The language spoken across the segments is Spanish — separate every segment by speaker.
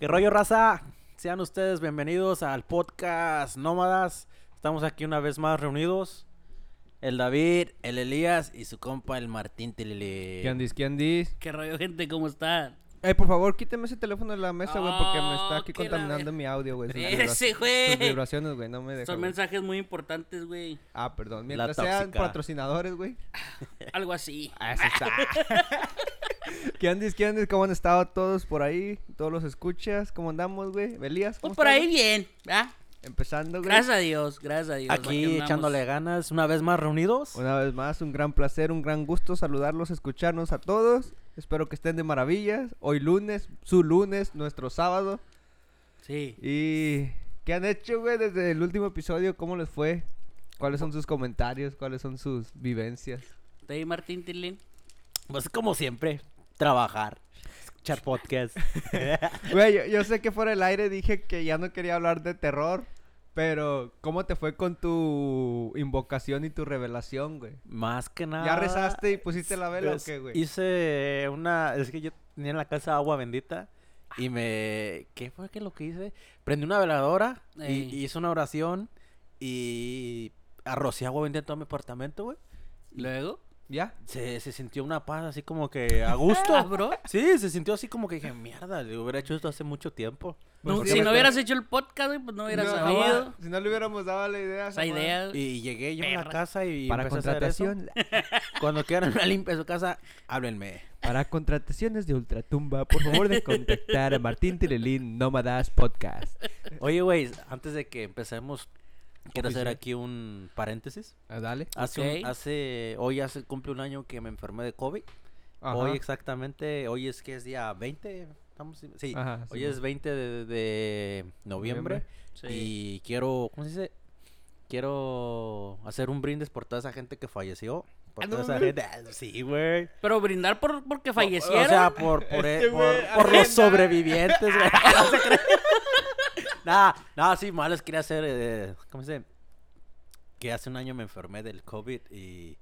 Speaker 1: ¿Qué rollo, raza? Sean ustedes bienvenidos al podcast Nómadas. Estamos aquí una vez más reunidos. El David, el Elías y su compa el Martín Tilili.
Speaker 2: ¿Qué andis? ¿Qué andis?
Speaker 3: ¿Qué rollo, gente? ¿Cómo están?
Speaker 2: Eh, por favor, quíteme ese teléfono de la mesa, güey, porque me está aquí
Speaker 3: Oh, la
Speaker 2: contaminando mi audio, güey.
Speaker 3: Ese, güey.
Speaker 2: sus vibraciones, güey, no me dejan.
Speaker 3: Son mensajes muy importantes, güey.
Speaker 2: Ah, perdón.
Speaker 1: La
Speaker 2: Mientras sean patrocinadores, güey.
Speaker 3: Algo así.
Speaker 2: Ah, eso está. ¿Qué andis? ¿Qué andis? ¿Cómo han estado todos por ahí? Todos los escuchas. ¿Cómo andamos, güey? ¿Belías? ¿Cómo
Speaker 3: Pues por ahí bien, ¿verdad?
Speaker 2: Empezando, güey.
Speaker 3: Gracias a Dios, gracias a Dios.
Speaker 1: Aquí echándole ganas, una vez más reunidos.
Speaker 2: Una vez más, un gran placer, un gran gusto saludarlos, escucharnos a todos. Espero que estén de maravillas. Hoy lunes, su lunes, nuestro sábado.
Speaker 3: Sí.
Speaker 2: ¿Y qué han hecho, güey, desde el último episodio? ¿Cómo les fue? ¿Cuáles son sus comentarios? ¿Cuáles son sus vivencias?
Speaker 3: ¿Te Martín Tilín?
Speaker 1: Pues como siempre, trabajar, escuchar podcast.
Speaker 2: Güey, yo, yo sé que fuera el aire dije que ya no quería hablar de terror, pero ¿cómo te fue con tu invocación y tu revelación, güey?
Speaker 1: Más que nada.
Speaker 2: ¿Ya rezaste y pusiste la vela o qué, güey?
Speaker 1: Hice una. Es que yo tenía en la casa agua bendita. Y me. ¿Qué fue que lo que hice? Prendí una veladora.
Speaker 3: Ey.
Speaker 1: y hice una oración. Y. Arrocé agua bendita en todo mi apartamento, güey.
Speaker 3: ¿Luego?
Speaker 2: ¿Ya?
Speaker 1: Se, se sintió una paz así como que a gusto.
Speaker 3: Ah, bro.
Speaker 1: Sí, se sintió así como que dije, mierda, le hubiera hecho esto hace mucho tiempo.
Speaker 2: Pues,
Speaker 3: No,
Speaker 2: ¿por qué
Speaker 3: si no hubieras hecho el podcast, güey, pues no hubieras
Speaker 2: No,
Speaker 3: sabido.
Speaker 2: jamás. Si no le hubiéramos dado la idea.
Speaker 3: Esa idea.
Speaker 1: Y llegué yo a la casa y
Speaker 2: Para
Speaker 1: empecé a hacer eso.
Speaker 2: contratación,
Speaker 1: Cuando quieran una limpia su casa, háblenme.
Speaker 2: para contrataciones de Ultratumba, por favor de contactar a Martín Tirelín Nómadas Podcast.
Speaker 1: Oye, güey, antes de que empecemos, quiero hacer aquí un paréntesis.
Speaker 2: Ah, dale.
Speaker 1: Hace, un-
Speaker 3: Ok.
Speaker 1: hace, hoy hace, cumple un año que me enfermé de COVID.
Speaker 2: Ajá.
Speaker 1: Hoy exactamente, hoy es que es día 20, estamos, sí,
Speaker 2: Ajá,
Speaker 1: hoy
Speaker 2: sí,
Speaker 1: es 20 de, de noviembre,
Speaker 3: Sí.
Speaker 1: y quiero, ¿cómo se dice? Quiero hacer un brindis por toda esa gente que falleció. Por
Speaker 2: Ah,
Speaker 1: toda esa gente. Ah, Sí, güey.
Speaker 3: Pero brindar por porque
Speaker 1: O-
Speaker 3: fallecieron.
Speaker 1: O sea, por, por,
Speaker 2: Este
Speaker 1: por-
Speaker 2: güey,
Speaker 1: por los sobrevivientes, güey. No. Nada, nada, sí, más les quería hacer, eh, ¿cómo se dice? Que hace un año me enfermé del COVID y,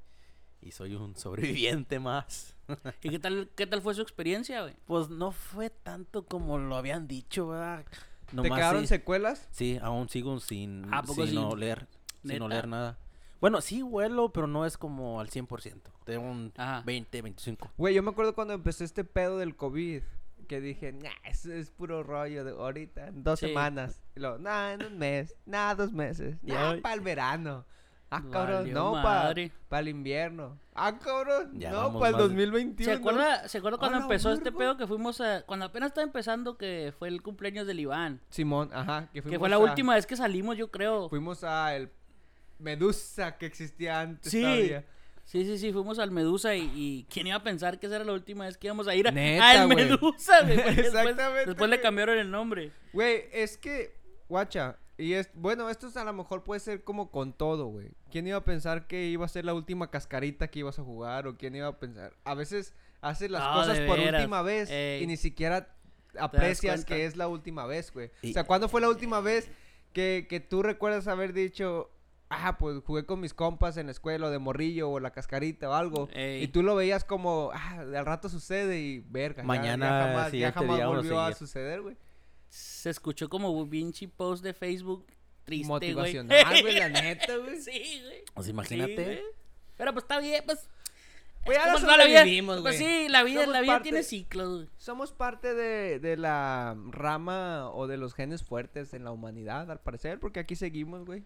Speaker 1: y soy un sobreviviente más.
Speaker 3: ¿Y qué tal, qué tal fue su experiencia, güey?
Speaker 1: Pues no fue tanto como lo habían dicho, ¿verdad?
Speaker 2: ¿Te quedaron
Speaker 1: sí,
Speaker 2: secuelas?
Speaker 1: sí, aún sigo sin,
Speaker 3: ¿A poco
Speaker 1: sin
Speaker 3: sí?
Speaker 1: oler, sin
Speaker 3: ¿Neta?
Speaker 1: oler nada. Bueno, sí huelo, pero no es como al 100%. Tengo un
Speaker 3: Ajá.
Speaker 1: 20, 25.
Speaker 2: Güey, yo me acuerdo cuando empezó este pedo del COVID. Que dije, nah, eso es puro rollo de ahorita, en dos
Speaker 3: Sí.
Speaker 2: semanas. Y luego, nah, en un mes, nah, dos meses, nah, para el verano. Ah, cabrón,
Speaker 3: Valió
Speaker 2: no, para
Speaker 3: madre.
Speaker 2: el invierno. Ah, cabrón,
Speaker 1: Ya
Speaker 2: no, para el
Speaker 1: más de-
Speaker 2: 2021.
Speaker 3: ¿Se acuerda, ¿Se acuerda cuando
Speaker 2: ¡A la
Speaker 3: empezó este pedo que fuimos a... Cuando apenas estaba empezando que fue el cumpleaños del Iván?
Speaker 2: Simón, ajá, que,
Speaker 3: Que fue la
Speaker 2: a-
Speaker 3: última vez que salimos, yo creo.
Speaker 2: Fuimos a el Medusa que existía antes
Speaker 3: Sí.
Speaker 2: todavía.
Speaker 3: Sí, sí, sí, fuimos al Medusa y, y ¿quién iba a pensar que esa era la última vez que íbamos a ir a,
Speaker 2: Neta,
Speaker 3: al. Medusa, güey? porque después-
Speaker 2: Exactamente,
Speaker 3: Después, le cambiaron el nombre.
Speaker 2: Güey, es que, guacha, y es, bueno, esto es a lo mejor puede ser como con todo, güey. ¿Quién iba a pensar que iba a ser la última cascarita que ibas a jugar? ¿O quién iba a pensar? A veces haces las
Speaker 3: No,
Speaker 2: cosas por última vez
Speaker 3: Ey.
Speaker 2: y ni siquiera aprecias que es la última vez, güey.
Speaker 1: Y-
Speaker 2: O sea, ¿cuándo fue la última vez que, que tú recuerdas haber dicho... Ah, pues jugué con mis compas en la escuela o de morrillo o la cascarita o algo.
Speaker 3: Ey.
Speaker 2: Y tú lo veías como, ah, al rato sucede y verga. ya-
Speaker 1: Mañana,
Speaker 2: ya, jamás, ya jamás volvió a suceder, güey.
Speaker 3: Se escuchó como pinche post de Facebook triste, güey.
Speaker 2: Motivacional, güey, la neta, güey.
Speaker 3: sí, güey.
Speaker 1: Pues
Speaker 3: Sí,
Speaker 1: imagínate.
Speaker 3: Pero pues está bien, pues...
Speaker 2: Pues ya
Speaker 3: como
Speaker 2: la
Speaker 3: vida-
Speaker 2: sobrevivimos,
Speaker 3: Pues sí, la vida,
Speaker 2: Somos
Speaker 3: la vida
Speaker 2: parte-
Speaker 3: tiene ciclos, güey.
Speaker 2: Somos parte de, de la rama o de los genes fuertes en la humanidad, al parecer, porque aquí seguimos, güey.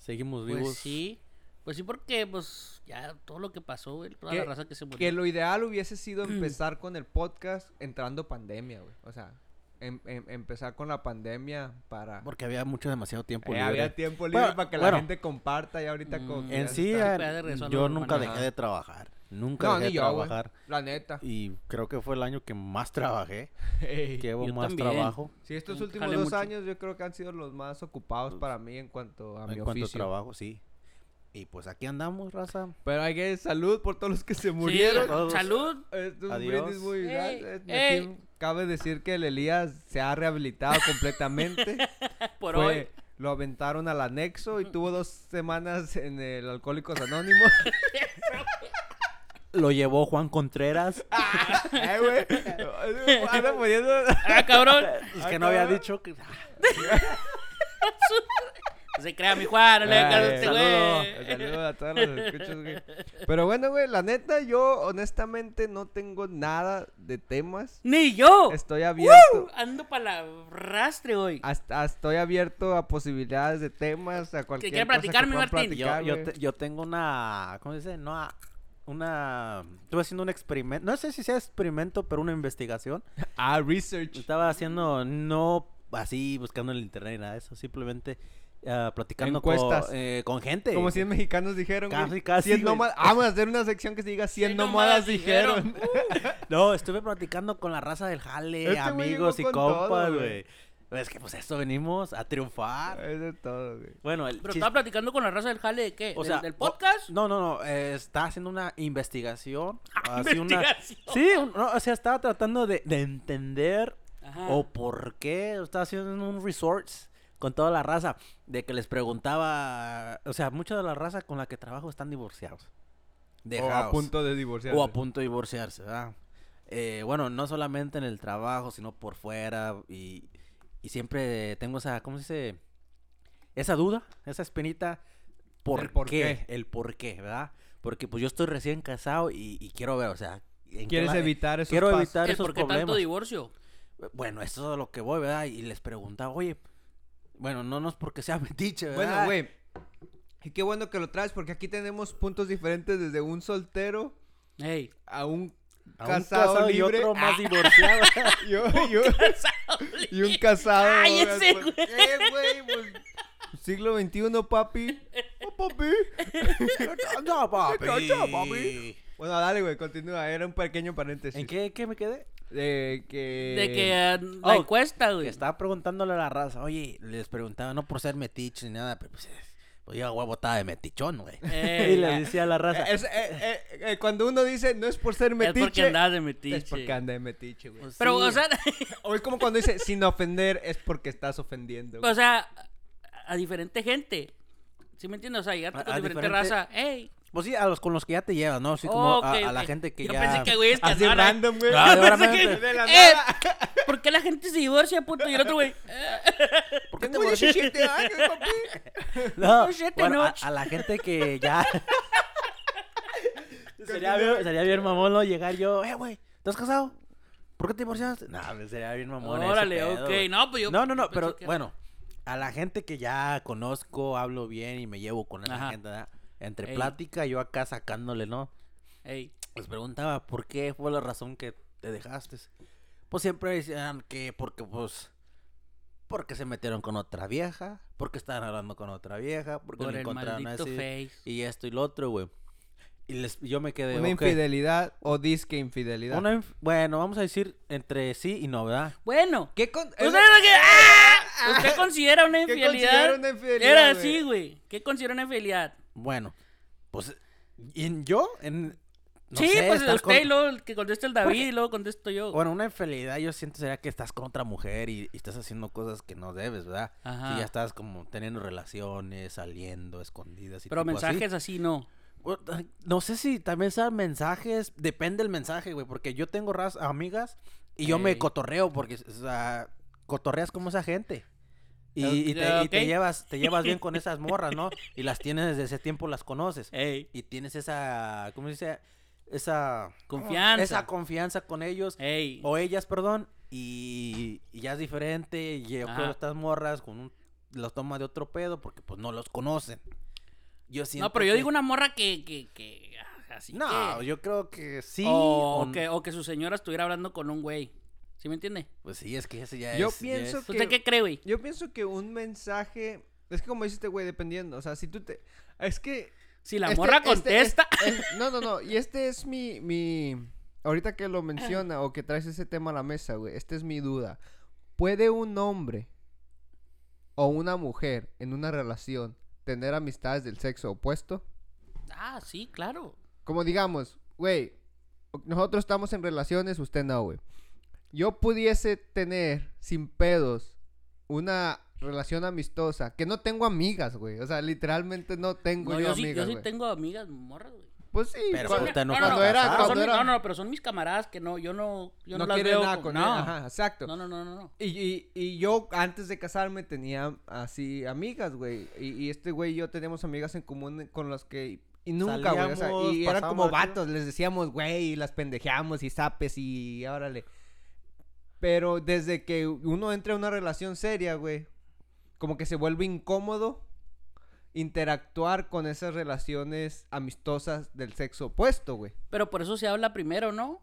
Speaker 1: Seguimos vivos.
Speaker 3: Pues sí. Pues sí, porque, pues, ya todo lo que pasó, güey. Toda la raza que se murió.
Speaker 2: Que lo ideal hubiese sido empezar con el podcast entrando pandemia, güey. O sea, em- em- empezar con la pandemia para...
Speaker 1: Porque había mucho, demasiado tiempo
Speaker 2: Eh,
Speaker 1: libre.
Speaker 2: había tiempo libre
Speaker 1: Bueno,
Speaker 2: para que
Speaker 1: bueno.
Speaker 2: la gente comparta y ahorita con...
Speaker 3: Mm,
Speaker 1: En
Speaker 2: ya
Speaker 1: sí,
Speaker 2: está.
Speaker 3: Ya de regreso a la
Speaker 1: yo nunca dejé de trabajar. Nunca
Speaker 2: No,
Speaker 1: dejé de
Speaker 2: yo,
Speaker 1: trabajar.
Speaker 2: La neta.
Speaker 1: Y creo que fue el año que más trabajé. Que hubo más
Speaker 3: también.
Speaker 1: trabajo
Speaker 2: Sí, estos
Speaker 3: Mm,
Speaker 2: últimos dos
Speaker 3: mucho.
Speaker 2: años yo creo que han sido los más ocupados para mí en cuanto a mi
Speaker 1: en cuanto a trabajo, sí. Y pues aquí andamos, raza.
Speaker 2: Pero hay que salud por todos los que se
Speaker 3: Sí,
Speaker 2: murieron.
Speaker 1: Todos.
Speaker 3: salud.
Speaker 1: Adiós.
Speaker 2: muy
Speaker 3: Ey, ey.
Speaker 2: Aquí cabe decir que el Elías se ha rehabilitado completamente.
Speaker 3: Por
Speaker 2: Fue-
Speaker 3: hoy.
Speaker 2: Lo aventaron al anexo y tuvo dos semanas en el Alcohólicos Anónimos.
Speaker 1: lo llevó Juan Contreras.
Speaker 2: Eh, güey. Anda poniendo.
Speaker 3: Ah, cabrón.
Speaker 1: Es que no había dicho que.
Speaker 3: No se crea mi Juan, no le hagas este
Speaker 1: saludo.
Speaker 3: güey.
Speaker 2: Saludos a todos los escuchas, güey. Pero bueno, güey, la neta, yo honestamente no tengo nada de temas.
Speaker 3: Ni yo.
Speaker 2: Estoy abierto.
Speaker 3: Ando para la rastre hoy.
Speaker 2: Hasta estoy abierto a posibilidades de temas, a cualquier
Speaker 3: quiere
Speaker 2: cosa
Speaker 3: platicar, mi
Speaker 2: puedan
Speaker 3: Martín?
Speaker 1: Yo,
Speaker 2: platicar,
Speaker 1: yo,
Speaker 2: güey.
Speaker 1: te- yo tengo una. ¿Cómo se dice? No, a- una. Estuve haciendo un experimento. No sé si sea experimento, pero una investigación.
Speaker 2: Ah, research.
Speaker 1: Estaba haciendo. No así buscando en el internet ni nada de eso. Simplemente ah, platicando
Speaker 2: Encuestas.
Speaker 1: con, eh, con gente.
Speaker 2: Como 100 mexicanos dijeron, güey.
Speaker 1: Casi, casi,
Speaker 2: 100
Speaker 1: güey.
Speaker 2: nómadas- Vamos a hacer una sección que se diga 100
Speaker 3: 100
Speaker 2: nómadas
Speaker 3: nómadas
Speaker 2: dijeron.
Speaker 1: No, estuve platicando con la raza del jale,
Speaker 2: Este
Speaker 1: amigos y compas,
Speaker 2: güey.
Speaker 1: güey. Es que pues esto venimos a triunfar.
Speaker 2: Es de todo, güey.
Speaker 1: Bueno, el
Speaker 3: Pero
Speaker 1: chis-
Speaker 3: estaba platicando con la raza del jale de qué?
Speaker 1: O
Speaker 3: ¿Del-
Speaker 1: sea,
Speaker 3: ¿Del,
Speaker 1: o-
Speaker 3: podcast?
Speaker 1: No, no, no. eh, está haciendo una investigación. así una-
Speaker 3: Investigación.
Speaker 1: Sí, un- no, o sea, estaba tratando de, de entender
Speaker 3: Ajá.
Speaker 1: o por qué. Estaba haciendo un resort con toda la raza. De que les preguntaba. O sea, mucha de la raza con la que trabajo están divorciados.
Speaker 2: O
Speaker 1: Dejados.
Speaker 2: a punto de divorciarse.
Speaker 1: O a punto de divorciarse, ¿verdad? Eh, bueno, no solamente en el trabajo, sino por fuera. Y, y siempre tengo esa, ¿cómo se dice? Esa duda, esa espinita. ¿Por,
Speaker 2: Del por
Speaker 1: qué?
Speaker 2: qué.
Speaker 1: El por qué, ¿verdad? Porque pues yo estoy recién casado y, y quiero ver, o sea... ¿en qué
Speaker 2: ¿Quieres evitar esos
Speaker 1: Quiero
Speaker 2: pasos?
Speaker 1: evitar
Speaker 3: ¿El
Speaker 1: esos
Speaker 3: ¿Por qué tanto divorcio?
Speaker 1: Bueno, eso es a lo que voy, ¿verdad? Y les preguntaba, oye... Bueno, no, no es porque sea metiche, ¿verdad?
Speaker 2: Bueno, güey. Y qué bueno que lo traes porque aquí tenemos puntos diferentes desde un soltero
Speaker 3: Ey.
Speaker 2: a un
Speaker 1: A un
Speaker 2: casado,
Speaker 1: y
Speaker 2: libre.
Speaker 1: otro más
Speaker 2: Ah,
Speaker 1: divorciado.
Speaker 2: yo- yo- y un casado.
Speaker 3: Ay, ese
Speaker 2: pues,
Speaker 3: güey.
Speaker 2: ¿Qué, güey? Pues, siglo XXI, papi. Oh, papi.
Speaker 1: no, papi.
Speaker 2: cacha, papi? Bueno, dale, güey, continúa. Era un pequeño paréntesis.
Speaker 1: ¿En qué, qué me quedé?
Speaker 2: De que...
Speaker 3: De que eh, la
Speaker 1: oh,
Speaker 3: encuesta,
Speaker 1: Que
Speaker 3: güey.
Speaker 1: estaba preguntándole a la raza, oye, les preguntaba, no por ser metiche ni nada, pero pues, eh, yo huevo estaba de metichón, güey.
Speaker 3: Ey,
Speaker 1: y le decía a la raza,
Speaker 2: Es- eh, eh, eh, cuando uno dice no es por ser
Speaker 3: Es
Speaker 2: metiche,
Speaker 3: porque andas de metiche.
Speaker 2: es porque anda de metiche, güey.
Speaker 1: Pues,
Speaker 3: Pero,
Speaker 1: sí,
Speaker 3: o sea,
Speaker 2: O es como cuando dice sin ofender, es porque estás ofendiendo. güey.
Speaker 3: o sea, a diferente gente. ¿Sí me entiendes? O sea, llegarte
Speaker 1: A-
Speaker 3: con diferente,
Speaker 1: diferente-
Speaker 3: raza. Ey.
Speaker 1: Pues sí, a los con los que ya te llevas, ¿no? Así como
Speaker 3: ok,
Speaker 1: a, a la gente que
Speaker 3: Yo
Speaker 1: ya...
Speaker 3: pensé que güeyes que
Speaker 2: Así random, güey.
Speaker 3: Yo pensé que-
Speaker 2: De la
Speaker 3: Eh. ¿Por qué la gente se divorcia, puto? Y el otro güey. eh,
Speaker 1: ¿Por qué te
Speaker 2: Tengo
Speaker 1: divorciaste?
Speaker 2: 17 años, papi.
Speaker 1: No,
Speaker 3: Oh,
Speaker 1: bueno, a, a la gente que ya... sería, bien, sería bien mamón, ¿no? Llegar yo, eh, güey, ¿estás casado? ¿Por qué te divorciaste? No, pues, sería bien mamón ese
Speaker 3: Órale,
Speaker 1: pedo,
Speaker 3: ok.
Speaker 1: güey.
Speaker 3: No, pues yo.
Speaker 1: No, no, no, pero
Speaker 3: que-
Speaker 1: bueno, a la gente que ya conozco, hablo bien y me llevo con esa gente, ¿verdad? Entre
Speaker 3: Ey.
Speaker 1: plática, yo acá sacándole, ¿no?
Speaker 3: Ey.
Speaker 1: Les preguntaba, ¿por qué fue la razón que te dejaste? Pues siempre decían que porque, pues, porque se metieron con otra vieja, porque estaban hablando con otra vieja, porque
Speaker 3: Por
Speaker 1: le
Speaker 3: el
Speaker 1: encontraron
Speaker 3: maldito
Speaker 1: así,
Speaker 3: face.
Speaker 1: y esto y lo otro, güey. Y les, yo me quedé,
Speaker 2: Una
Speaker 1: ok,
Speaker 2: infidelidad o disque infidelidad.
Speaker 1: una inf- bueno, vamos a decir entre sí y no, ¿verdad?
Speaker 3: Bueno.
Speaker 2: ¿Qué con...
Speaker 3: ¿Usted, ¡Ah! ¿Usted considera una
Speaker 2: ¿Qué
Speaker 3: infidelidad?
Speaker 2: considera una infidelidad,
Speaker 3: Era así, güey. ¿Qué considera una infidelidad?
Speaker 1: Bueno, pues, en yo, en... no
Speaker 3: sí,
Speaker 1: sé,
Speaker 3: pues usted
Speaker 1: con-
Speaker 3: y luego el que conteste el David
Speaker 1: Porque-
Speaker 3: y luego contesto yo.
Speaker 1: Bueno, una infidelidad yo siento sería que estás con otra mujer y, y estás haciendo cosas que no debes, ¿verdad?
Speaker 3: Ajá.
Speaker 1: Si ya estás como teniendo relaciones, saliendo, escondidas y
Speaker 3: Pero
Speaker 1: así.
Speaker 3: mensajes así no.
Speaker 1: No sé si también sean mensajes, depende del mensaje, güey, porque yo tengo amigas y yo me cotorreo porque, o sea, cotorreas como esa gente. Y, y te, y llevas te llevas bien con esas morras, ¿no? Y las tienes desde ese tiempo, las conoces.
Speaker 3: Ey.
Speaker 1: Y tienes esa, ¿cómo se dice? Esa...
Speaker 3: Confianza.
Speaker 1: Esa confianza con ellos.
Speaker 3: Ey.
Speaker 1: O ellas, perdón. Y, y ya es diferente. Y yo creo
Speaker 3: Ajá.
Speaker 1: que estas morras con un, los toma de otro pedo porque pues no los conocen. Yo siento
Speaker 3: No, pero yo
Speaker 1: que-
Speaker 3: digo una morra que, que, que ah, así
Speaker 1: No,
Speaker 3: que...
Speaker 1: yo creo que sí.
Speaker 3: o,
Speaker 1: o-
Speaker 3: que, o que su señora estuviera hablando con un güey. ¿Sí me entiende?
Speaker 1: Pues sí, es que ese ya
Speaker 2: Yo
Speaker 1: es. ya
Speaker 2: pienso
Speaker 1: es-
Speaker 2: que-
Speaker 3: ¿Usted qué cree, güey?
Speaker 2: Yo pienso que un mensaje... Es que como dice este güey, dependiendo. O sea, si tú te... Es que...
Speaker 3: Si la
Speaker 2: este-
Speaker 3: morra
Speaker 2: este-
Speaker 3: contesta...
Speaker 2: es- no, no, no. Y este es mi, mi... Ahorita que lo menciona o que traes ese tema a la mesa, güey. Esta es mi duda. ¿Puede un hombre o una mujer en una relación tener amistades del sexo opuesto?
Speaker 3: ah, sí, claro.
Speaker 2: Como digamos, güey, nosotros estamos en relaciones, usted no, güey. Yo pudiese tener sin pedos una relación amistosa, que no tengo amigas, güey. O sea, literalmente no tengo
Speaker 3: No,
Speaker 2: yo,
Speaker 3: yo, sí,
Speaker 2: amigas,
Speaker 3: yo sí
Speaker 2: güey.
Speaker 3: tengo amigas morras, güey.
Speaker 2: Pues sí,
Speaker 1: Pero
Speaker 2: cuando,
Speaker 1: no
Speaker 3: no,
Speaker 2: cuando
Speaker 3: no,
Speaker 2: era,
Speaker 3: pero
Speaker 2: cuando
Speaker 3: son,
Speaker 2: era-
Speaker 3: no, no, pero son mis camaradas que no, yo no, yo no,
Speaker 2: no
Speaker 3: las veo
Speaker 2: nada con
Speaker 3: no.
Speaker 2: ajá, exacto.
Speaker 3: no, no, no, no, no.
Speaker 2: Y, y, y yo antes de casarme tenía así amigas, güey. Y, y este güey y yo teníamos amigas en común con las que... Y nunca, güey. O sea, y eran como vatos. Les decíamos, güey, y las pendejeamos y zapes y órale. Pero desde que uno entra en una relación seria, güey, como que se vuelve incómodo interactuar con esas relaciones amistosas del sexo opuesto, güey.
Speaker 3: Pero por eso se habla primero, ¿no?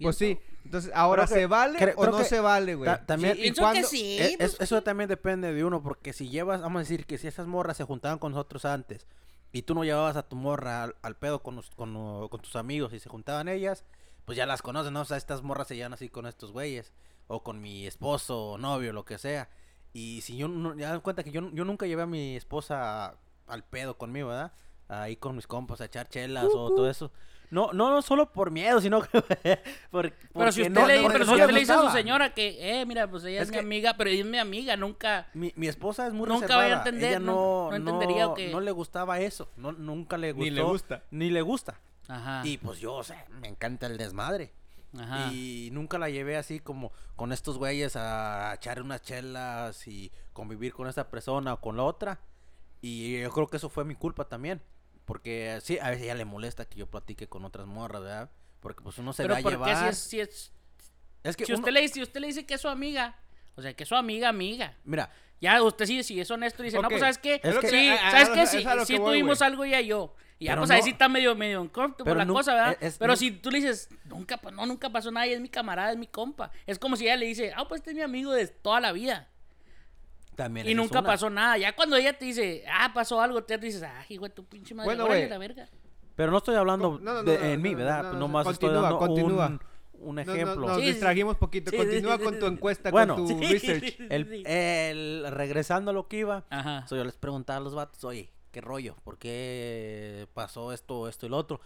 Speaker 2: Pues sí. Entonces, ahora,
Speaker 1: que-
Speaker 2: ¿se vale
Speaker 1: creo-
Speaker 2: o
Speaker 1: creo
Speaker 2: no
Speaker 1: que
Speaker 2: se vale, güey?
Speaker 1: ta- también-
Speaker 2: Sí,
Speaker 3: Pienso que sí.
Speaker 1: Eh,
Speaker 3: pues,
Speaker 1: es- eso también depende de uno, porque si llevas, vamos a decir que si esas morras se juntaban con nosotros antes y tú no llevabas a tu morra al, al pedo con, los- con, lo- con tus amigos y se juntaban ellas, pues ya las conoces, ¿no? O sea, estas morras se llevan así con estos güeyes, o con mi esposo o novio, lo que sea. Y si yo, no, ya dan cuenta que yo, yo nunca llevé a mi esposa al pedo conmigo, ¿verdad? Ahí con mis compas a echar chelas o todo eso. No, no, no solo por miedo, sino que por,
Speaker 3: Pero si usted,
Speaker 1: no-
Speaker 3: le,
Speaker 1: no-
Speaker 3: pero usted le dice a su
Speaker 1: gustaba.
Speaker 3: señora que, eh, mira, pues ella es,
Speaker 1: Es
Speaker 3: mi
Speaker 1: que-
Speaker 3: amiga, pero ella es mi amiga, nunca...
Speaker 1: Mi, mi esposa es muy
Speaker 3: Nunca
Speaker 1: reservada.
Speaker 3: vaya a entender,
Speaker 1: Ella
Speaker 3: no-
Speaker 1: no,
Speaker 3: no entendería
Speaker 1: no,
Speaker 3: que-
Speaker 1: no le gustaba eso. No, nunca le gustó.
Speaker 2: Ni le gusta.
Speaker 1: Ni le gusta.
Speaker 3: Ajá,
Speaker 1: Y pues yo, o sea, me encanta el desmadre.
Speaker 3: ajá.
Speaker 1: Y nunca la llevé así como con estos güeyes a echar unas chelas y convivir con esta persona o con la otra. Y yo creo que eso fue mi culpa también. Porque sí, a veces a ella le molesta que yo platique con otras morras, ¿verdad? Porque pues uno se
Speaker 3: pero
Speaker 1: va a
Speaker 3: ¿por qué
Speaker 1: llevar.
Speaker 3: si es, si es...
Speaker 1: Es que
Speaker 3: Si
Speaker 1: uno-
Speaker 3: usted, le, dice- si usted le dice que es su amiga, o sea, que es su amiga, amiga.
Speaker 1: Mira,
Speaker 3: Ya usted sí, si es honesto, dice, no,
Speaker 2: Ok,
Speaker 3: pues, ¿sabes qué?
Speaker 1: es que-
Speaker 3: sí, ¿sabes qué? Sí, sí tuvimos
Speaker 2: güey.
Speaker 3: algo ella y yo. Y ya,
Speaker 1: Pero
Speaker 3: pues, ahí
Speaker 1: no-
Speaker 3: sí está medio, medio uncomfortable
Speaker 1: pero
Speaker 3: la
Speaker 1: nu-
Speaker 3: cosa, ¿verdad?
Speaker 1: es-
Speaker 3: pero si tú le dices, nunca, pa- no, nunca pasó nada, ella es mi camarada, es mi compa. Es como si ella le dice, ah, pues este es mi amigo de toda la vida.
Speaker 1: también
Speaker 3: Y nunca
Speaker 1: una.
Speaker 3: pasó nada. Ya cuando ella te dice, ah, pasó algo, te dices, ah, hijo de tu pinche madre,
Speaker 2: Bueno,
Speaker 3: órale
Speaker 2: güey.
Speaker 3: la verga.
Speaker 1: Pero no estoy hablando
Speaker 2: No, no,
Speaker 1: de-
Speaker 2: no,
Speaker 1: en
Speaker 2: no,
Speaker 1: mí, ¿verdad?
Speaker 2: no,
Speaker 1: Pues
Speaker 2: no,
Speaker 1: nomás
Speaker 2: continúa,
Speaker 1: estoy dando
Speaker 2: continúa.
Speaker 1: un, un
Speaker 2: No, no,
Speaker 1: ejemplo.
Speaker 2: nos
Speaker 3: Sí,
Speaker 2: distrajimos poquito.
Speaker 3: Sí,
Speaker 2: Continúa
Speaker 3: sí,
Speaker 2: con tu encuesta,
Speaker 1: Bueno.
Speaker 2: con tu
Speaker 3: Sí,
Speaker 2: research.
Speaker 3: sí,
Speaker 1: El,
Speaker 3: sí.
Speaker 1: el- regresando a lo que iba,
Speaker 3: Ajá.
Speaker 1: so, yo les preguntaba a los vatos, oye, ¿qué rollo? ¿Por qué pasó esto, esto y lo otro?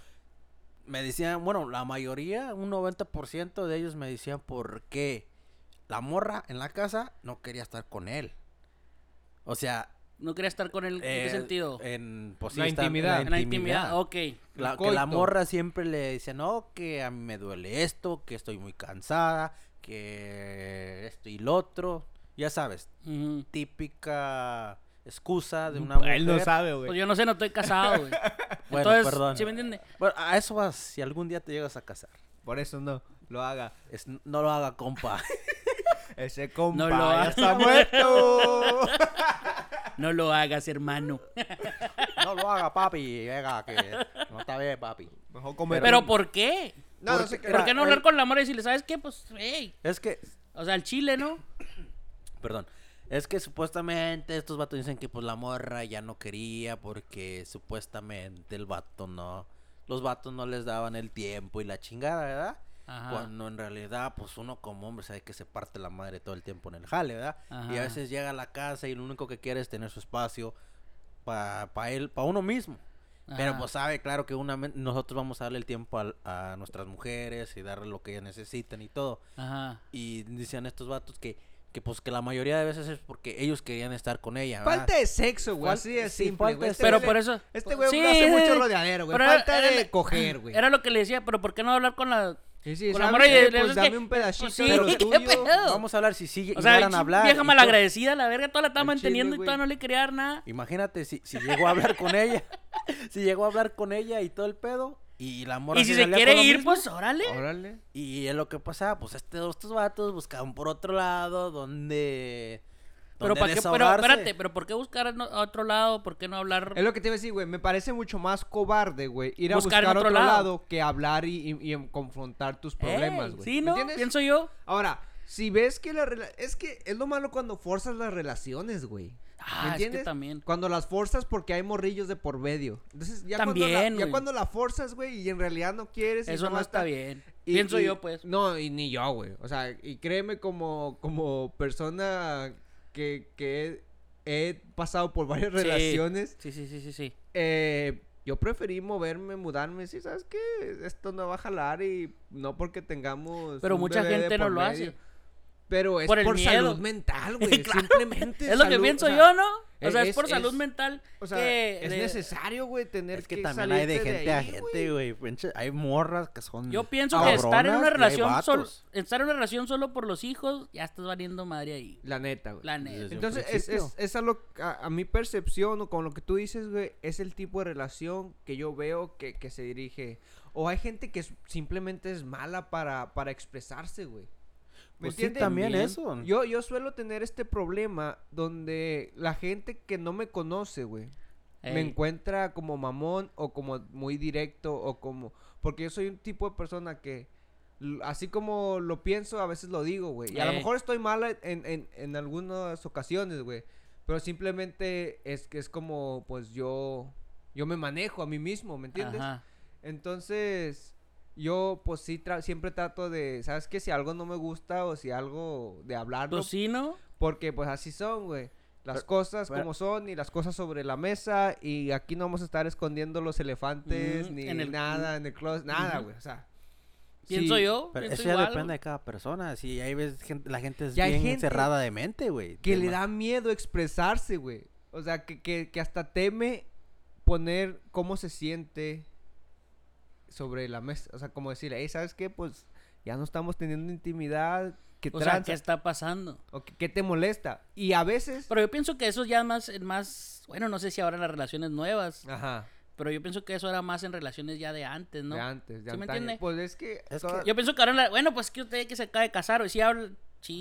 Speaker 1: Me decían, bueno, la mayoría, un 90% de ellos me decían por qué la morra en la casa no quería estar con él. O sea,
Speaker 3: No quería estar con él, ¿en qué
Speaker 1: eh,
Speaker 3: sentido?
Speaker 1: En, pues, sí,
Speaker 2: La intimidad.
Speaker 3: En la intimidad, ok.
Speaker 1: La, que la morra siempre le dice, no, que a mí me duele esto, que estoy muy cansada, que esto y lo otro. Ya sabes, típica excusa de una mujer.
Speaker 2: Él no sabe, güey.
Speaker 3: Pues yo no sé, no estoy casado, güey.
Speaker 1: Bueno,
Speaker 3: Entonces,
Speaker 1: perdón.
Speaker 3: ¿sí me entiende?
Speaker 1: Bueno, a eso vas, si algún día te llegas a casar.
Speaker 2: Por eso no lo haga.
Speaker 1: Es- no lo haga, compa.
Speaker 2: Ese compa
Speaker 3: No lo
Speaker 2: ya
Speaker 3: haga.
Speaker 2: está muerto.
Speaker 3: No lo hagas, hermano.
Speaker 1: no lo haga, papi. Venga, que no está bien, papi.
Speaker 2: Mejor comer.
Speaker 3: Pero ¿por qué?
Speaker 2: No, no
Speaker 1: porque-
Speaker 2: sé qué.
Speaker 3: ¿Por qué no hablar
Speaker 1: el-
Speaker 3: con la morra y decirle, ¿sabes qué? Pues, hey.
Speaker 1: Es que,
Speaker 3: O sea, el chile, ¿no?
Speaker 1: perdón. Es que supuestamente estos vatos dicen que pues la morra ya no quería porque supuestamente el vato no, los vatos no les daban el tiempo y la chingada, ¿verdad?
Speaker 3: Ajá.
Speaker 1: Cuando en realidad pues uno como hombre sabe que se parte la madre todo el tiempo en el jale, ¿verdad? Y a veces llega a la casa y lo único que quiere es tener su espacio para él, para uno mismo. Pero pues sabe, claro que una, nosotros vamos a darle el tiempo al- a, nuestras mujeres y darle lo que ellas necesitan y todo.
Speaker 3: Ajá.
Speaker 1: Y decían estos vatos que, que pues que la mayoría de veces es porque ellos querían estar con ella. ¿verdad?
Speaker 2: Falta de sexo, güey. Así de
Speaker 1: sí,
Speaker 2: simple,
Speaker 1: falta de
Speaker 2: Este
Speaker 3: Pero
Speaker 2: güey
Speaker 3: por eso.
Speaker 2: Este güey
Speaker 3: Sí,
Speaker 2: hace mucho rodeadero, güey.
Speaker 3: Pero
Speaker 2: Falta
Speaker 3: era-
Speaker 2: de
Speaker 3: era-
Speaker 2: coger, güey.
Speaker 3: Era lo que le decía, pero ¿por qué no hablar con la.
Speaker 2: Sí, sí,
Speaker 3: con
Speaker 2: Pues
Speaker 3: es
Speaker 2: dame
Speaker 3: que-
Speaker 2: un pedacito
Speaker 3: pues sí,
Speaker 2: de lo
Speaker 3: ¿qué
Speaker 2: tuyo.
Speaker 3: pedo?
Speaker 1: Vamos a hablar si sigue
Speaker 3: O sea,
Speaker 1: a hablar.
Speaker 3: vieja malagradecida, la verga, toda la estaba
Speaker 2: chile,
Speaker 3: manteniendo y todavía no le quería dar nada.
Speaker 1: Imagínate si, si llegó a hablar con ella. si llegó a hablar con ella y todo el pedo. Y la morra
Speaker 3: Y si se quiere ir,
Speaker 1: mismo.
Speaker 3: pues órale.
Speaker 2: Órale.
Speaker 1: Y es lo que pasaba, pues este, estos vatos buscaban por otro lado donde.
Speaker 3: Pero para qué, pero espérate, pero ¿por qué buscar a otro lado? ¿Por qué no hablar?
Speaker 2: Es lo que te iba a decir, güey. Me parece mucho más cobarde, güey. Ir a
Speaker 3: Buscar
Speaker 2: buscar, otro,
Speaker 3: otro
Speaker 2: lado.
Speaker 3: lado.
Speaker 2: que hablar y, y- y en confrontar tus problemas,
Speaker 3: Ey,
Speaker 2: güey.
Speaker 3: Sí,
Speaker 2: ¿Me
Speaker 3: ¿no?
Speaker 2: entiendes?
Speaker 3: Pienso yo.
Speaker 2: Ahora, si ves que la Es que es lo malo cuando forzas las relaciones, güey.
Speaker 3: Ah,
Speaker 2: ¿Me
Speaker 3: es que
Speaker 2: entiendes?
Speaker 3: también.
Speaker 2: Cuando las forzas porque hay morrillos de por medio. Entonces, ya, cuando, la,
Speaker 3: También,
Speaker 2: ya cuando la forzas, güey, y en realidad no quieres.
Speaker 3: Eso no está bien.
Speaker 2: y-
Speaker 3: Pienso
Speaker 2: y-
Speaker 3: yo, pues.
Speaker 2: No, y ni yo, güey. O sea, y créeme como, como persona que, que he, he pasado por varias
Speaker 3: Sí.
Speaker 2: relaciones,
Speaker 3: Sí, sí, sí, sí, sí.
Speaker 2: eh, yo preferí moverme, mudarme. Sí, ¿sabes qué? Esto no va a jalar y no porque tengamos.
Speaker 3: Pero mucha gente no lo hace.
Speaker 2: Pero es
Speaker 3: Por
Speaker 2: salud mental, güey.
Speaker 3: Claro.
Speaker 2: Simplemente.
Speaker 3: Es lo que pienso
Speaker 2: o sea,
Speaker 3: yo, ¿no? O sea, es,
Speaker 2: Es-
Speaker 3: por salud
Speaker 2: es-
Speaker 3: mental.
Speaker 2: O sea,
Speaker 3: que
Speaker 2: es necesario, güey, tener
Speaker 1: Es que
Speaker 2: que
Speaker 1: también hay de gente a
Speaker 2: ahí,
Speaker 1: gente, güey. Hay morras que son.
Speaker 3: Yo pienso que estar en una relación solo, estar en una relación solo por los hijos, ya estás valiendo madre ahí.
Speaker 2: La neta, güey.
Speaker 3: La neta.
Speaker 1: Desde
Speaker 2: Entonces, es, es, es a, lo- a, a mi percepción o con lo que tú dices, güey, es el tipo de relación que yo veo que, que se dirige. O hay gente que es- simplemente es mala para, para expresarse, güey. ¿Me
Speaker 1: Pues sí, también
Speaker 3: También.
Speaker 1: eso.
Speaker 2: Yo, yo suelo tener este problema donde la gente que no me conoce, güey, me encuentra como mamón o como muy directo o como... Porque yo soy un tipo de persona que, así como lo pienso, a veces lo digo, güey. Y a lo mejor estoy mala en, en, en algunas ocasiones, güey. Pero simplemente es que es como, pues yo, yo me manejo a mí mismo, ¿me entiendes?
Speaker 3: Ajá.
Speaker 2: Entonces, yo pues sí, tra- siempre trato de, ¿sabes qué? Si algo no me gusta o si algo de hablarlo,
Speaker 3: Pues sí, ¿no?
Speaker 2: porque pues así son, güey. Las
Speaker 1: Pero-
Speaker 2: cosas
Speaker 1: pero-
Speaker 2: como son y las cosas sobre la mesa y aquí no vamos a estar escondiendo los elefantes
Speaker 3: Mm,
Speaker 2: ni
Speaker 3: en el-
Speaker 2: nada en el closet, nada, güey, o sea.
Speaker 3: Pienso
Speaker 2: sí,
Speaker 3: yo.
Speaker 1: Pero
Speaker 3: pienso
Speaker 1: eso ya
Speaker 3: igual,
Speaker 1: depende
Speaker 3: güey.
Speaker 1: de cada persona. Si hay veces gente, la gente es
Speaker 2: Ya
Speaker 1: bien
Speaker 2: gente
Speaker 1: cerrada de mente, güey.
Speaker 2: Que le da miedo expresarse, güey. O sea, que, que, que hasta teme poner cómo se siente sobre la mesa. O sea, como decirle, hey, ¿sabes qué? Pues ya no estamos teniendo intimidad. ¿Qué
Speaker 3: O sea,
Speaker 2: tranza?
Speaker 3: ¿qué está pasando?
Speaker 2: ¿O qué, qué te molesta? Y a veces...
Speaker 3: Pero yo pienso que eso ya más, más, bueno, no sé si ahora en las relaciones nuevas,
Speaker 2: Ajá.
Speaker 3: pero yo pienso que eso era más en relaciones ya de antes, ¿no?
Speaker 2: De antes, de
Speaker 3: ¿Sí me
Speaker 2: antaño.
Speaker 3: entiende?
Speaker 2: Pues es que...
Speaker 1: Es
Speaker 2: toda-
Speaker 1: que-
Speaker 3: Yo pienso que ahora, en la- bueno, pues que usted que se acaba de casar, o sí habla,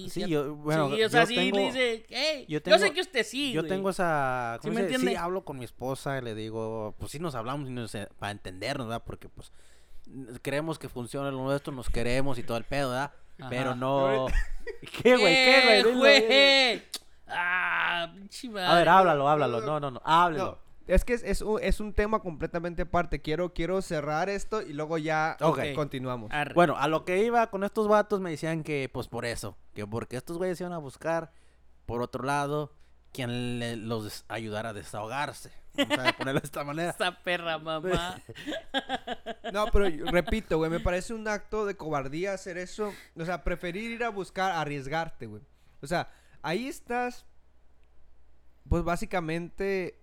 Speaker 3: sí,
Speaker 1: yo, bueno,
Speaker 3: sí, o sea,
Speaker 1: yo
Speaker 3: sí
Speaker 1: tengo,
Speaker 3: le dice, hey,
Speaker 1: yo
Speaker 3: yo,
Speaker 1: tengo-
Speaker 3: sé que usted sí,
Speaker 1: yo
Speaker 3: güey".
Speaker 1: tengo esa,
Speaker 3: ¿Sí
Speaker 1: ¿cómo
Speaker 3: me
Speaker 1: dice? sí, hablo con mi esposa y le digo, pues sí nos hablamos y nos, eh, para entendernos, ¿verdad? Porque pues creemos que funciona lo nuestro, nos queremos y todo el pedo, ¿verdad? Pero no... ¿Qué, güey? ¿Qué, güey? Dilo.
Speaker 3: güey? Ah,
Speaker 1: A ver, háblalo, háblalo. No, no, no, háblalo.
Speaker 2: No, es que es, es un, es un tema completamente aparte. Quiero, quiero cerrar esto y luego ya continuamos.
Speaker 3: Arre.
Speaker 1: Bueno, a lo que iba con estos vatos me decían que pues por eso, que porque estos güeyes iban a buscar por otro lado quien le- los ayudara a desahogarse. Vamos a ponerlo de esta manera.
Speaker 3: Esa perra mamá.
Speaker 2: No, pero yo- repito, güey, me parece un acto de cobardía hacer eso. O sea, preferir ir a buscar, arriesgarte, güey. O sea, ahí estás, pues básicamente,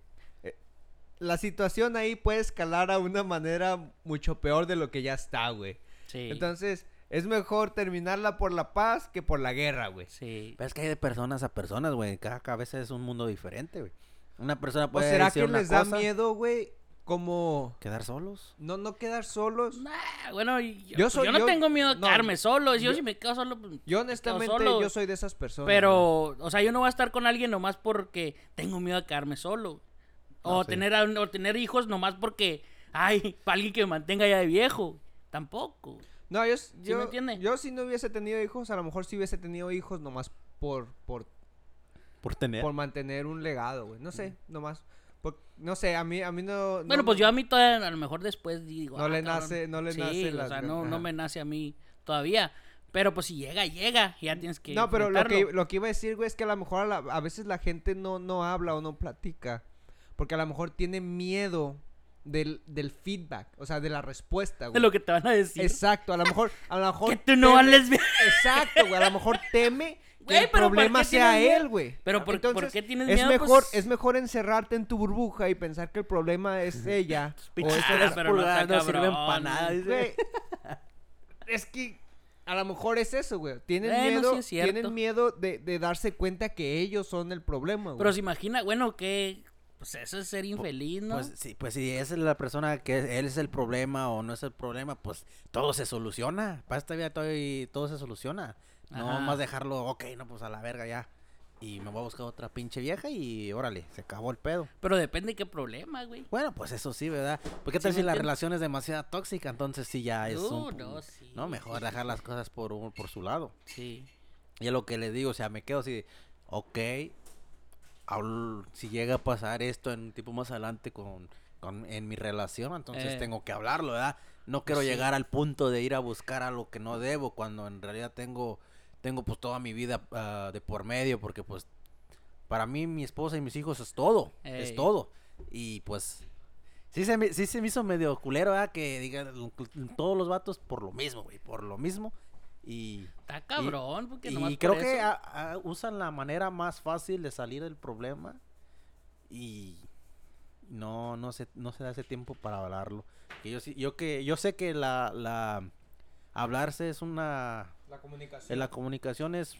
Speaker 2: la situación ahí puede escalar a una manera mucho peor de lo que ya está, güey.
Speaker 3: Sí.
Speaker 2: Entonces, es mejor terminarla por la paz que por la guerra, güey.
Speaker 3: sí.
Speaker 1: Pero es que hay de personas a personas, güey. Cada cabeza es un mundo diferente, güey. Una persona
Speaker 2: ¿O
Speaker 1: puede
Speaker 2: será
Speaker 1: decir
Speaker 2: que
Speaker 1: una
Speaker 2: les da miedo, güey, como
Speaker 1: quedar solos.
Speaker 2: no, no quedar solos?
Speaker 3: Nah, bueno, yo,
Speaker 2: Yo
Speaker 3: pues,
Speaker 2: soy-
Speaker 3: yo no
Speaker 2: yo-
Speaker 3: tengo miedo a
Speaker 2: no,
Speaker 3: quedarme solo. Yo,
Speaker 2: yo-
Speaker 3: si me quedo solo, pues,
Speaker 2: Yo honestamente,
Speaker 3: solo.
Speaker 2: yo soy de esas personas. güey.
Speaker 3: Pero, o sea, yo no voy a estar con alguien nomás porque tengo miedo a quedarme solo. O, tener, o tener hijos nomás porque, ay, para alguien que me mantenga ya de viejo. Tampoco.
Speaker 2: No, yo, yo,
Speaker 3: me
Speaker 2: yo si no hubiese tenido hijos, a lo mejor sí hubiese tenido hijos nomás por, por,
Speaker 1: Por tener.
Speaker 2: por mantener un legado, güey. No sé, nomás. Por- no sé, a mí, a mí no... no
Speaker 3: bueno, pues yo a mí todavía, a lo mejor después digo.
Speaker 2: No
Speaker 3: "Ah,
Speaker 2: le
Speaker 3: cabrón".
Speaker 2: nace- no le
Speaker 3: Sí,
Speaker 2: nace
Speaker 3: o
Speaker 2: las
Speaker 3: sea,
Speaker 2: gan-
Speaker 3: no, no me nace a mí todavía. Pero pues si llega, llega. Ya tienes que.
Speaker 2: No, pero lo que, lo que iba a decir, güey, es que a lo mejor a, la- a veces la gente no, no habla o no platica. Porque a lo mejor tiene miedo del, del feedback, o sea, de la respuesta,
Speaker 3: De
Speaker 2: güey.
Speaker 3: lo que te van a decir.
Speaker 2: Exacto, a lo mejor, a lo mejor
Speaker 3: Que tú no vales bien.
Speaker 2: Exacto, güey, a lo mejor teme que
Speaker 3: Güey,
Speaker 2: el
Speaker 3: pero ¿por
Speaker 2: problema sea él, güey.
Speaker 3: Pero ¿por-
Speaker 2: Entonces,
Speaker 3: por qué tienes
Speaker 2: es
Speaker 3: miedo?
Speaker 2: Mejor,
Speaker 3: Pues-
Speaker 2: Es mejor encerrarte en tu burbuja y pensar que el problema es ella. o
Speaker 1: Pinches
Speaker 2: es
Speaker 3: Ah, pero no está
Speaker 1: no sirven para nada.
Speaker 2: Güey, es que a lo mejor es eso, güey. Tienen miedo,
Speaker 3: sí es cierto.
Speaker 2: tienen miedo de, de darse cuenta que ellos son el problema, güey.
Speaker 3: Pero se imagina, bueno, que. Pues eso es ser infeliz, ¿no?
Speaker 1: Pues sí, pues si es la persona que él es el problema o no es el problema, pues todo se soluciona. Para esta vida todo, y todo se soluciona. No
Speaker 3: Ajá.
Speaker 1: más dejarlo, ok, no, pues a la verga ya. Y me voy a buscar otra pinche vieja y órale, se acabó el pedo.
Speaker 3: Pero depende de qué problema, güey.
Speaker 1: Bueno, pues eso sí, ¿verdad? Porque tal
Speaker 3: Sí,
Speaker 1: si la relación es demasiado tóxica? Entonces sí ya es
Speaker 3: No,
Speaker 1: un...
Speaker 3: no, sí,
Speaker 1: No, mejor
Speaker 3: sí,
Speaker 1: dejar las cosas por, un- por su lado.
Speaker 3: Sí.
Speaker 1: Y es lo que le digo, o sea, me quedo así, ok, hablo- si llega a pasar esto en un tipo más adelante con, con- en mi relación, entonces
Speaker 3: Eh.
Speaker 1: tengo que hablarlo, ¿verdad? No quiero
Speaker 3: Sí.
Speaker 1: llegar al punto de ir a buscar algo que no debo, cuando en realidad tengo, tengo pues toda mi vida ah, de por medio, porque pues para mí mi esposa y mis hijos es todo, es todo. Y pues sí se me, sí se me hizo medio culero, ¿verdad? Que digan todos los vatos por lo mismo, güey, por lo mismo. Y
Speaker 3: Está cabrón, porque nomás
Speaker 1: y
Speaker 3: por
Speaker 1: creo que
Speaker 3: eso-
Speaker 1: a- a- usan la manera más fácil de salir del problema y no no se no se da ese tiempo para hablarlo. Que yo sí- yo que yo sé que la la hablarse es una
Speaker 2: La comunicación.
Speaker 1: la comunicación es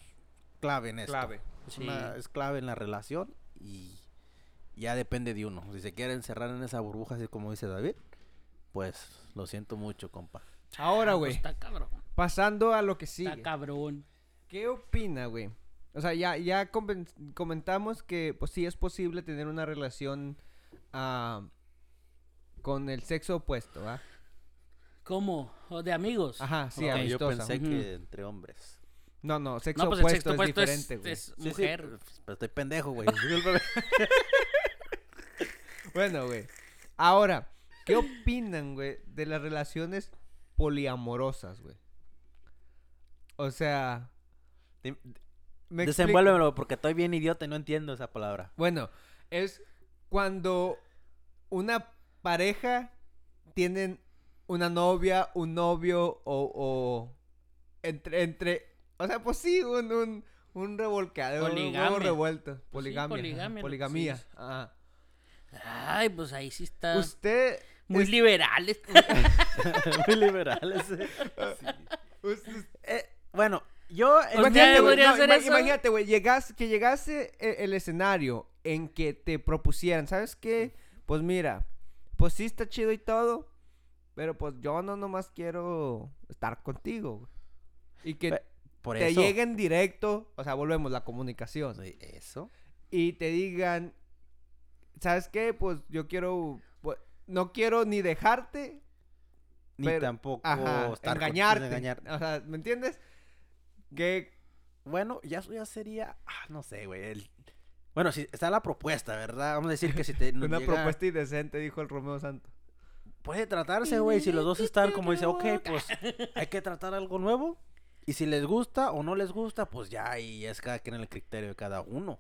Speaker 1: clave en esto.
Speaker 2: clave.
Speaker 1: Es,
Speaker 3: Sí.
Speaker 1: una- es clave en la relación y ya depende de uno. Si se quiere encerrar en esa burbuja, así como dice David, pues lo siento mucho, compa.
Speaker 2: Ahora,
Speaker 3: Ah,
Speaker 2: güey,
Speaker 3: pues está cabrón.
Speaker 2: Pasando a lo que
Speaker 3: Está
Speaker 2: sigue.
Speaker 3: cabrón.
Speaker 2: ¿Qué opina, güey? O sea, ya, ya comentamos que pues sí es posible tener una relación ah, con el sexo opuesto, ¿va?
Speaker 3: ¿Cómo? ¿O de amigos?
Speaker 2: Ajá, sí,
Speaker 3: Ok.
Speaker 1: yo
Speaker 2: amistosa.
Speaker 1: pensé que entre hombres.
Speaker 2: No, no, sexo
Speaker 3: No, pues el
Speaker 2: opuesto es
Speaker 3: es,
Speaker 2: diferente, güey.
Speaker 3: es
Speaker 1: sí,
Speaker 3: mujer.
Speaker 1: pero estoy pendejo, güey.
Speaker 2: Bueno, güey. Ahora, ¿qué opinan, güey, de las relaciones poliamorosas, güey? O sea, me explico.
Speaker 1: Desenvuélvemelo porque estoy bien idiota y no entiendo esa palabra.
Speaker 2: Bueno, es cuando una pareja tienen una novia, un novio o, o entre, entre, o sea, pues sí, un, un, un revolcadero, un huevo
Speaker 3: Poligamia.
Speaker 2: revuelto, poligamia, ajá,
Speaker 3: poligamia, dice.
Speaker 2: ajá.
Speaker 3: Ay, pues ahí sí está.
Speaker 2: Usted,
Speaker 3: Muy
Speaker 2: es-
Speaker 3: liberales.
Speaker 1: Muy liberales.
Speaker 2: usted-
Speaker 1: Eh, bueno, yo...
Speaker 2: Imagínate, güey, no, imagínate, güey, llegas, que llegase e- el escenario en que te propusieran, ¿sabes qué? Pues mira, pues sí está chido y todo, pero pues yo no nomás quiero estar contigo, güey. Y que
Speaker 1: Por
Speaker 2: te
Speaker 1: eso...
Speaker 2: lleguen directo, o sea, volvemos la comunicación,
Speaker 1: Sí, Eso.
Speaker 2: y te digan, ¿sabes qué? Pues yo quiero, pues, no quiero ni dejarte,
Speaker 1: Ni
Speaker 2: Pero-
Speaker 1: tampoco
Speaker 2: ajá,
Speaker 1: estar con-
Speaker 2: engañarte,
Speaker 1: engañar.
Speaker 2: o sea, ¿me entiendes? Que
Speaker 1: Bueno, ya eso ya sería... ah, no sé, güey. el- Bueno, si está la propuesta, ¿verdad? Vamos a decir que si te...
Speaker 2: una
Speaker 1: llega-
Speaker 2: propuesta indecente, dijo el Romeo Santos.
Speaker 1: Puede tratarse, güey. Si los dos están como dice, ok, pues hay que tratar algo nuevo. Y si les gusta o no les gusta, pues ya ahí es cada quien el criterio de cada uno.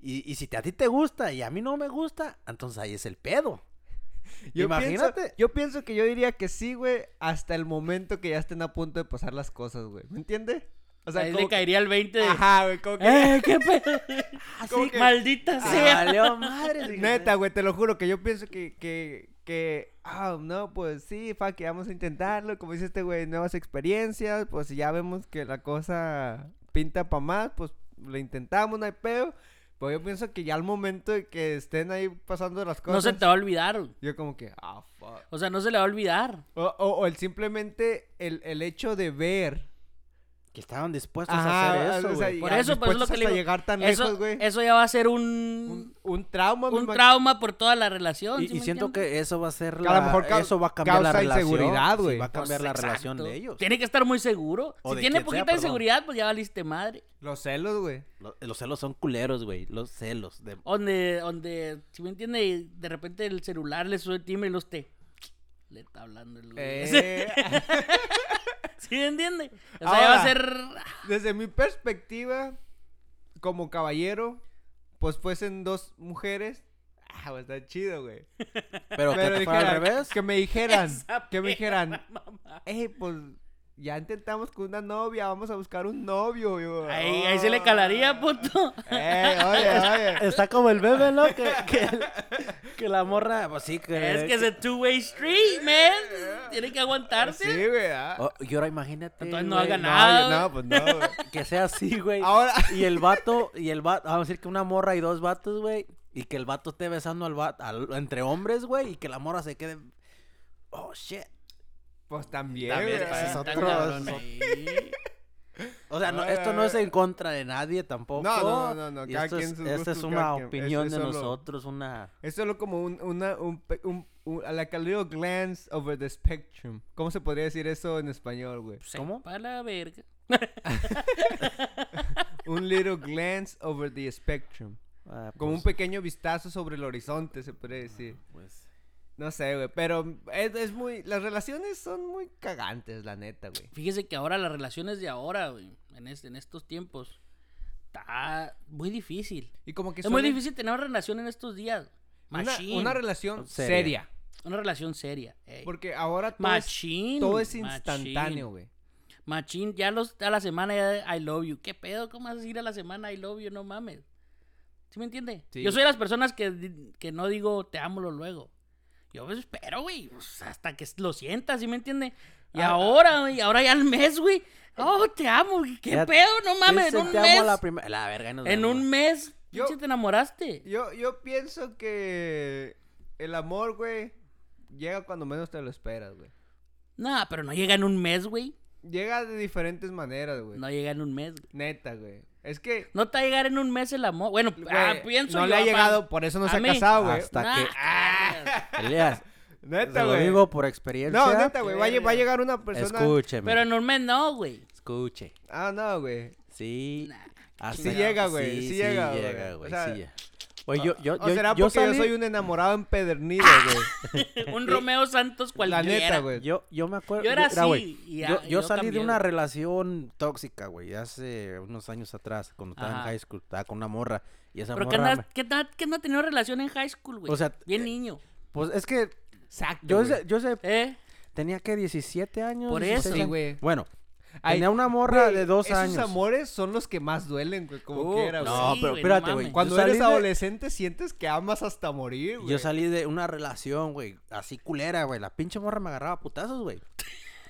Speaker 1: Y, y si te- a ti te gusta y a mí no me gusta, entonces ahí es el pedo.
Speaker 2: Yo
Speaker 1: Imagínate.
Speaker 2: Pienso, yo pienso que yo diría que sí, güey, hasta el momento que ya estén a punto de pasar las cosas, güey. ¿Me entiendes? O sea,
Speaker 3: ahí
Speaker 2: como
Speaker 3: le caería el 20 de.
Speaker 2: Ajá, güey, como que...
Speaker 3: ¡Eh, qué pedo!
Speaker 2: como que-
Speaker 3: Maldita
Speaker 1: Ah,
Speaker 3: sea.
Speaker 1: valió madre.
Speaker 2: Neta, güey, te lo juro que yo pienso que, que, que, ah, no, pues sí, fa, que vamos a intentarlo, como dice este güey, nuevas experiencias, pues si ya vemos que la cosa pinta para más, pues lo intentamos, no hay pedo, pues yo pienso que ya al momento de que estén ahí pasando las cosas,
Speaker 3: No se te va a olvidar.
Speaker 2: yo como que, ah, fuck.
Speaker 3: O sea, no se le va a olvidar.
Speaker 2: O, o, o el simplemente, el, el hecho de ver
Speaker 1: Que estaban dispuestos
Speaker 2: Ajá,
Speaker 1: a hacer eso,
Speaker 2: o sea,
Speaker 1: güey.
Speaker 3: Por eso, pues, es lo que le digo.
Speaker 2: llegar tan
Speaker 3: Eso,
Speaker 2: lejos, güey.
Speaker 3: eso ya va a ser un,
Speaker 2: Un, un trauma,
Speaker 3: un trauma por toda la relación.
Speaker 1: Y,
Speaker 3: ¿sí
Speaker 1: y
Speaker 3: me
Speaker 1: siento que eso va a ser la...
Speaker 2: a lo mejor
Speaker 1: eso va a cambiar la relación.
Speaker 2: inseguridad,
Speaker 1: sí,
Speaker 2: güey.
Speaker 1: va a cambiar
Speaker 3: Pues,
Speaker 1: la relación
Speaker 3: exacto.
Speaker 1: de ellos.
Speaker 3: Tiene que estar muy seguro.
Speaker 1: O
Speaker 3: si tiene
Speaker 1: sea,
Speaker 3: poquita inseguridad, pues ya valiste madre.
Speaker 2: Los celos, güey.
Speaker 1: Lo- Los, celos son culeros, güey. Los celos. De...
Speaker 3: Donde, donde, si me entiende, de repente el celular le sube el timbre y no usted. Le está hablando el güey.
Speaker 2: Eh,
Speaker 3: ¿Sí me entiende? O sea, ya va
Speaker 2: Ahora.
Speaker 3: a ser.
Speaker 2: desde mi perspectiva, como caballero, pues fuesen dos mujeres. Ah, pues está chido, güey.
Speaker 1: Pero, que te fuera al revés.
Speaker 2: que me dijeran,
Speaker 3: Esa
Speaker 2: que me dijeran,
Speaker 3: mamá.
Speaker 2: eh, pues ya intentamos con una novia, vamos a buscar un novio. Yo,
Speaker 3: Ahí, ahí se le calaría, puto.
Speaker 2: Eh, oye, oye.
Speaker 1: Está como el bebé, ¿no? Que, que, que la morra, pues sí, que...
Speaker 3: Es que es a two-way street, man. Tiene que aguantarse.
Speaker 2: Sí, güey. ah.
Speaker 1: Oh, y ahora imagínate,
Speaker 3: Entonces no
Speaker 1: güey,
Speaker 3: haga
Speaker 2: No,
Speaker 3: nada.
Speaker 2: yo- no, pues no, güey.
Speaker 1: que sea así, güey.
Speaker 2: Ahora,
Speaker 1: Y el vato, y el vato, vamos a decir que una morra y dos vatos, güey. Y que el vato esté besando al vato, entre hombres, güey. Y que la morra se quede... Oh, shit.
Speaker 2: Pues también,
Speaker 1: También, pues, es otro-. O sea, no,
Speaker 2: Ay,
Speaker 1: esto no es en contra de nadie tampoco.
Speaker 2: No, no, no, no, cada
Speaker 1: esto
Speaker 2: quien
Speaker 1: es,
Speaker 2: sus
Speaker 1: esta es
Speaker 2: cada
Speaker 1: una
Speaker 2: quien.
Speaker 1: opinión
Speaker 2: Es-
Speaker 1: de
Speaker 2: solo-
Speaker 1: nosotros, una...
Speaker 2: Es solo como un, una, un, un, un- like a little glance over the spectrum. ¿Cómo se podría decir eso en español, güey?
Speaker 1: ¿Cómo?
Speaker 3: Para la verga.
Speaker 2: Un little glance over the spectrum.
Speaker 1: ah,
Speaker 2: Como un
Speaker 1: pues,
Speaker 2: pequeño vistazo sobre el horizonte, se podría decir.
Speaker 1: pues,
Speaker 2: No sé, güey, pero es, es muy... Las relaciones son muy cagantes, la neta, güey.
Speaker 3: Fíjese que ahora las relaciones de ahora, güey, en, este, en estos tiempos, está muy difícil.
Speaker 2: Y como que
Speaker 3: Es muy difícil tener una relación en estos días.
Speaker 2: Una,
Speaker 3: Machine.
Speaker 2: una relación
Speaker 1: Seria.
Speaker 2: seria.
Speaker 3: Una relación seria. ey.
Speaker 2: Porque ahora todo es,
Speaker 3: Machín.
Speaker 2: todo es instantáneo, güey.
Speaker 3: Machín, ya los, a la semana ya I love you. ¿Qué pedo? ¿Cómo vas a decir a la semana I love you? No mames. ¿Sí me entiende?
Speaker 2: Sí.
Speaker 3: Yo soy de las personas que, que no digo te amo lo luego. Yo pues espero, güey, pues, hasta que lo sientas, ¿sí me entiende? Y
Speaker 2: Ah,
Speaker 3: ahora, güey, ahora ya al mes, güey. Oh, te amo, güey, ¿qué
Speaker 1: Ya
Speaker 3: pedo? No mames, en un
Speaker 1: "Te amo
Speaker 3: mes.
Speaker 1: la primera. La verga, y nos
Speaker 3: En
Speaker 1: vemos.
Speaker 3: un mes,
Speaker 2: Yo-
Speaker 3: pinche, te enamoraste.
Speaker 2: Yo, yo pienso que el amor, güey, llega cuando menos te lo esperas, güey.
Speaker 3: No, pero no llega en un mes, güey.
Speaker 2: Llega de diferentes maneras, güey.
Speaker 3: No llega en un mes, güey.
Speaker 2: Neta, güey. Es que
Speaker 3: No te va a llegar en un mes el amor. Bueno,
Speaker 2: güey,
Speaker 3: ah, pienso
Speaker 2: no
Speaker 3: yo,
Speaker 2: le ha llegado, por eso no se ha
Speaker 3: mí.
Speaker 2: casado, güey.
Speaker 1: Hasta
Speaker 3: Nah,
Speaker 1: que.
Speaker 3: ah,
Speaker 1: Elías,
Speaker 2: Neta,
Speaker 1: te lo
Speaker 2: güey.
Speaker 1: digo por experiencia.
Speaker 2: No, neta, güey. Va, a lle- va a llegar una persona.
Speaker 1: Escúcheme.
Speaker 3: Pero en un mes no, güey.
Speaker 1: Escuche.
Speaker 2: Ah, no, güey.
Speaker 1: Sí. hasta
Speaker 2: Sí llega, güey, sí llega, güey.
Speaker 1: llega, güey.
Speaker 2: O sea,
Speaker 1: sí llega. Güey, yo, yo,
Speaker 2: O
Speaker 1: yo,
Speaker 2: será
Speaker 1: yo
Speaker 2: porque
Speaker 1: salí,
Speaker 2: yo soy un enamorado empedernido, güey.
Speaker 3: un Romeo Santos
Speaker 2: La
Speaker 3: cualquiera.
Speaker 2: neta, güey.
Speaker 1: yo, yo me acuerdo.
Speaker 3: Yo era
Speaker 1: mira,
Speaker 3: así,
Speaker 1: güey,
Speaker 3: y ya-
Speaker 1: yo,
Speaker 3: y
Speaker 1: yo
Speaker 3: yo
Speaker 1: salí
Speaker 3: cambié,
Speaker 1: de una
Speaker 3: güey.
Speaker 1: relación tóxica, güey, hace unos años atrás, cuando estaba
Speaker 3: Ajá.
Speaker 1: en high school, estaba con una morra. Y esa
Speaker 3: ¿Pero qué
Speaker 1: morra.
Speaker 3: andas, qué, ta- qué no ha tenido relación en high school, güey?
Speaker 1: O sea,
Speaker 3: bien
Speaker 1: eh,
Speaker 3: niño.
Speaker 1: me- pues es que
Speaker 2: Exacto.
Speaker 1: yo,
Speaker 2: güey.
Speaker 1: sé- yo sé,
Speaker 3: ¿Eh?
Speaker 1: tenía que 17 años.
Speaker 3: Por
Speaker 1: 16
Speaker 3: eso.
Speaker 2: Sí,
Speaker 1: años.
Speaker 2: güey.
Speaker 1: Bueno,
Speaker 2: Ay,
Speaker 1: tenía una morra
Speaker 2: güey,
Speaker 1: de dos
Speaker 2: esos
Speaker 1: años.
Speaker 2: amores son los que más duelen, güey, como
Speaker 3: Uh,
Speaker 2: quiera, güey.
Speaker 1: No,
Speaker 3: Sí,
Speaker 1: pero espérate, güey.
Speaker 2: Cuando eres
Speaker 1: de-
Speaker 2: adolescente sientes que amas hasta morir, güey.
Speaker 1: Yo salí de una relación, güey, así culera, güey. La pinche morra me agarraba a putazos, güey.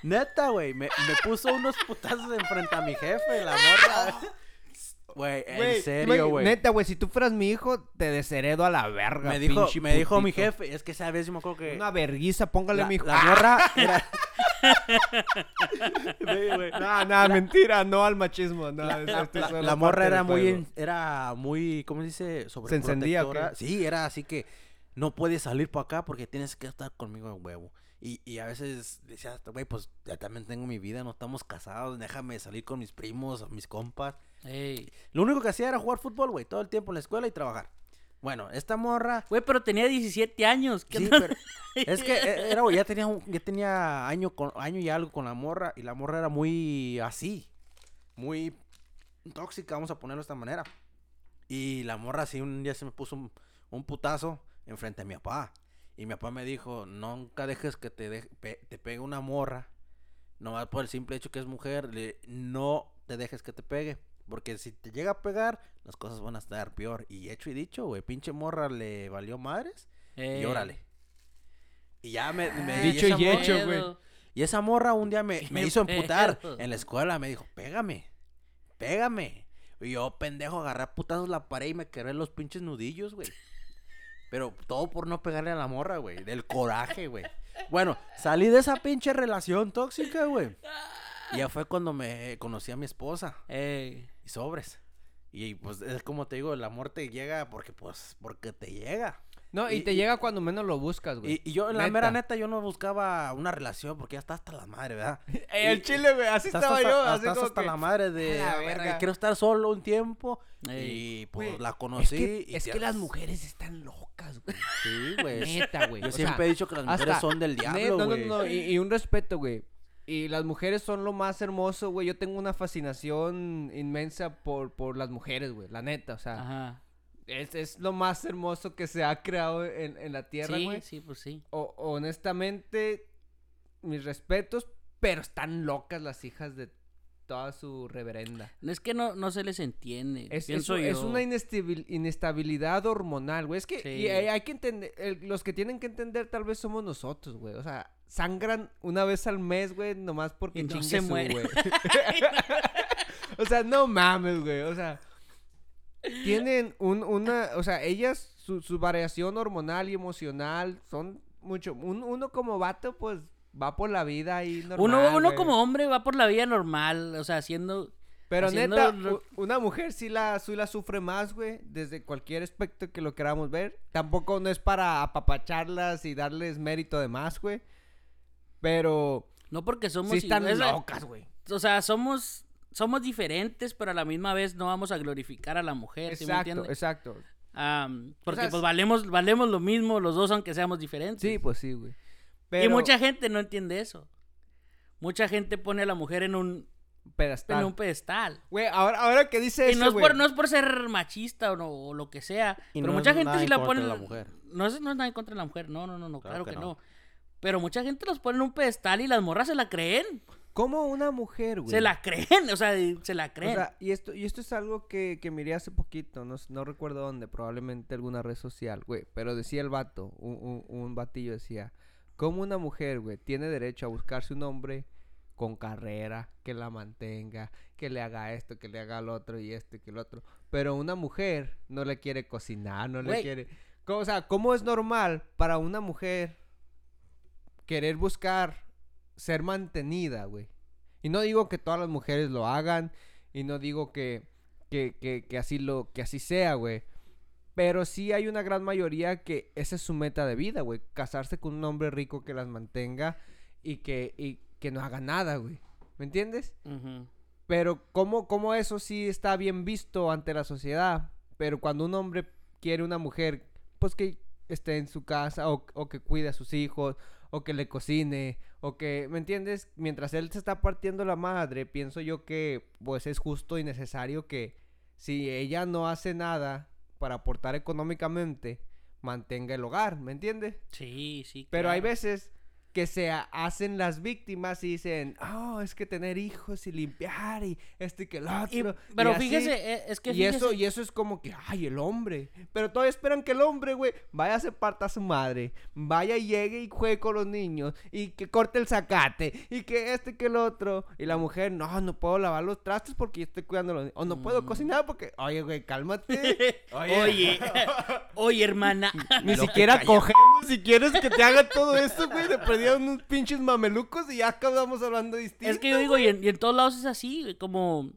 Speaker 1: Neta, güey. Me, me puso unos putazos enfrente a mi jefe, la morra. Güey, en serio, güey.
Speaker 2: Neta, güey, si tú fueras mi hijo, te desheredo a la verga.
Speaker 1: Me dijo, me dijo mi jefe, es que esa vez yo me acuerdo que...
Speaker 2: Una verguiza, póngale mi hijo.
Speaker 1: la morra.
Speaker 2: No, no, mentira, no al machismo. No,
Speaker 1: La, morra era muy, era muy, ¿cómo se dice? Sobre
Speaker 2: ¿Se encendía?
Speaker 1: Sí, era así que no puedes salir para acá porque tienes que estar conmigo en huevo. Y, y a veces decía, güey, pues ya también tengo mi vida, no estamos casados, déjame salir con mis primos, mis compas.
Speaker 3: Ey.
Speaker 1: Lo único que hacía era jugar fútbol, güey, todo el tiempo en la escuela y trabajar. Bueno, esta morra...
Speaker 3: Güey, pero tenía 17 años. ¿qué
Speaker 1: Sí,
Speaker 3: onda?
Speaker 1: pero es que eh, era, ya tenía, un- ya tenía año, con, año y algo con la morra y la morra era muy así, muy tóxica, vamos a ponerlo de esta manera. Y la morra así un día se me puso un, un putazo enfrente a mi papá. Y mi papá me dijo, nunca dejes que te, pe- te pegue una morra, nomás por el simple hecho que es mujer, le- no te dejes que te pegue. Porque si te llega a pegar, las cosas van a estar peor. Y hecho y dicho, güey, pinche morra le valió madres. Y órale. Y ya me, me-
Speaker 3: Ay,
Speaker 2: Dicho y hecho, güey.
Speaker 1: Y esa morra un día me, me hizo emputar en la escuela. Me dijo, pégame, pégame. Y yo, pendejo, agarré a putazos la pared y me quebré los pinches nudillos, güey. Pero todo por no pegarle a la morra, güey. Del coraje, güey. Bueno, salí de esa pinche relación tóxica, güey. Y ya fue cuando me conocí a mi esposa.
Speaker 3: Ey.
Speaker 1: Y sobres. Y pues es como te digo, el amor te llega porque, pues, porque te llega.
Speaker 2: No, y,
Speaker 1: Y-
Speaker 2: te
Speaker 1: y-
Speaker 2: llega cuando menos lo buscas, güey.
Speaker 1: Y, y yo, la
Speaker 2: Neta.
Speaker 1: mera neta, yo no buscaba una relación porque ya está hasta la madre, ¿verdad?
Speaker 2: El chile, güey, así estaba
Speaker 1: hasta,
Speaker 2: yo,
Speaker 1: estás
Speaker 2: así como
Speaker 1: hasta
Speaker 2: que-
Speaker 1: la madre de,
Speaker 2: la
Speaker 1: quiero estar solo un tiempo.
Speaker 3: Ey.
Speaker 1: Y pues
Speaker 2: Güey,
Speaker 1: la
Speaker 2: Es
Speaker 1: conocí.
Speaker 2: que,
Speaker 1: y
Speaker 2: es que las mujeres están locas, güey.
Speaker 1: Sí, güey.
Speaker 2: Neta, güey.
Speaker 1: Yo
Speaker 2: o
Speaker 1: siempre
Speaker 2: sea,
Speaker 1: he dicho que las mujeres
Speaker 2: hasta-
Speaker 1: son del diablo,
Speaker 2: no, no,
Speaker 1: güey.
Speaker 2: no, y, y un respeto, güey. Y las mujeres son lo más hermoso, güey. Yo tengo una fascinación inmensa por, por las mujeres, güey. La neta, o sea,
Speaker 3: Ajá.
Speaker 2: es, es lo más hermoso que se ha creado en, en la tierra,
Speaker 3: Sí,
Speaker 2: güey.
Speaker 3: sí, pues sí.
Speaker 2: O- honestamente, mis respetos, pero están locas las hijas de toda su reverenda.
Speaker 3: No es que no, no se les entiende.
Speaker 2: Es, es,
Speaker 3: pienso
Speaker 2: es
Speaker 3: yo.
Speaker 2: una inestabil- inestabilidad hormonal, güey. Es que
Speaker 3: Sí.
Speaker 2: y hay, hay que entender, el- los que tienen que entender tal vez somos nosotros, güey. O sea, sangran una vez al mes, güey, nomás porque
Speaker 3: Y no se muere.
Speaker 2: güey. o sea, no mames, güey. O sea, tienen un, una, o sea, ellas, su, su variación hormonal y emocional son mucho. un- uno como vato, pues, va por la vida ahí normal,
Speaker 3: Uno, uno como hombre va por la vida normal, o sea, haciendo...
Speaker 2: Pero
Speaker 3: haciendo
Speaker 2: neta, una mujer sí la, sí la sufre más, güey, desde cualquier aspecto que lo queramos ver. Tampoco no es para apapacharlas y darles mérito de más, güey. Pero
Speaker 3: No porque somos...
Speaker 2: sí están locas, güey.
Speaker 3: O sea, somos... Somos diferentes, pero a la misma vez no vamos a glorificar a la mujer, ¿sí me
Speaker 2: Exacto,
Speaker 3: entiendes?
Speaker 2: exacto.
Speaker 3: Porque
Speaker 2: sea,
Speaker 3: pues
Speaker 2: es-
Speaker 3: valemos, valemos lo mismo los dos aunque seamos diferentes.
Speaker 2: Sí, pues sí, güey.
Speaker 3: Y mucha gente no entiende eso. Mucha gente pone a la mujer en un,
Speaker 2: pedestal.
Speaker 3: en un pedestal.
Speaker 2: Güey, ahora, ahora que dice
Speaker 3: Y
Speaker 2: eso,
Speaker 3: no es, por, no es por ser machista o, no- o lo que sea.
Speaker 1: Y
Speaker 3: pero
Speaker 1: no
Speaker 3: mucha gente sí la pone.
Speaker 1: la mujer.
Speaker 3: No es, no es nada en contra de la mujer. No, no, no, no claro,
Speaker 1: Claro
Speaker 3: que,
Speaker 1: que
Speaker 3: no. Pero mucha gente los pone en un pedestal y las morras se la creen.
Speaker 2: ¿Cómo una mujer, güey?
Speaker 3: Se la creen, o sea, se la
Speaker 2: O
Speaker 3: creen.
Speaker 2: sea, y esto, y esto es algo que, que miré hace poquito, no, no recuerdo dónde, probablemente alguna red social, güey. Pero decía el vato, un, un, un batillo decía, ¿cómo una mujer, güey, tiene derecho a buscarse un hombre con carrera, que la mantenga, que le haga esto, que le haga lo otro y esto y que lo otro? Pero una mujer no le quiere cocinar, no le
Speaker 3: Güey.
Speaker 2: quiere... ¿Cómo- O sea, ¿cómo es normal para una mujer querer buscar ser mantenida, güey? Y no digo que todas las mujeres lo hagan, y no digo que, que, que, que así lo, que así sea, güey. Pero sí hay una gran mayoría que esa es su meta de vida, güey. Casarse con un hombre rico que las mantenga y que, y que no haga nada, güey. ¿Me entiendes? Pero ¿cómo, cómo eso sí está bien visto ante la sociedad? Pero cuando un hombre quiere una mujer, pues que esté en su casa o, o que cuide a sus hijos o que le cocine o que, ¿me entiendes? Mientras él se está partiendo la madre, pienso yo que pues es justo y necesario que si ella no hace nada para aportar económicamente, mantenga el hogar, ¿me entiendes?
Speaker 3: Sí, sí.
Speaker 2: Pero hay veces que se ha- hacen las víctimas y dicen, oh, es que tener hijos y limpiar y esto y que
Speaker 3: Y-
Speaker 2: otro. y
Speaker 3: pero
Speaker 2: así".
Speaker 3: fíjese, eh, es que
Speaker 2: y eso, y eso es como que, ay, el hombre. Pero todavía esperan que el hombre, güey, vaya a se parta a su madre, vaya y llegue y juegue con los niños, y que corte el zacate, y que este y que el otro. Y la mujer, no, no puedo lavar los trastes porque yo estoy cuidando los niños. O no puedo
Speaker 3: Mm.
Speaker 2: cocinar porque, oye, güey, cálmate.
Speaker 3: Oye, oye, hermana.
Speaker 2: Ni siquiera cogemos si quieres que te hagan todo eso, güey. Le perdieron unos pinches mamelucos y ya acabamos hablando distinto.
Speaker 3: Es que yo digo, y en, y en todos lados es así, como,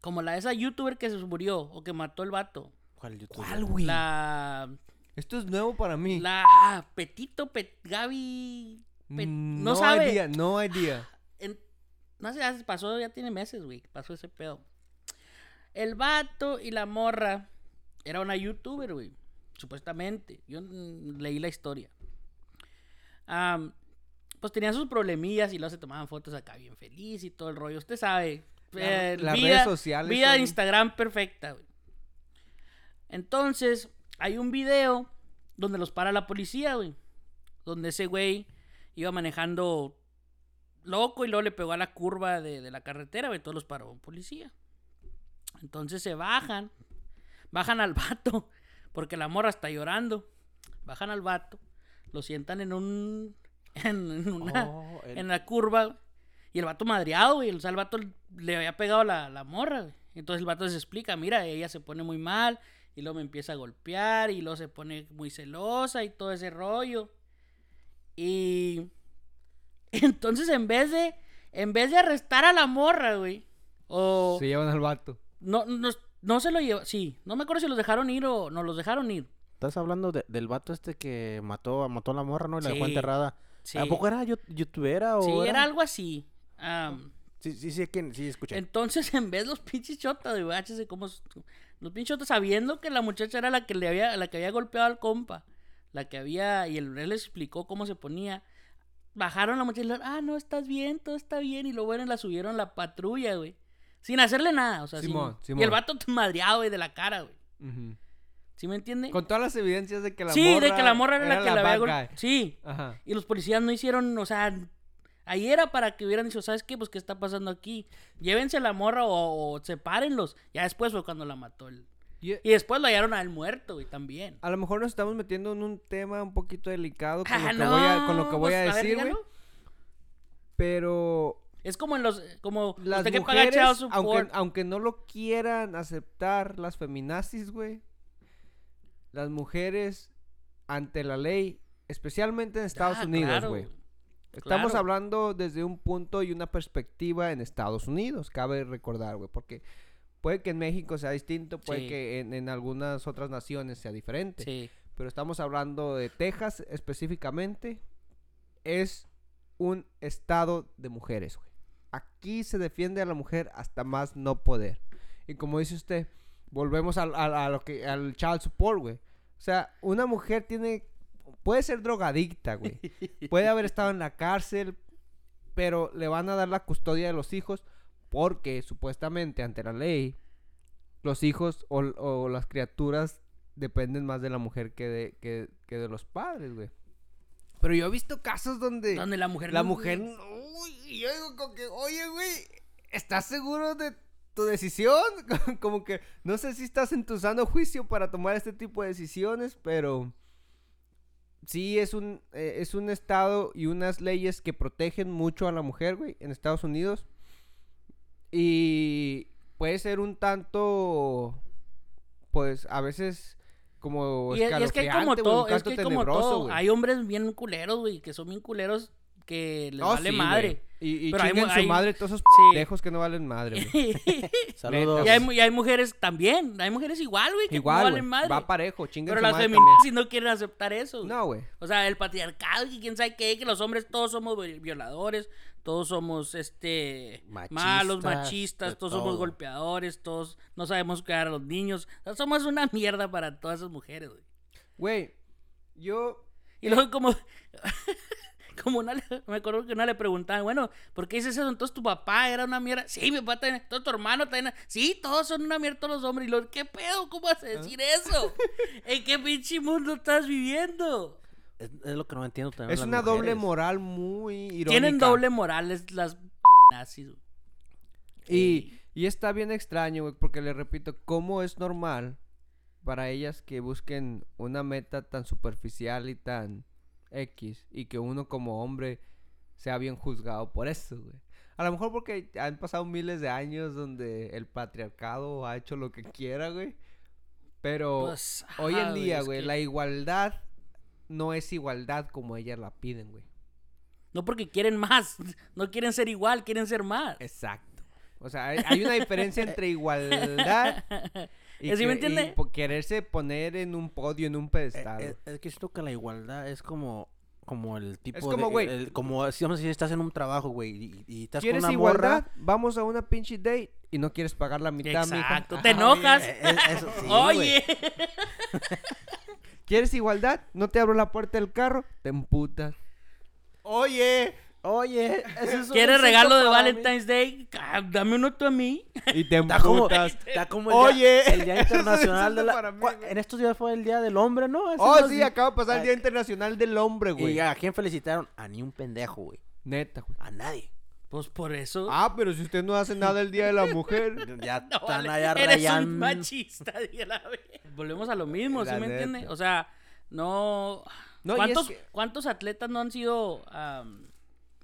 Speaker 3: como la de esa youtuber que se murió o que mató el vato.
Speaker 1: ¿Cuál youtuber?
Speaker 2: ¿Cuál, güey?
Speaker 3: La,
Speaker 2: Esto es nuevo para mí.
Speaker 3: la ah, Petito, Pet, Gaby, Pe-
Speaker 2: Mm,
Speaker 3: no sabe.
Speaker 2: idea, no idea.
Speaker 3: en- no sé, ya pasó, ya tiene meses, güey, pasó ese pedo. El vato y la morra era una youtuber, güey, supuestamente. Yo mm, leí la historia. Am, pues tenían sus problemillas y luego se tomaban fotos acá bien feliz y todo el rollo. Usted sabe.
Speaker 2: La-
Speaker 3: eh,
Speaker 2: las
Speaker 3: vida,
Speaker 2: redes sociales
Speaker 3: Vida de Instagram perfecta, güey. Entonces, hay un video donde los para la policía, güey. Donde ese güey iba manejando loco y luego le pegó a la curva de, de la carretera, güey. Todos los paró un policía. Entonces se bajan. Bajan al vato. Porque la morra está llorando. Bajan al vato. Lo sientan en un. En, en una.
Speaker 1: Oh, el-
Speaker 3: En la curva. Y el vato madreado, güey. O sea, el vato le había pegado la, la morra, güey. Entonces el vato se explica, mira, ella se pone muy mal. Y luego me empieza a golpear. Y luego se pone muy celosa y todo ese rollo. Y. Entonces en vez de. En vez de arrestar a la morra, güey. O.
Speaker 2: Se llevan al vato.
Speaker 3: No, no, no se lo llevó. Sí, no me acuerdo si los dejaron ir o no los dejaron ir.
Speaker 1: Estás hablando de- del vato este que mató, mató a la morra, ¿no? Y la dejó
Speaker 3: Sí.
Speaker 1: enterrada.
Speaker 3: Sí,
Speaker 1: ¿A poco era yo- youtubera o
Speaker 3: sí
Speaker 1: era?
Speaker 3: era algo así.
Speaker 1: Sí, sí, sí, sí, escuché.
Speaker 3: entonces, en vez de los pinches chotas, de guáchese cómo. s- Los pinches chotas sabiendo que la muchacha era la que le había, la que había golpeado al compa. La que había. Y el él les explicó cómo se ponía. Bajaron la muchacha y le ah, no, estás bien, todo está bien. Y luego bueno, la subieron a la patrulla, güey. Sin hacerle nada, o sea, sin-
Speaker 2: Simón,
Speaker 3: Y
Speaker 2: Simón.
Speaker 3: el vato madreado, güey, de la cara, güey. ¿Sí me entiende?
Speaker 2: Con todas las evidencias de que la
Speaker 3: sí,
Speaker 2: morra
Speaker 3: de que la morra era, la que la había golpeado.
Speaker 2: guy.
Speaker 3: Sí.
Speaker 2: Ajá.
Speaker 3: Y los policías no hicieron, o sea, ahí era para que hubieran dicho, ¿sabes qué? Pues, ¿qué está pasando aquí? Llévense a la morra o, o sepárenlos. Ya después fue cuando la mató él.
Speaker 2: Y-
Speaker 3: Y después lo hallaron al muerto, güey, también.
Speaker 2: a lo mejor nos estamos metiendo en un tema un poquito delicado con,
Speaker 3: Ah,
Speaker 2: lo, que voy a,
Speaker 3: no,
Speaker 2: con lo que voy a
Speaker 3: pues,
Speaker 2: decir, güey. Pero
Speaker 3: Es como en los, como
Speaker 2: las
Speaker 3: usted que paga
Speaker 2: mujeres, aunque, aunque no lo quieran aceptar las feminazis, güey, las mujeres ante la ley, especialmente en Estados
Speaker 3: Ah,
Speaker 2: Unidos,
Speaker 3: claro,
Speaker 2: güey. Estamos
Speaker 3: claro.
Speaker 2: hablando desde un punto y una perspectiva en Estados Unidos, cabe recordar, güey, porque puede que en México sea distinto, puede
Speaker 3: Sí.
Speaker 2: que en, en algunas otras naciones sea diferente,
Speaker 3: Sí.
Speaker 2: pero estamos hablando de Texas específicamente, es un estado de mujeres, güey. Aquí se defiende a la mujer hasta más no poder. Y como dice usted, volvemos al, al- a lo que, al child support, güey. O sea, una mujer tiene, puede ser drogadicta, güey. Puede haber estado en la cárcel, pero le van a dar la custodia de los hijos porque supuestamente ante la ley los hijos o, o las criaturas dependen más de la mujer que de, que, que de los padres, güey. Pero yo he visto casos donde
Speaker 3: Donde la mujer
Speaker 2: la
Speaker 3: no-
Speaker 2: mujer, uy, yo digo como que, oye, güey, ¿estás seguro de tu decisión? como que no sé si estás en tu sano juicio para tomar este tipo de decisiones, pero sí es un, eh, es un estado y unas leyes que protegen mucho a la mujer, güey, en Estados Unidos. Y puede ser un tanto, pues, a veces como
Speaker 3: Y, es- y es que hay como todo,
Speaker 2: un
Speaker 3: es
Speaker 2: tanto
Speaker 3: que hay como
Speaker 2: tenebroso,
Speaker 3: todo.
Speaker 2: güey.
Speaker 3: Hay hombres bien culeros, güey, que son bien culeros que les
Speaker 2: Oh,
Speaker 3: vale
Speaker 2: sí,
Speaker 3: madre.
Speaker 2: Y, y
Speaker 3: Pero hay
Speaker 2: su
Speaker 3: hay-
Speaker 2: madre todos esos
Speaker 3: sí.
Speaker 2: pendejos que no valen madre, güey.
Speaker 1: Saludos.
Speaker 3: y, hay, y hay mujeres también. Hay mujeres igual, güey, que
Speaker 2: Igual,
Speaker 3: no valen madre.
Speaker 2: Va parejo, chinguen
Speaker 3: Pero
Speaker 2: su
Speaker 3: las
Speaker 2: madre
Speaker 3: feministas sí no quieren aceptar eso.
Speaker 2: No, güey.
Speaker 3: O sea, el patriarcado y quién sabe qué, que los hombres todos somos vi- violadores, todos somos este malos,
Speaker 1: Machistas,
Speaker 3: todos somos golpeadores, todos no sabemos cuidar a los niños. O sea, somos una mierda para todas esas mujeres, güey.
Speaker 2: Güey, yo...
Speaker 3: Y luego como como una le- me acuerdo que una le preguntaban, bueno, ¿por qué dices eso? Entonces tu papá era una mierda. Sí, mi papá también, todo tu hermano también. Sí, todos son una mierda todos los hombres. Y luego, ¿qué pedo? ¿Cómo vas a decir eso? ¿En qué pinche mundo estás viviendo?
Speaker 1: Es, es lo que no entiendo también.
Speaker 2: Es
Speaker 1: las
Speaker 2: una doble moral muy irónica.
Speaker 3: Tienen doble moral es- las nazis.
Speaker 2: Y, y está bien extraño, güey, porque le repito, ¿cómo es normal para ellas que busquen una meta tan superficial y tan X y que uno como hombre sea bien juzgado por eso, güey? A lo mejor porque han pasado miles de años donde el patriarcado ha hecho lo que quiera, güey. Pero
Speaker 3: Pues,
Speaker 2: hoy en día, güey,
Speaker 3: que-
Speaker 2: la igualdad no es igualdad como ellas la piden, güey.
Speaker 3: No porque quieren más, no quieren ser igual, quieren ser más.
Speaker 2: Exacto. O sea, hay, hay una diferencia entre igualdad y,
Speaker 3: ¿Sí me entiende?
Speaker 2: y quererse poner en un podio, en un
Speaker 1: Eh,
Speaker 2: pedestal.
Speaker 1: eh, es que siento que la igualdad es como como el tipo
Speaker 2: como,
Speaker 1: de
Speaker 2: güey.
Speaker 1: el- como si vamos a decir, estás en un trabajo, güey, y, y estás con
Speaker 2: ¿Quieres
Speaker 1: una
Speaker 2: igualdad?
Speaker 1: morra.
Speaker 2: Vamos a una pinche date y no quieres pagar la mitad, mija.
Speaker 3: Exacto, te
Speaker 2: Ajá.
Speaker 3: enojas.
Speaker 1: Eh, eh, eso sí, güey.
Speaker 3: Oye,
Speaker 2: ¿Quieres igualdad? No te abro la puerta del carro, te emputas. Oye,
Speaker 1: Oye, ese es un
Speaker 3: ¿quieres regalo de
Speaker 1: mí.
Speaker 3: Valentine's Day? Ah, Dame uno tú a mí.
Speaker 2: y te
Speaker 1: Está como, está como el,
Speaker 2: Oye,
Speaker 1: día, el Día
Speaker 2: eso
Speaker 1: Internacional de la...
Speaker 2: para mí,
Speaker 1: ¿Cuál-
Speaker 2: güey.
Speaker 1: En estos días fue el Día del Hombre, ¿no? Eso
Speaker 2: Oh,
Speaker 1: no
Speaker 2: sí, acaba de pasar el Día Internacional del Hombre, güey.
Speaker 1: ¿Y a quién felicitaron? A ni un pendejo, güey.
Speaker 2: Neta, güey.
Speaker 1: A nadie.
Speaker 3: Pues por eso.
Speaker 2: Ah, pero si usted no hace nada el Día de la Mujer.
Speaker 1: Ya
Speaker 3: No,
Speaker 1: están
Speaker 3: vale,
Speaker 1: allá
Speaker 3: eres
Speaker 1: rayando.
Speaker 3: un machista, dije la vez. Volvemos a lo mismo, ¿sí
Speaker 2: La
Speaker 3: me entiende? O sea, no...
Speaker 2: No, y es
Speaker 3: ¿Cuántos,
Speaker 2: que-
Speaker 3: ¿Cuántos atletas no han sido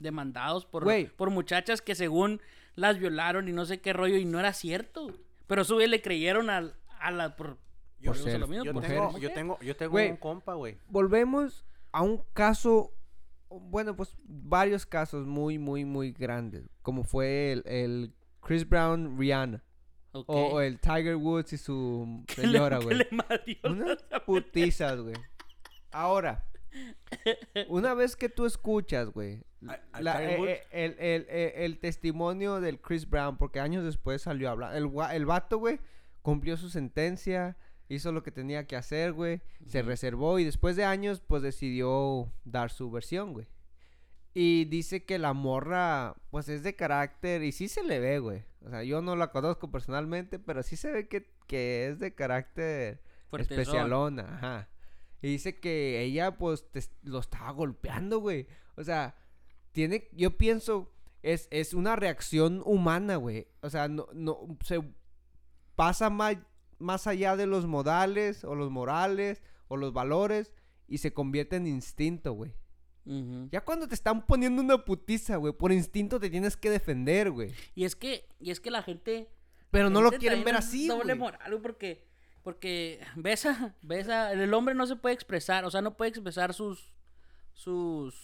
Speaker 3: demandados por, por muchachas que según las violaron y no sé qué rollo y no era cierto? Pero a su vez le creyeron al- a, la... Por,
Speaker 2: Por
Speaker 3: volvemos a
Speaker 2: ser
Speaker 3: lo mismo,
Speaker 1: Yo
Speaker 3: por
Speaker 1: tengo, yo tengo, yo un compa, güey.
Speaker 2: volvemos a un caso, bueno, pues varios casos muy, muy, muy grandes, como fue el, el Chris Brown, Rihanna, o, o el Tiger Woods y su señora, güey. Unas putizas, güey. Ahora, una vez que tú escuchas, güey,
Speaker 1: ¿Al- al
Speaker 2: la-
Speaker 1: Tiger
Speaker 2: eh, eh, el, el- el- el testimonio del Chris Brown, porque años después salió a hablar, el, el vato, güey, cumplió su sentencia, hizo lo que tenía que hacer, güey, se reservó y después de años, pues decidió dar su versión, güey. Y dice que la morra, pues es de carácter y sí se le ve, güey. O sea, yo no la conozco personalmente, pero sí se ve que, que es de carácter especialona, ajá. Y dice que ella, pues, te- lo estaba golpeando, güey. O sea, tiene, yo pienso, es, es una reacción humana, güey. O sea, no, no, se pasa más, más allá de los modales, o los morales, o los valores, y se convierte en instinto, güey. Ya cuando te están poniendo una putiza, güey, por instinto te tienes que defender, güey.
Speaker 3: Y es que, y es que la gente.
Speaker 2: Pero
Speaker 3: la
Speaker 2: no lo quieren ver así,
Speaker 3: Doble
Speaker 2: güey.
Speaker 3: moral, güey, porque, porque ves a, ves a- el hombre no se puede expresar, o sea, no puede expresar sus, sus,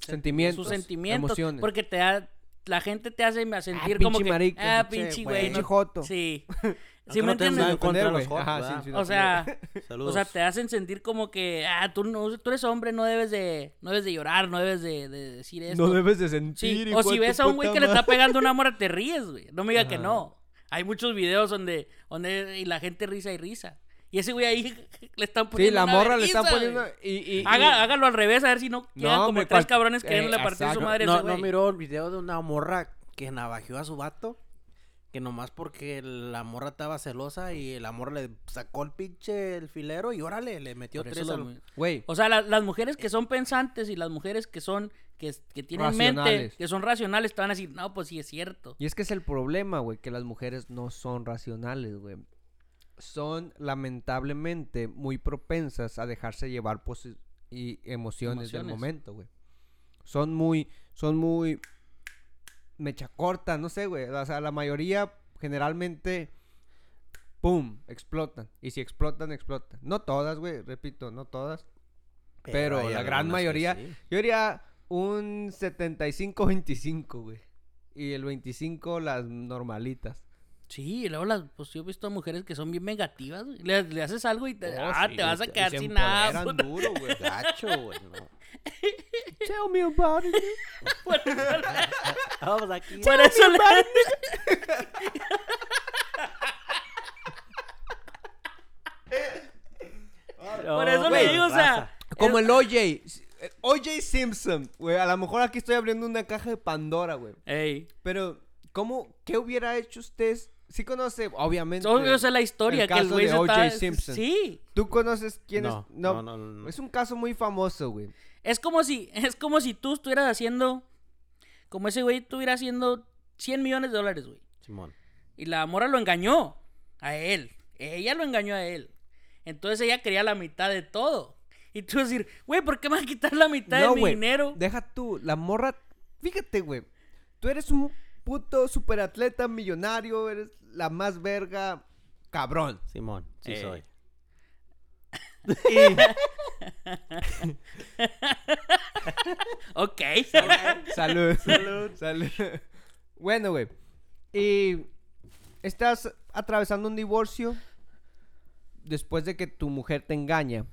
Speaker 2: Sentimientos,
Speaker 3: sus sentimientos,
Speaker 2: emociones.
Speaker 3: porque te da, la gente te hace sentir
Speaker 2: Ah,
Speaker 3: como que,
Speaker 2: marica,
Speaker 3: ah,
Speaker 1: pinche güey.
Speaker 3: no-
Speaker 2: joto.
Speaker 3: sí, sí me
Speaker 1: no
Speaker 3: entiendes,
Speaker 1: contra los
Speaker 2: güey.
Speaker 1: hot,
Speaker 2: Ajá, sí, sí,
Speaker 3: o sea,
Speaker 1: Saludos.
Speaker 3: o sea, te hacen sentir como que, ah, tú no, tú eres hombre, no debes de, no debes de llorar, no debes de, de decir esto.
Speaker 2: No debes de
Speaker 3: Sí,
Speaker 2: sentir.
Speaker 3: o si ves a un güey que le está pegando una mora, te ríes, güey. No me diga que no. Hay muchos videos donde, donde y la gente risa y risa. Y ese güey ahí le están
Speaker 2: Sí,
Speaker 3: poniendo
Speaker 2: la
Speaker 3: una
Speaker 2: morra le están poniendo. Y,
Speaker 3: Haga- hágalo al revés, a ver si no quedan
Speaker 2: No,
Speaker 3: como tres
Speaker 2: cual-
Speaker 3: cabrones
Speaker 2: eh,
Speaker 3: queriéndole partir su
Speaker 2: exacto.
Speaker 3: madre
Speaker 1: no,
Speaker 3: ese
Speaker 1: no miró el video de una morra que navajeó a su vato. que nomás porque la morra estaba celosa y el amor le sacó el pinche el filero y órale, le metió tres al-
Speaker 2: Güey,
Speaker 3: O sea, la- las mujeres que son pensantes y las mujeres que son, que, que tienen mente, que son racionales, te van a decir, no, pues sí es cierto.
Speaker 2: Y es que es el problema, güey, que las mujeres no son racionales, güey. Son lamentablemente muy propensas a dejarse llevar y emociones, del momento, güey. Son muy, son muy mecha corta, no sé, güey. O sea, la mayoría generalmente, ¡pum!, explotan. Y si explotan, explotan. No todas, güey, repito, no todas. Pero la gran mayoría-
Speaker 1: sí.
Speaker 2: Yo diría un 75-25, güey. Y el 25 las normalitas.
Speaker 3: Sí, y luego las, pues yo he visto a mujeres que son bien vengativas, güey. Le, le haces algo y te,
Speaker 2: Oh,
Speaker 3: ah,
Speaker 2: sí,
Speaker 3: te vas a quedar sin nada.
Speaker 2: empoderan
Speaker 3: puta.
Speaker 2: duro, güey.
Speaker 1: Gacho, güey, no.
Speaker 2: Tell me about it.
Speaker 1: Vamos aquí.
Speaker 3: Por eso le- por eso le digo, o sea,
Speaker 2: Como el OJ. OJ Simpson, güey. A lo mejor aquí estoy abriendo una caja de Pandora, güey.
Speaker 3: Ey,
Speaker 2: Pero, ¿cómo? ¿Qué hubiera hecho usted? Sí conoce, obviamente.
Speaker 3: yo sé la historia
Speaker 2: el
Speaker 3: que el güey
Speaker 2: de O.J.
Speaker 3: está...
Speaker 2: Simpson.
Speaker 3: Sí,
Speaker 2: ¿Tú conoces quién
Speaker 1: No,
Speaker 2: es? No,
Speaker 1: no, no, no.
Speaker 2: Es un caso muy famoso, güey.
Speaker 3: es como si, es como si tú estuvieras haciendo, como ese güey estuviera haciendo 100 millones de dólares, güey.
Speaker 1: Simón.
Speaker 3: Y la morra lo engañó a él. Ella lo engañó a él. Entonces ella quería la mitad de todo. Y tú vas a decir, güey, ¿por qué me vas a quitar la mitad de mi dinero?
Speaker 2: Deja tú, la morra. Fíjate, güey. Tú eres un puto superatleta millonario. Eres la más verga. Cabrón.
Speaker 1: Simón, sí
Speaker 3: Eh.
Speaker 1: soy.
Speaker 3: Ok.
Speaker 2: Salud. Salud. Salud. Bueno, güey. Y estás atravesando un divorcio después de que tu mujer te engaña.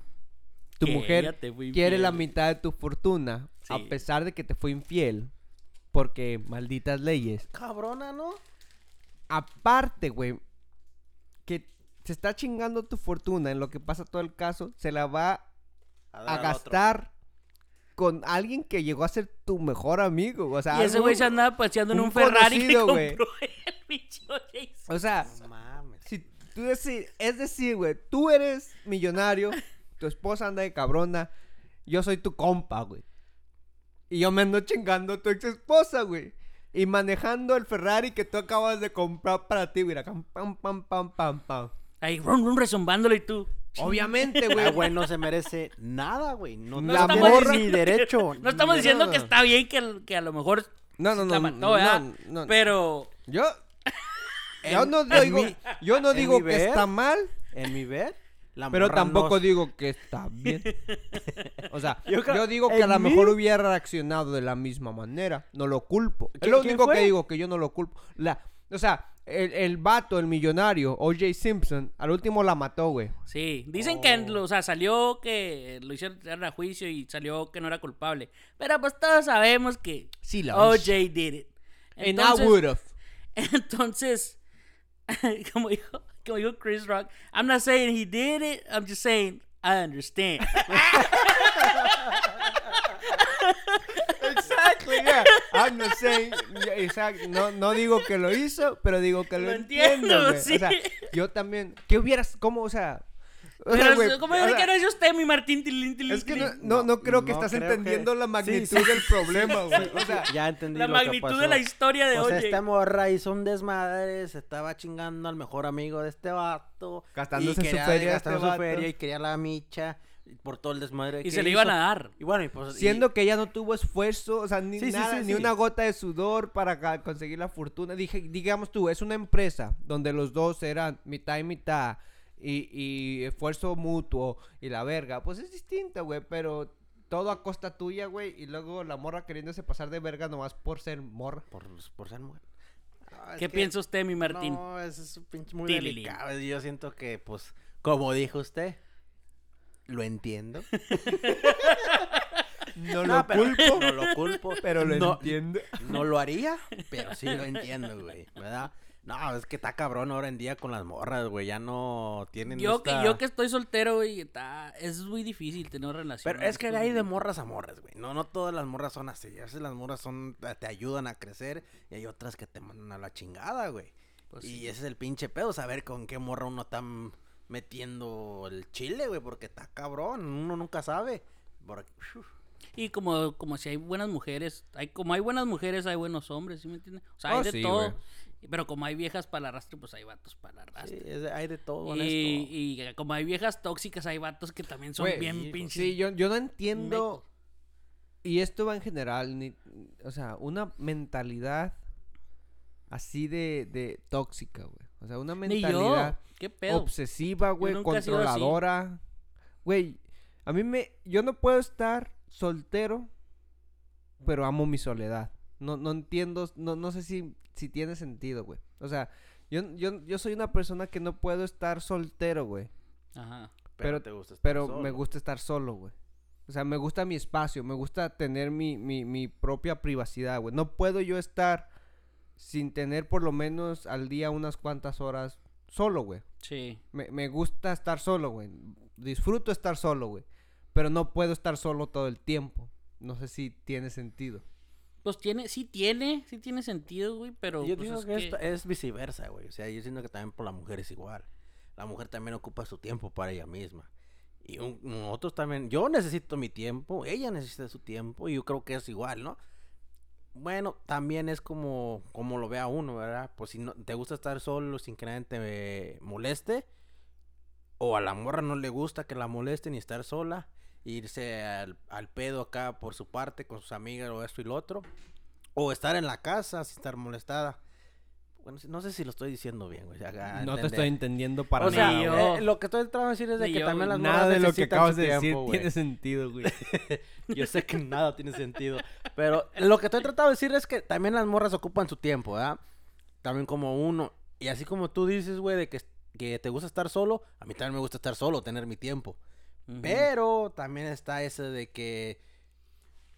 Speaker 2: Tu
Speaker 3: Que
Speaker 2: mujer quiere la mitad de tu fortuna
Speaker 3: Sí.
Speaker 2: a pesar de que te fue infiel. Porque malditas leyes.
Speaker 1: Cabrona, ¿no?
Speaker 2: Aparte, güey, que se está chingando tu fortuna en lo que pasa todo el caso, se la va a
Speaker 1: otro.
Speaker 2: gastar con alguien que llegó a ser tu mejor amigo. O sea,
Speaker 3: Y ese güey se andaba paseando en
Speaker 2: un
Speaker 3: un, Ferrari que
Speaker 2: conocido, güey.
Speaker 3: compró el.
Speaker 2: O sea,
Speaker 1: No mames.
Speaker 2: si tú decir, es decir, güey, tú eres millonario, tu esposa anda de cabrona, yo soy tu compa, güey. Y yo me ando chingando a tu ex esposa, güey. Y manejando el Ferrari que tú acabas de comprar para ti, mira, pam, pam, pam, pam, pam, pam.
Speaker 3: Ahí, rum, rum, resombándolo y tú.
Speaker 2: Obviamente,
Speaker 1: Ah,
Speaker 2: güey.
Speaker 1: güey, no se merece nada, güey. No,
Speaker 2: La morra-
Speaker 1: ni derecho.
Speaker 3: No estamos diciendo
Speaker 2: no,
Speaker 3: que
Speaker 2: no.
Speaker 3: está bien que, que a lo mejor
Speaker 2: No, no, no. no,
Speaker 3: mató,
Speaker 2: no,
Speaker 3: ¿verdad?
Speaker 2: no, no.
Speaker 3: Pero
Speaker 2: Yo. Yo no digo,
Speaker 1: mi-
Speaker 2: yo no digo que
Speaker 1: ver,
Speaker 2: está mal,
Speaker 1: En mi ver, la
Speaker 2: pero tampoco
Speaker 1: no-
Speaker 2: digo que está bien. O sea, yo, digo que a lo
Speaker 1: mí-
Speaker 2: mejor hubiera reaccionado de la misma manera. No lo culpo. Es
Speaker 1: ¿Qui-
Speaker 2: lo único que digo, que yo no lo culpo. La, o sea, el, el vato, el millonario, O.J. Simpson, al último la mató, güey.
Speaker 3: sí, dicen que
Speaker 1: Oh.
Speaker 3: o sea, salió que lo hicieron a juicio y salió que no era culpable. Pero pues todos sabemos que
Speaker 2: Sí,
Speaker 3: OJ did it.
Speaker 2: And I
Speaker 3: Entonces,
Speaker 2: would've.
Speaker 3: entonces como dijo, dijo Chris Rock, I'm not saying he did it, I'm just saying I understand.
Speaker 2: Exactly, yeah. I'm not saying, yeah, exact- no, no digo que lo hizo, pero digo que lo,
Speaker 3: Lo
Speaker 2: entiendo,
Speaker 3: entiendo, sí.
Speaker 2: O sea, yo también, ¿qué hubieras, cómo, o sea? o sea,
Speaker 3: Pero,
Speaker 2: güey,
Speaker 3: ¿Cómo
Speaker 2: o sea,
Speaker 3: que no es usted, mi Martín? Tilín, tilín,
Speaker 2: Es que no, no, no creo que
Speaker 1: no
Speaker 2: estás
Speaker 1: creo que-
Speaker 2: entendiendo la magnitud
Speaker 1: sí,
Speaker 2: del problema, güey. O sea,
Speaker 1: Ya entendí
Speaker 3: La
Speaker 1: lo que
Speaker 3: magnitud
Speaker 1: pasó.
Speaker 3: de la historia de
Speaker 1: O sea,
Speaker 3: OJ.
Speaker 1: esta morra hizo un desmadre, se estaba chingando al mejor amigo de este vato.
Speaker 2: Gastándose
Speaker 1: y
Speaker 2: su
Speaker 1: quería-
Speaker 2: feria
Speaker 1: gastando
Speaker 2: este
Speaker 1: su feria y quería la micha por todo el desmadre
Speaker 3: Y
Speaker 1: que
Speaker 3: se le iban a dar.
Speaker 1: Y bueno, y pues... y-
Speaker 2: siendo que ella no tuvo esfuerzo, o sea, ni
Speaker 1: Sí, sí,
Speaker 2: nada,
Speaker 1: sí,
Speaker 2: ni
Speaker 1: sí.
Speaker 2: una gota de sudor para conseguir la fortuna. Dije, digamos tú, es una empresa donde los dos eran mitad y mitad y, y esfuerzo mutuo y la verga, pues es distinto, güey, pero todo a costa tuya, güey, y luego la morra queriéndose pasar de verga nomás por ser morra.
Speaker 1: Por, por ser es
Speaker 3: ¿Qué
Speaker 1: que-
Speaker 3: piensa usted, mi Martín?
Speaker 1: No, eso es un pinche muy
Speaker 3: Tililín.
Speaker 1: delicado. Yo siento que, pues, como dijo usted, lo entiendo.
Speaker 2: No
Speaker 1: No,
Speaker 2: lo
Speaker 1: pero-
Speaker 2: culpo,
Speaker 1: No lo culpo.
Speaker 2: pero lo
Speaker 1: no,
Speaker 2: entiendo.
Speaker 1: No lo haría, pero sí lo entiendo, güey, ¿verdad? No, es que está cabrón ahora en día con las morras, güey, ya no tienen
Speaker 3: Yo, que, yo que estoy soltero, güey, está... es muy difícil tener relación.
Speaker 1: Pero es que hay de morras a morras, güey. No, no todas las morras son así. A veces las morras son, te ayudan a crecer y hay otras que te mandan a la chingada, güey.
Speaker 3: Pues
Speaker 1: y
Speaker 3: sí.
Speaker 1: ese es el pinche pedo, saber con qué morra uno está metiendo el chile, güey, porque está cabrón, uno nunca sabe. Porque,
Speaker 3: Y como, como si hay buenas mujeres, hay como hay buenas mujeres, hay buenos hombres, ¿sí me entiendes? O sea, hay
Speaker 2: Oh,
Speaker 3: de
Speaker 2: sí,
Speaker 3: todo. Pero como hay viejas para el arrastre, pues hay vatos para el arrastre.
Speaker 1: sí, es de- hay de todo
Speaker 3: y, y como hay viejas tóxicas, hay vatos que también son bien pinches.
Speaker 2: Sí, yo, yo no entiendo. Y esto va en general. ni- o sea, una mentalidad así de, de tóxica, güey. O sea, una mentalidad
Speaker 3: ¿Qué pedo?
Speaker 2: obsesiva, güey, controladora. Güey, a mí me. Yo no puedo estar soltero, pero amo mi soledad. No, no entiendo, no, no sé si, si tiene sentido, güey. O sea, yo, yo, yo soy una persona que no puedo estar soltero, güey.
Speaker 3: Ajá.
Speaker 2: pero-
Speaker 1: te gusta estar
Speaker 2: Pero me gusta estar solo, güey. O sea, me gusta mi espacio, me gusta tener mi, mi, mi propia privacidad, güey. No puedo yo estar sin tener por lo menos al día unas cuantas horas solo, güey.
Speaker 3: Sí.
Speaker 2: Me, me gusta estar solo, güey. Disfruto estar solo, güey. Pero no puedo estar solo todo el tiempo. No sé si tiene sentido.
Speaker 3: Pues tiene, sí tiene, sí tiene sentido, güey, pero
Speaker 1: Yo
Speaker 3: pues,
Speaker 1: digo
Speaker 3: es
Speaker 1: que, es viceversa, güey. O sea, yo siento que también por la mujer es igual. La mujer también ocupa su tiempo para ella misma. Y un- nosotros también, yo necesito mi tiempo, ella necesita su tiempo y yo creo que es igual, ¿no? Bueno, también es como, como lo vea uno, ¿verdad? Pues si no te gusta estar solo sin que nadie te moleste, o a la morra no le gusta que la molesten y estar sola, irse al, al pedo acá por su parte con sus amigas o esto y lo otro, o estar en la casa sin estar molestada. Bueno, no sé si lo estoy diciendo bien, güey.
Speaker 2: no te estoy entendiendo para
Speaker 1: O sea,
Speaker 2: nada.
Speaker 3: yo.
Speaker 2: güey.
Speaker 1: eh, lo que estoy tratando de decir es de que
Speaker 3: yo,
Speaker 1: también las
Speaker 3: güey.
Speaker 2: Nada
Speaker 1: morras
Speaker 2: de lo que acabas
Speaker 1: su
Speaker 2: de decir
Speaker 1: tiempo, güey.
Speaker 2: tiene sentido, güey.
Speaker 1: Yo sé que nada tiene sentido. Pero lo que estoy tratando de decir es que también las morras ocupan su tiempo, ¿verdad? También como uno. Y así como tú dices, güey, de que, que te gusta estar solo, a mí también me gusta estar solo, tener mi tiempo. Pero también está ese de que.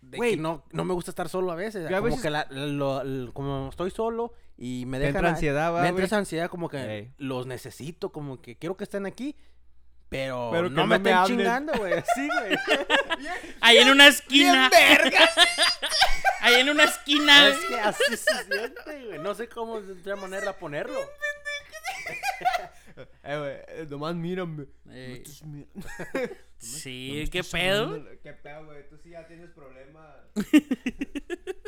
Speaker 1: De
Speaker 2: Güey.
Speaker 1: que no, no me gusta estar solo a veces.
Speaker 2: Yo a
Speaker 1: como
Speaker 2: veces-
Speaker 1: que la- lo- lo- como estoy solo y me
Speaker 2: Te
Speaker 1: dejan.
Speaker 2: entra
Speaker 1: a-
Speaker 2: ansiedad, va,
Speaker 1: Me entra esa ansiedad como que
Speaker 2: Ey.
Speaker 1: los necesito, como que quiero que estén aquí. Pero,
Speaker 2: Pero
Speaker 1: no,
Speaker 2: no
Speaker 1: me
Speaker 2: me
Speaker 1: estén
Speaker 2: hablen.
Speaker 1: chingando, güey. Sí, güey.
Speaker 3: Ahí en una esquina. Ahí en una esquina.
Speaker 1: Es que así se siente, güey. No sé cómo de otra manera ponerlo.
Speaker 2: Eh, güey, eh, nomás mírame.
Speaker 3: Eh,
Speaker 2: No mir-
Speaker 3: sí,
Speaker 2: no
Speaker 3: qué pedo.
Speaker 2: ¿Qué pedo, güey? Tú sí ya tienes problemas.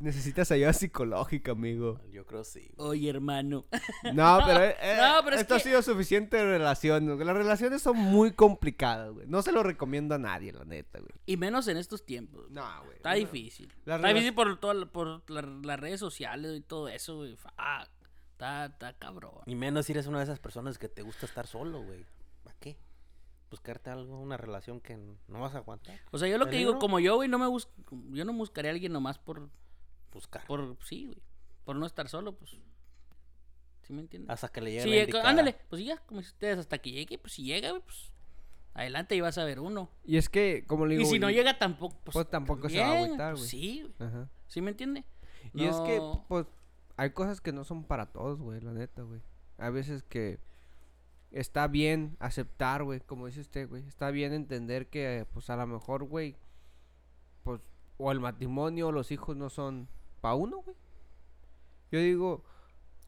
Speaker 2: Necesitas ayuda psicológica, amigo.
Speaker 1: Yo creo sí.
Speaker 3: Oye, hermano.
Speaker 2: No, pero, eh, eh,
Speaker 3: No, pero es
Speaker 2: esto ha
Speaker 3: que-
Speaker 2: sido suficiente relación. Las relaciones son muy complicadas, güey. No se lo recomiendo a nadie, la neta, güey.
Speaker 3: Y menos en estos tiempos.
Speaker 2: No, güey.
Speaker 3: Está difícil. Está difícil por, toda la- por la- las redes sociales y todo eso, güey. Fuck. Está, está cabrón.
Speaker 1: Y menos si eres una de esas personas que te gusta estar solo, güey. ¿Para qué? Buscarte algo, una relación que no vas a aguantar.
Speaker 3: O sea, yo lo que digo, como yo, güey, no me bus yo no buscaría a alguien nomás por,
Speaker 1: Buscar.
Speaker 3: por, sí, güey. Por no estar solo, pues. ¿Sí me entiendes?
Speaker 1: Hasta que le llegue
Speaker 3: Sí,
Speaker 1: la
Speaker 3: eh,
Speaker 1: indicada.
Speaker 3: ándale, pues ya, como ustedes, hasta que llegue, pues si llega, güey, pues adelante y vas a ver uno.
Speaker 2: Y es que, como le digo.
Speaker 3: y si no llega tampoco, pues,
Speaker 2: pues tampoco se va a agüitar,
Speaker 3: pues,
Speaker 2: güey.
Speaker 3: sí, güey.
Speaker 2: Ajá.
Speaker 3: ¿Sí me entiende?
Speaker 2: Y es que, pues, hay cosas que no son para todos, güey, la neta, güey. Hay veces que está bien aceptar, güey, como dice usted, güey. Está bien entender que, pues, a lo mejor, güey, pues, o el matrimonio o los hijos no son para uno, güey. Yo digo,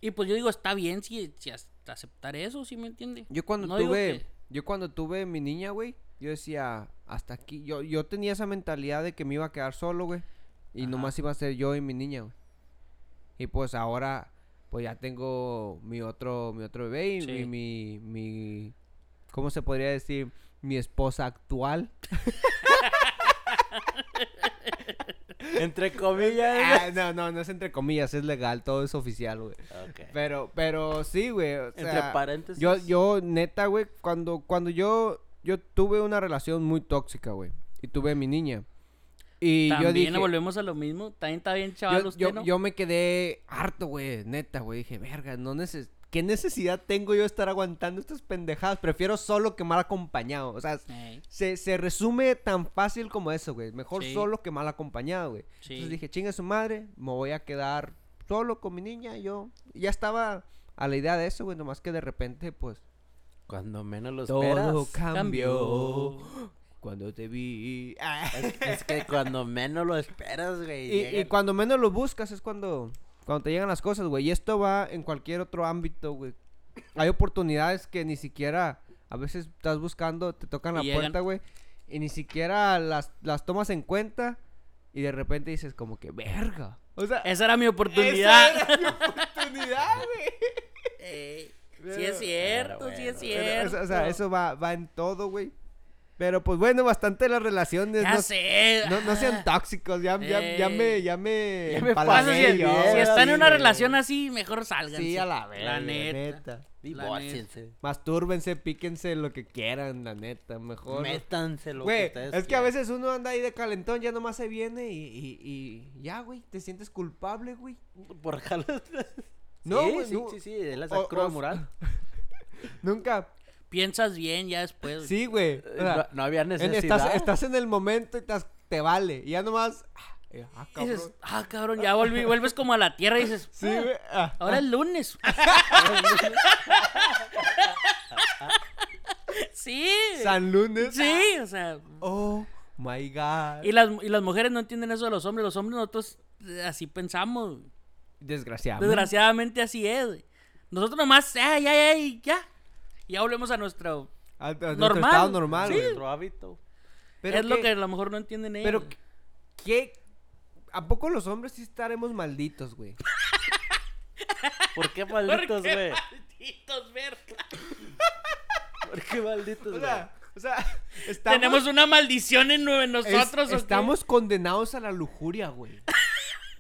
Speaker 3: Y pues yo digo, está bien si, si aceptar eso, ¿sí me entiende?
Speaker 2: yo cuando
Speaker 3: No
Speaker 2: tuve,
Speaker 3: que-
Speaker 2: yo cuando tuve mi niña, güey, yo decía, hasta aquí, yo, yo tenía esa mentalidad de que me iba a quedar solo, güey. Y
Speaker 3: Ajá.
Speaker 2: nomás iba a ser yo y mi niña, güey. Y pues ahora, pues ya tengo mi otro, mi otro bebé y
Speaker 3: Sí.
Speaker 2: mi, mi, mi- ¿cómo se podría decir? Mi esposa actual.
Speaker 1: Entre comillas.
Speaker 2: Ah, no, no, no es entre comillas, es legal, todo es oficial, güey. Pero, pero sí, güey. o
Speaker 1: Entre
Speaker 2: sea,
Speaker 1: paréntesis.
Speaker 2: Yo, yo, neta, güey, cuando, cuando yo, yo tuve una relación muy tóxica, güey. Y tuve a mi niña. Y
Speaker 3: También
Speaker 2: yo dije,
Speaker 3: volvemos a lo mismo. También está bien, chaval,
Speaker 2: yo,
Speaker 3: usted,
Speaker 2: yo,
Speaker 3: ¿no?
Speaker 2: yo me quedé harto, güey, neta, güey. Dije, verga, no neces ¿qué necesidad tengo yo de estar aguantando estas pendejadas? Prefiero solo que mal acompañado. O sea, se, se resume tan fácil como eso, güey. Mejor
Speaker 3: Sí.
Speaker 2: solo que mal acompañado, güey.
Speaker 3: sí.
Speaker 2: Entonces dije, chinga su madre, me voy a quedar solo con mi niña. Yo ya estaba a la idea de eso, güey. Nomás que de repente, pues,
Speaker 1: Cuando menos lo
Speaker 2: todo
Speaker 1: esperas.
Speaker 2: cambió. Cuando te vi.
Speaker 1: Es, es que cuando menos lo esperas, güey.
Speaker 2: Y, cuando menos lo buscas es cuando, cuando, te llegan las cosas, güey. Y esto va en cualquier otro ámbito, güey. Hay oportunidades que ni siquiera a veces estás buscando, te tocan la
Speaker 3: Y llegan.
Speaker 2: puerta, güey. Y ni siquiera las, las tomas en cuenta. Y de repente dices como que, verga. O sea,
Speaker 3: Esa era mi oportunidad.
Speaker 2: esa era mi oportunidad, güey.
Speaker 3: Ey, sí es cierto,
Speaker 1: Pero
Speaker 3: sí es
Speaker 1: bueno.
Speaker 2: Pero,
Speaker 3: cierto.
Speaker 2: o sea, eso va, va en todo, güey. Pero pues bueno, bastante las relaciones.
Speaker 3: ya
Speaker 2: no,
Speaker 3: sé.
Speaker 2: no, no sean
Speaker 3: ah.
Speaker 2: tóxicos, ya, ya, ya me, ya me,
Speaker 1: Ya me
Speaker 3: Pasa, si,
Speaker 2: yo,
Speaker 3: si están en
Speaker 2: sí,
Speaker 3: una relación así, mejor salgan.
Speaker 2: Sí, a la verga,
Speaker 3: La neta.
Speaker 2: neta.
Speaker 1: Divórciense.
Speaker 2: Mastúrbense, píquense lo que quieran, la neta, mejor.
Speaker 1: Métanse lo que
Speaker 2: Güey,
Speaker 1: ustedes
Speaker 2: es que a veces uno anda ahí de calentón, ya nomás se viene y, y, y ya, güey, te sientes culpable, güey.
Speaker 1: Por jalar.
Speaker 2: No,
Speaker 1: sí,
Speaker 2: güey,
Speaker 1: sí,
Speaker 2: no.
Speaker 1: sí, sí, la cruda
Speaker 2: o-
Speaker 1: moral.
Speaker 2: Nunca.
Speaker 3: Piensas bien ya después.
Speaker 2: Sí, güey. o sea,
Speaker 1: no, no había
Speaker 2: en-
Speaker 1: necesidad.
Speaker 2: estás, estás en el momento y te, te vale. Y ya nomás. ah, eh, ah,
Speaker 3: Y
Speaker 2: cabrón.
Speaker 3: dices, ah, cabrón, ya volví, vuelves como a la tierra y dices,
Speaker 2: Sí,
Speaker 3: "Ah,
Speaker 2: güey. ah,
Speaker 3: ahora es lunes. sí.
Speaker 2: San Lunes.
Speaker 3: Sí, o sea.
Speaker 2: Oh my god.
Speaker 3: Y las, y las mujeres no entienden eso de los hombres. Los hombres nosotros eh, así pensamos.
Speaker 2: Desgraciado.
Speaker 3: Desgraciadamente así es. Nosotros nomás, ay, ay, ay, ya. Y ya volvemos a nuestro...
Speaker 2: A, a nuestro
Speaker 3: Normal.
Speaker 2: estado normal,
Speaker 3: Sí.
Speaker 2: güey.
Speaker 1: Nuestro hábito.
Speaker 2: Pero
Speaker 3: es lo
Speaker 2: qué-
Speaker 3: que a lo mejor no entienden ellos.
Speaker 2: Pero, ¿qué? ¿A poco los hombres sí estaremos malditos, güey?
Speaker 1: ¿Por qué
Speaker 3: ¿Por
Speaker 1: malditos,
Speaker 3: qué
Speaker 1: güey?
Speaker 3: malditos, verga?
Speaker 1: ¿Por qué malditos,
Speaker 2: O
Speaker 1: güey?
Speaker 2: sea, o sea, estamos,
Speaker 3: Tenemos una maldición en
Speaker 2: es-
Speaker 3: nosotros. ¿o qué?
Speaker 2: estamos condenados a la lujuria, güey.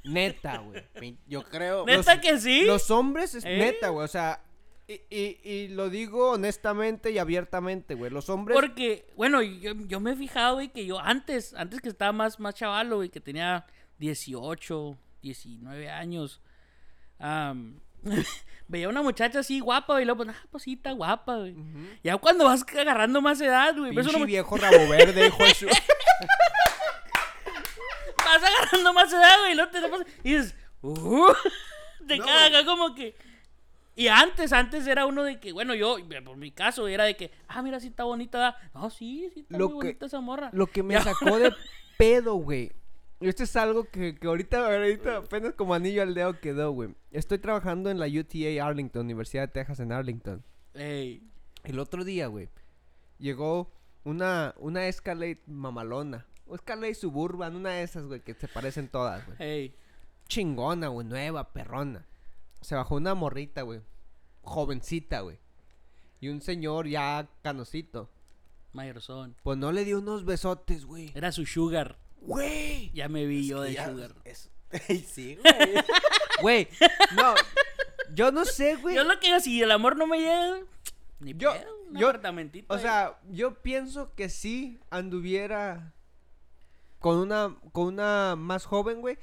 Speaker 2: Neta, güey.
Speaker 1: Yo creo.
Speaker 3: ¿Neta
Speaker 2: los-
Speaker 3: que sí?
Speaker 2: Los hombres es
Speaker 3: ¿Eh?
Speaker 2: neta, güey. O sea, y, y, y lo digo honestamente y abiertamente, güey. Los hombres.
Speaker 3: Porque, bueno, yo, yo me he fijado, güey, que yo antes, antes que estaba más, más chavalo, güey, que tenía 18, 19 años, am, veía una muchacha así guapa, güey, y luego, pues, ah, pues sí, está guapa, güey. Ya cuando vas agarrando más edad, güey,
Speaker 2: Pinche
Speaker 3: una
Speaker 2: viejo rabo verde, hijo de su-
Speaker 3: vas agarrando más edad, güey, y luego te y dices, uh, te
Speaker 2: No,
Speaker 3: caga como que... Y antes, antes era uno de que, bueno, yo, por mi caso, era de que, ah, mira, sí está bonita, no, sí, sí está
Speaker 2: Lo
Speaker 3: muy
Speaker 2: que-
Speaker 3: bonita esa morra.
Speaker 2: Lo que me sacó de pedo, güey. Esto es algo que, que ahorita, ahorita apenas como anillo al dedo quedó, güey. Estoy trabajando en la UTA Arlington, Universidad de Texas en Arlington.
Speaker 3: Ey,
Speaker 2: El otro día, güey, llegó una, una Escalade mamalona. O Escalade Suburban, una de esas, güey, que se parecen todas, güey.
Speaker 3: ey.
Speaker 2: Chingona, güey, nueva, perrona. Se bajó una morrita, güey. Jovencita, güey. Y un señor ya canosito.
Speaker 3: Mayorzón.
Speaker 2: Pues no le dio unos besotes, güey.
Speaker 3: Era su sugar.
Speaker 2: Güey.
Speaker 3: Ya me vi yo de
Speaker 1: Ya,
Speaker 3: sugar.
Speaker 1: es- sí, güey.
Speaker 2: Güey, no. Yo no sé, güey.
Speaker 3: Yo lo que digo, si el amor no me llega, ni
Speaker 2: Yo-
Speaker 3: pedo, un
Speaker 2: yo-
Speaker 3: apartamentito
Speaker 2: O
Speaker 3: ahí.
Speaker 2: sea, yo pienso que sí anduviera con una con una más joven, güey.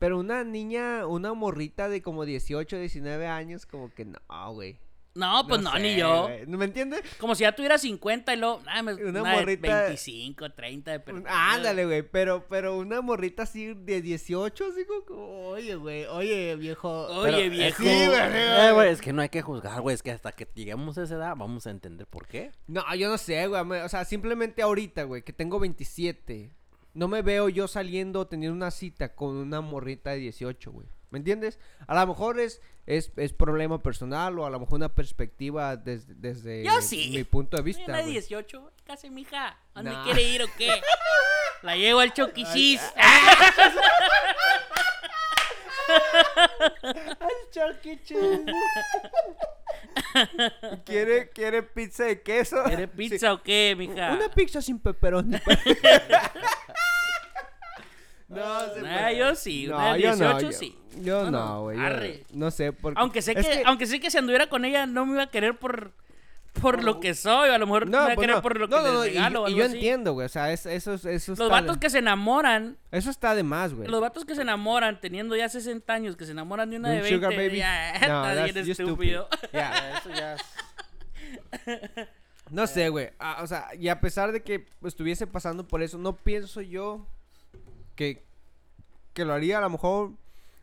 Speaker 2: Pero una niña, una morrita de como 18, 19 años, como que no, güey.
Speaker 3: no, pues no, ni
Speaker 2: sé,
Speaker 3: yo.
Speaker 2: ¿No me entiendes?
Speaker 3: Como si ya tuviera 50 y luego, ah, me,
Speaker 2: Una
Speaker 3: una, de
Speaker 2: morrita-
Speaker 3: 25, 30 de.
Speaker 2: Ándale, güey. Pero, pero una morrita así de 18, así como, oye, güey, oye, viejo.
Speaker 3: Oye,
Speaker 1: Pero,
Speaker 3: viejo.
Speaker 2: Sí, güey.
Speaker 1: Eh, güey, es que no hay que juzgar, güey. Es que hasta que lleguemos a esa edad vamos a entender por qué.
Speaker 2: No, yo no sé, güey. O sea, simplemente ahorita, güey, que tengo 27. No me veo yo saliendo teniendo una cita con una morrita de 18, güey. ¿Me entiendes? A lo mejor es, es, es problema personal o a lo mejor una perspectiva des- desde
Speaker 3: Yo sí.
Speaker 2: mi punto de
Speaker 3: Una
Speaker 2: vista,
Speaker 3: de
Speaker 2: güey.
Speaker 3: 18, casi mija. ¿A ¿Dónde quiere ir o qué? La llevo al choquichis.
Speaker 2: ¿Quiere, ¿Quiere pizza de queso?
Speaker 3: ¿Quiere pizza o qué, mija?
Speaker 2: Una pizza sin pepperoni. no, se
Speaker 3: yo sí,
Speaker 2: No,
Speaker 3: una de
Speaker 2: yo no,
Speaker 3: 18
Speaker 2: yo-
Speaker 3: sí.
Speaker 2: Yo
Speaker 3: No,
Speaker 2: güey. No sé, porque...
Speaker 3: Aunque sé
Speaker 2: es
Speaker 3: que, aunque sé que si anduviera con ella no me iba a querer por por lo que soy, a lo mejor me a
Speaker 2: pues no.
Speaker 3: por lo que
Speaker 2: No, no, no, y-
Speaker 3: regalo
Speaker 2: yo
Speaker 3: así.
Speaker 2: entiendo, güey. O sea, es- eso, es- eso
Speaker 3: Los
Speaker 2: está
Speaker 3: vatos
Speaker 2: de-
Speaker 3: que se enamoran,
Speaker 2: Eso está de más, güey.
Speaker 3: los vatos que se enamoran teniendo ya 60 años, que se enamoran de una
Speaker 2: ¿De
Speaker 3: de
Speaker 2: un
Speaker 3: 20,
Speaker 2: sugar baby?
Speaker 3: ya,
Speaker 2: No,
Speaker 3: está
Speaker 2: that's-
Speaker 3: bien
Speaker 2: you're
Speaker 3: estúpido.
Speaker 2: Ya.
Speaker 1: Eso ya es...
Speaker 2: No sé, güey. Ah, o sea, y a pesar de que estuviese pasando por eso, no pienso yo que, que lo haría a lo mejor.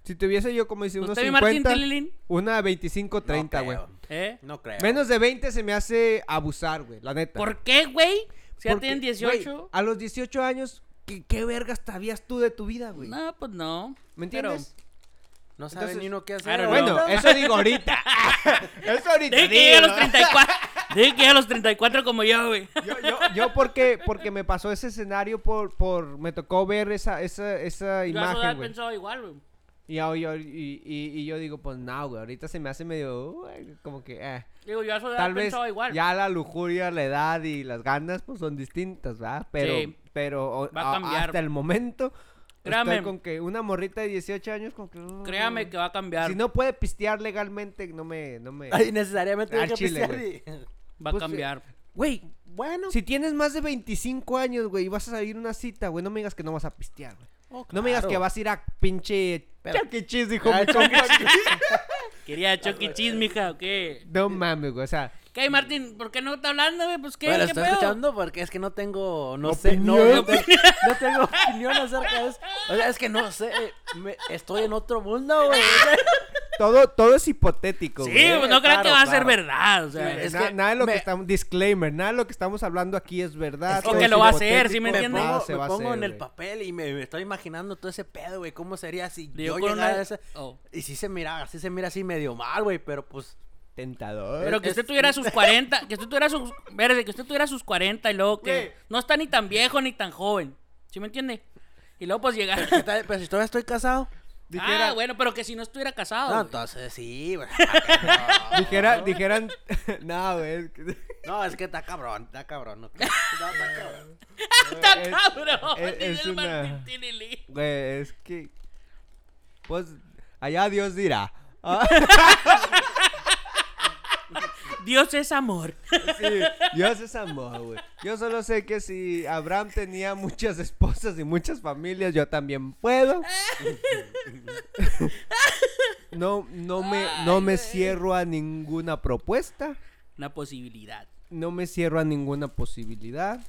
Speaker 2: Si tuviese yo, como dice, unos
Speaker 3: ¿Usted, mi Martín
Speaker 2: 50,
Speaker 3: Tililín?
Speaker 2: una 25, 30,
Speaker 1: no
Speaker 2: güey.
Speaker 1: creo,
Speaker 3: ¿Eh?
Speaker 1: No creo.
Speaker 2: Menos de 20 se me hace abusar, güey, la neta.
Speaker 3: ¿Por qué, güey? Si ya tienen 18.
Speaker 2: güey, a los 18 años, ¿qué, qué vergas sabías tú de tu vida, güey?
Speaker 3: No, pues no.
Speaker 2: ¿Me
Speaker 3: Pero-
Speaker 2: entiendes?
Speaker 1: No sabe
Speaker 2: Entonces-
Speaker 1: ni uno qué hacer.
Speaker 2: Bueno, eso digo ahorita. eso ahorita
Speaker 3: Dije que llegue a los
Speaker 2: digo.
Speaker 3: 34. Dije que a los 34 como yo, güey.
Speaker 2: Yo, yo, yo porque, porque me pasó ese escenario por, por me tocó ver esa, esa, esa
Speaker 3: Yo a su edad
Speaker 2: imagen, güey.
Speaker 3: pensaba igual, güey.
Speaker 2: Y, yo- yo- y, y- y yo digo, pues no, güey, ahorita se me hace medio, como que, eh.
Speaker 3: Digo, yo a su edad
Speaker 2: Tal vez
Speaker 3: pensaba igual.
Speaker 2: ya la lujuria, la edad y las ganas, pues son distintas, ¿verdad? Pero,
Speaker 3: Sí.
Speaker 2: pero o-
Speaker 3: Va a cambiar.
Speaker 2: hasta el momento,
Speaker 3: Créame.
Speaker 2: estoy con que una morrita de 18 años, con que... uh,
Speaker 3: Créame que va a cambiar.
Speaker 2: Si no puede pistear legalmente, no me... No me...
Speaker 1: Ay, necesariamente que
Speaker 2: chile,
Speaker 1: pistear y-
Speaker 3: Va a
Speaker 2: pues,
Speaker 3: cambiar.
Speaker 2: Güey,
Speaker 1: Bueno.
Speaker 2: si tienes más de 25 años, güey, y vas a salir una cita, güey, no me digas que no vas a pistear, güey.
Speaker 1: Oh,
Speaker 2: No me digas que vas a ir a pinche...
Speaker 1: Pero-
Speaker 2: Chuck E. Cheese, dijo
Speaker 1: Ah,
Speaker 2: mi
Speaker 1: Chuck
Speaker 2: compa.
Speaker 3: Quería Chucky Cheese, mija, ¿o qué?
Speaker 2: No mames, güey, o sea...
Speaker 3: ¿Qué, Martín? ¿Por qué no está hablando, güey? Pues, ¿qué?
Speaker 1: Bueno,
Speaker 3: ¿Qué
Speaker 1: estoy
Speaker 3: pedo?
Speaker 1: escuchando porque es que no tengo, no sé, no, no,
Speaker 2: ¿Opinión?
Speaker 1: te- no tengo opinión acerca de eso. O sea, es que no sé, me- estoy en otro mundo, güey.
Speaker 2: Todo, todo es hipotético,
Speaker 3: Sí,
Speaker 2: güey.
Speaker 3: pues, no crean que
Speaker 1: claro,
Speaker 3: va a ser verdad, o sea.
Speaker 1: Sí,
Speaker 3: es-
Speaker 1: es
Speaker 2: Na-
Speaker 1: que
Speaker 2: nada de lo que estamos disclaimer, nada de lo que estamos hablando aquí es verdad.
Speaker 1: Es
Speaker 2: todo
Speaker 3: que lo va a hacer, ¿sí me entiendes?
Speaker 1: Me pongo,
Speaker 2: se
Speaker 1: me pongo
Speaker 2: hacer,
Speaker 1: en el
Speaker 2: güey.
Speaker 1: papel y me, me estoy imaginando todo ese pedo, güey. ¿Cómo sería si yo
Speaker 3: con
Speaker 1: llegara
Speaker 3: una-
Speaker 1: a ese...
Speaker 3: oh.
Speaker 1: Y sí se mira, sí se mira así medio mal, güey, pero pues...
Speaker 2: Tentador.
Speaker 3: Pero que
Speaker 1: Es-
Speaker 3: usted tuviera sus 40, que usted tuviera sus, verde, que usted tuviera sus 40 y luego que
Speaker 2: Güey.
Speaker 3: no está ni tan viejo ni tan joven. ¿Sí me entiende? Y luego pues llegar.
Speaker 1: Pero si todavía estoy casado.
Speaker 2: Dijera,
Speaker 3: Ah, bueno, pero que si no estuviera casado.
Speaker 1: No, entonces sí, güey.
Speaker 2: dijera, dijeran, no, güey. es que-
Speaker 1: No, es que está cabrón, está cabrón. No, no, está cabrón.
Speaker 3: Está
Speaker 2: es-
Speaker 3: cabrón.
Speaker 2: es- una-. Güey, es que, pues, allá Dios dirá.
Speaker 3: Dios es amor.
Speaker 2: sí, Dios es amor, güey. Yo solo sé que si Abraham tenía muchas esposas y muchas familias, yo también puedo. No, no me, no me cierro a ninguna propuesta.
Speaker 3: Una posibilidad.
Speaker 2: No me cierro a ninguna posibilidad.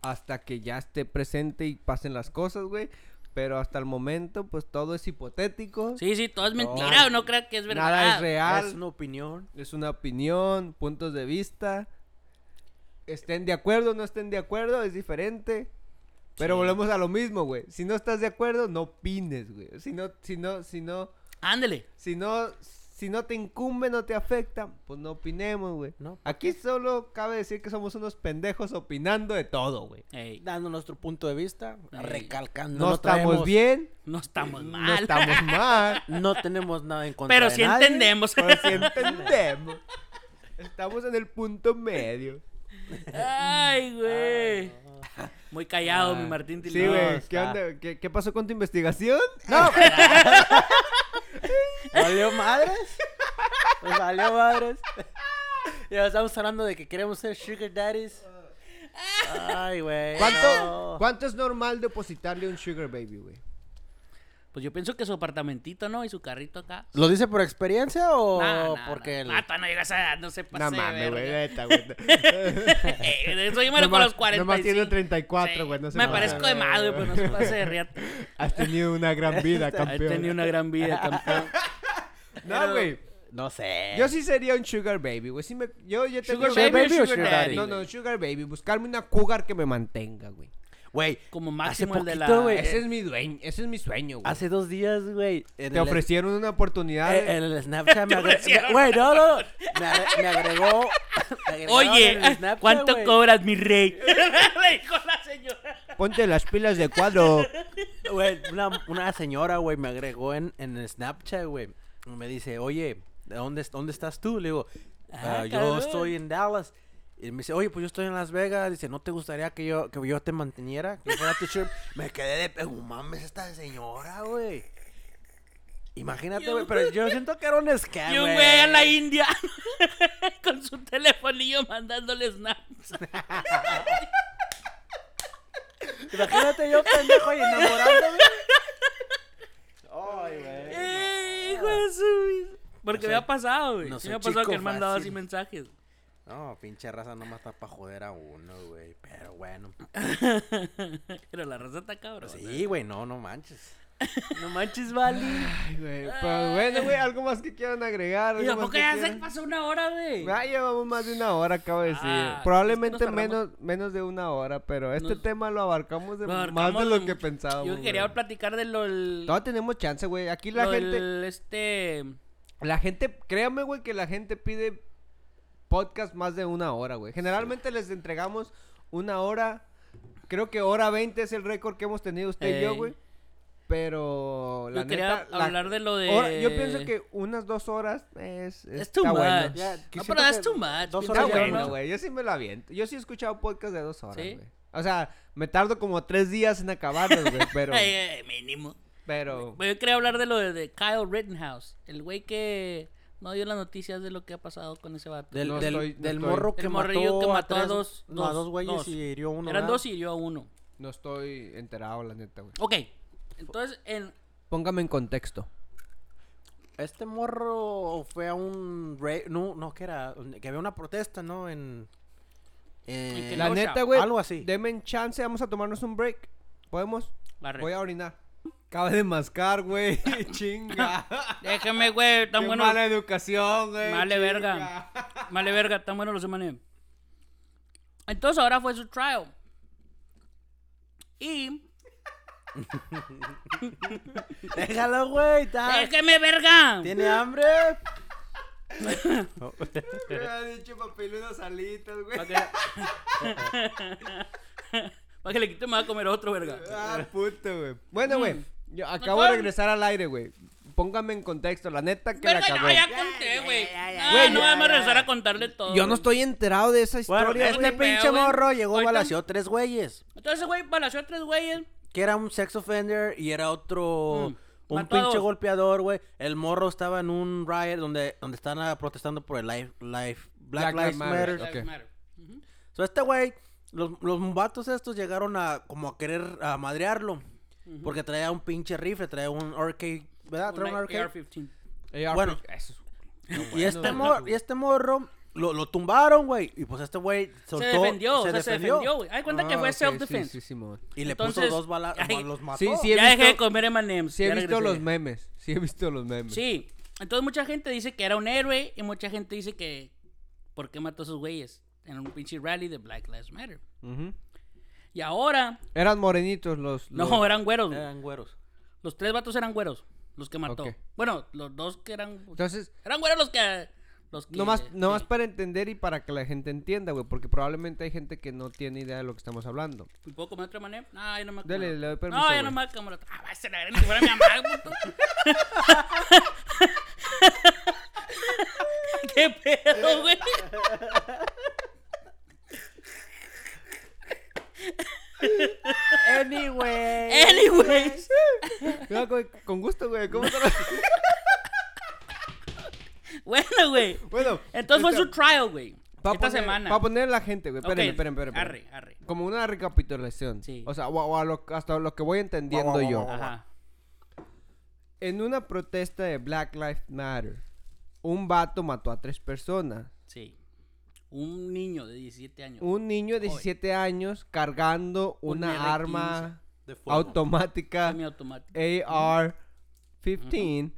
Speaker 2: Hasta que ya esté presente y pasen las cosas, güey. Pero hasta el momento, pues todo es hipotético.
Speaker 3: Sí, sí, todo es mentira. No crean que es verdad.
Speaker 2: Nada es real.
Speaker 1: Es una opinión.
Speaker 2: Es una opinión, puntos de vista. Estén de acuerdo o no estén de acuerdo, es diferente. Pero
Speaker 3: Sí.
Speaker 2: volvemos a lo mismo, güey. Si no estás de acuerdo, no opines, güey. Si no, si no, si no,
Speaker 3: Ándele.
Speaker 2: si no, si no te incumbe, no te afecta, pues no opinemos, güey.
Speaker 1: No, ¿para
Speaker 2: Aquí solo cabe decir que somos unos pendejos opinando de todo, güey.
Speaker 3: Ey,
Speaker 1: Dando nuestro punto de vista,
Speaker 3: Ey.
Speaker 1: recalcando.
Speaker 2: No, estamos
Speaker 1: traemos-
Speaker 2: bien,
Speaker 3: no estamos
Speaker 2: no
Speaker 3: mal.
Speaker 2: estamos mal,
Speaker 1: No tenemos nada en contra
Speaker 3: Pero
Speaker 1: de
Speaker 3: sí
Speaker 1: nadie.
Speaker 3: entendemos.
Speaker 2: pero sí entendemos. Estamos en el punto medio.
Speaker 3: Ay, güey. Muy callado, mi
Speaker 2: Ah,
Speaker 3: Martín
Speaker 2: Sí,
Speaker 3: Tinili.
Speaker 2: güey. ¿Qué, qué pasó con tu investigación? No,
Speaker 1: ¿Valió madres? Pues valió madres. Ya estamos hablando de que queremos ser sugar daddies. Ay, güey.
Speaker 2: ¿Cuánto,
Speaker 1: no.
Speaker 2: ¿Cuánto es normal depositarle un sugar baby, güey?
Speaker 3: Pues yo pienso que su apartamentito, ¿no? Y su carrito acá.
Speaker 1: ¿Lo dice por experiencia o
Speaker 3: Nah, nah,
Speaker 1: porque
Speaker 3: nah.
Speaker 1: el-
Speaker 3: Ah, no llegas a no se pase
Speaker 2: No mames, güey, neta, güey.
Speaker 3: Lo con
Speaker 2: Nomás-
Speaker 3: los 45.
Speaker 2: nomás tiene 34,
Speaker 3: Sí,
Speaker 2: güey, no se
Speaker 3: me parezco de madre, pero no se pase de riata.
Speaker 2: Has tenido una gran vida,
Speaker 3: He
Speaker 2: campeón.
Speaker 3: tenido una gran vida, campeón.
Speaker 2: No, güey.
Speaker 1: No sé.
Speaker 2: Yo sí sería un sugar baby, güey. Sí me... Yo, yo tengo-
Speaker 3: ¿Sugar baby o sugar daddy?
Speaker 2: No, no, sugar baby. Buscarme una cougar que me mantenga, güey.
Speaker 1: Güey,
Speaker 3: Como
Speaker 1: hace
Speaker 3: máximo el de la...
Speaker 1: güey.
Speaker 2: Ese es mi dueño, ese es mi sueño, güey.
Speaker 1: hace dos días, güey.
Speaker 2: Te
Speaker 1: el-
Speaker 2: ofrecieron una oportunidad.
Speaker 1: eh, En el Snapchat me agregó. Güey, no, no. no. Me, agre- me agregó. me
Speaker 3: Oye,
Speaker 1: en el Snapchat,
Speaker 3: ¿cuánto cobras, mi rey? Le dijo la señora.
Speaker 2: Ponte las pilas de cuadro.
Speaker 1: Güey, una, una señora, güey, me agregó en, en el Snapchat, güey. Me dice, oye, ¿de dónde, dónde estás tú? Le digo,
Speaker 3: Ah,
Speaker 1: "Ah, yo estoy en Dallas. Y me dice, oye, pues yo estoy en Las Vegas. Dice, ¿no te gustaría que yo, que yo te manteniera? Que yo fuera tu chef?" Me quedé de "Oh, mames, esta señora, güey. Imagínate, güey, pero yo siento que era un scam,
Speaker 3: Y un güey a la India con su telefonillo mandándole snaps.
Speaker 1: Imagínate yo, pendejo, y enamorándome. Ay, güey.
Speaker 3: Eh, hijo de su... Porque me ha pasado, güey.
Speaker 1: no
Speaker 3: sí me ha pasado que han mandado así mensajes.
Speaker 1: No, pinche raza nomás está para joder a uno, güey. Pero bueno.
Speaker 3: Pero la raza está cabrón.
Speaker 1: Sí, güey, no, no manches. No manches, Vali.
Speaker 2: Ay, güey. Pero bueno, güey, algo más que quieran agregar.
Speaker 3: Y
Speaker 2: algo más
Speaker 3: tampoco
Speaker 2: que
Speaker 3: ya se pasó una hora, güey.
Speaker 2: Ya llevamos más de una hora, acabo de decir.
Speaker 3: Ah,
Speaker 2: Probablemente menos, menos de una hora, pero este
Speaker 3: Nos-
Speaker 2: tema lo abarcamos, de-
Speaker 3: Lo
Speaker 2: más de lo que pensábamos.
Speaker 3: Yo quería
Speaker 2: güey.
Speaker 3: platicar de lo del...
Speaker 2: Todavía tenemos chance, güey. Aquí la
Speaker 3: lo
Speaker 2: gente,
Speaker 3: este...
Speaker 2: la gente, créame, güey, que la gente pide podcast más de una hora, güey. Generalmente les entregamos una hora. Creo que hora 20 es el récord que hemos tenido usted y yo,
Speaker 3: Ey.
Speaker 2: güey. Pero la
Speaker 3: Yo quería
Speaker 2: neta, la-
Speaker 3: hablar de lo de...
Speaker 2: hora- yo pienso que unas dos horas es,
Speaker 3: Es too
Speaker 2: está
Speaker 3: much.
Speaker 2: bueno.
Speaker 1: Ya,
Speaker 3: no, pero
Speaker 1: que
Speaker 3: too much.
Speaker 1: dos
Speaker 2: Está
Speaker 1: horas ya,
Speaker 2: bueno,
Speaker 3: ¿no?
Speaker 2: güey. Yo sí me lo aviento. Yo sí he escuchado podcast de dos horas,
Speaker 3: ¿Sí?
Speaker 2: güey. O sea, me tardo como tres días en acabarlos, güey. Pero,
Speaker 3: mínimo.
Speaker 2: pero...
Speaker 3: Yo quería hablar de lo de, de Kyle Rittenhouse. El güey que no dio las noticias de lo que ha pasado con ese vato.
Speaker 1: Del,
Speaker 2: No
Speaker 1: del,
Speaker 2: estoy- no
Speaker 1: del
Speaker 2: estoy-
Speaker 1: morro que
Speaker 3: El
Speaker 1: mató,
Speaker 3: morrillo que mató a
Speaker 1: tres-
Speaker 3: dos-
Speaker 1: no, a
Speaker 3: dos-
Speaker 1: güeyes
Speaker 3: dos.
Speaker 1: y hirió a uno.
Speaker 3: Eran
Speaker 1: ¿verdad?
Speaker 3: dos y hirió a uno.
Speaker 2: No estoy enterado, la neta, güey.
Speaker 3: Ok. Entonces, en...
Speaker 2: Póngame en contexto.
Speaker 1: Este morro fue a un... ra- No, no, que era... Que había una protesta, ¿no? En...
Speaker 3: ¿En
Speaker 1: en-
Speaker 3: qué
Speaker 2: La neta, güey.
Speaker 1: Algo así.
Speaker 2: Deme en chance, vamos a tomarnos un break. ¿Podemos? Voy a orinar. Acaba de mascar, güey. Chinga.
Speaker 3: Déjame, güey. Tan
Speaker 2: Qué
Speaker 3: bueno.
Speaker 2: mala educación, güey. Chinga.
Speaker 3: verga. Vale, verga. Tan bueno los semané. Entonces, ahora fue su trial. Y...
Speaker 1: Déjalo, güey.
Speaker 3: ¡Déjeme, verga!
Speaker 1: ¿Tiene hambre?
Speaker 2: Me había dicho papiludas alitas, güey.
Speaker 3: Para que... Para que le quite, me va a comer otro, verga.
Speaker 2: Ah, puto, güey. Bueno, güey.
Speaker 3: Mm.
Speaker 2: Yo acabo de regresar al aire, güey. Póngame en contexto. La neta que la
Speaker 3: Verga, no, ya conté, güey. Ah,
Speaker 2: Güey,
Speaker 3: no
Speaker 2: ya,
Speaker 3: vamos a
Speaker 1: ya,
Speaker 3: regresar
Speaker 1: ya.
Speaker 3: a contarle todo.
Speaker 2: Yo no
Speaker 3: güey.
Speaker 2: estoy enterado de esa
Speaker 1: Bueno,
Speaker 2: historia,
Speaker 1: este
Speaker 3: güey.
Speaker 1: pinche
Speaker 3: Feo, güey.
Speaker 1: morro llegó,
Speaker 3: Ahorita-
Speaker 1: balació tres güeyes.
Speaker 3: Entonces ese güey balació a tres güeyes.
Speaker 1: Que era un sex offender y era otro...
Speaker 3: Mm,
Speaker 1: Un
Speaker 3: mató a
Speaker 1: pinche
Speaker 3: dos.
Speaker 1: golpeador, güey. El morro estaba en un riot donde, donde están ah, protestando por el life, life, Black, Lives Matter.
Speaker 2: Ok.
Speaker 1: So, este güey, los, los vatos estos llegaron a como a querer a madrearlo. Porque traía un pinche rifle, traía un arcade, ¿verdad? Traía un
Speaker 3: Un
Speaker 1: arcade.
Speaker 3: AR-15.
Speaker 2: AR,
Speaker 1: Bueno.
Speaker 2: eso es-
Speaker 1: Y este,
Speaker 2: bueno,
Speaker 1: mor- y este morro lo, lo tumbaron, güey. Y pues este güey soltó,
Speaker 3: Se defendió, o sea, se defendió, güey. Hay cuenta que
Speaker 2: Ah,
Speaker 3: fue self-defense.
Speaker 2: Sí, sí, Simón.
Speaker 1: Y le
Speaker 3: Entonces-
Speaker 1: puso dos balas,
Speaker 3: Ay,
Speaker 1: los mató.
Speaker 2: Sí, sí, he
Speaker 3: ya dejé de
Speaker 2: visto,
Speaker 3: comer M&M's.
Speaker 2: sí he visto
Speaker 3: regresé.
Speaker 2: los memes. Sí he visto los memes.
Speaker 3: Sí. Entonces mucha gente dice que era un héroe y mucha gente dice que ¿por qué mató a esos güeyes? En un pinche rally de Black Lives Matter.
Speaker 2: Ujú.
Speaker 3: Y ahora,
Speaker 2: Eran morenitos los...
Speaker 3: no, eran güeros.
Speaker 1: Eran güeros.
Speaker 3: Los tres vatos eran güeros, los que mató. Bueno, los dos que eran
Speaker 2: Entonces,
Speaker 3: eran güeros los que los que
Speaker 2: nomás, nomás
Speaker 3: sí.
Speaker 2: para entender y para que la gente entienda, güey. Porque probablemente hay gente que no tiene idea de lo que estamos hablando.
Speaker 3: ¿Me puedo comer otra manera? No, yo no me
Speaker 2: Dele, le doy permiso,
Speaker 3: No, yo
Speaker 2: güey.
Speaker 3: no me como. Ah, va a ser la que fuera mi mamá, puto. ¿Qué pedo, güey?
Speaker 1: Anyway.
Speaker 3: Anyways.
Speaker 2: No, con gusto, güey. ¿Cómo te lo-
Speaker 3: Bueno, güey.
Speaker 2: Bueno.
Speaker 3: Entonces fue
Speaker 2: este,
Speaker 3: su trial, güey.
Speaker 2: pa'
Speaker 3: Esta
Speaker 2: poner-
Speaker 3: semana.
Speaker 2: Para poner a la gente, güey. Espérenme,
Speaker 3: Ok,
Speaker 2: espérenme, espérenme.
Speaker 3: Arre, arre.
Speaker 2: Como una recapitulación.
Speaker 3: Sí.
Speaker 2: O sea, o- o a lo- hasta lo que voy entendiendo yo.
Speaker 3: Ajá.
Speaker 2: En una protesta de Black Lives Matter, un vato mató a tres personas.
Speaker 3: Sí. Un niño de 17 años.
Speaker 2: Un niño de 17 años cargando
Speaker 3: Un
Speaker 2: una
Speaker 3: R15
Speaker 2: arma
Speaker 1: De fuego.
Speaker 2: automática
Speaker 3: Semiautomático.
Speaker 2: AR-15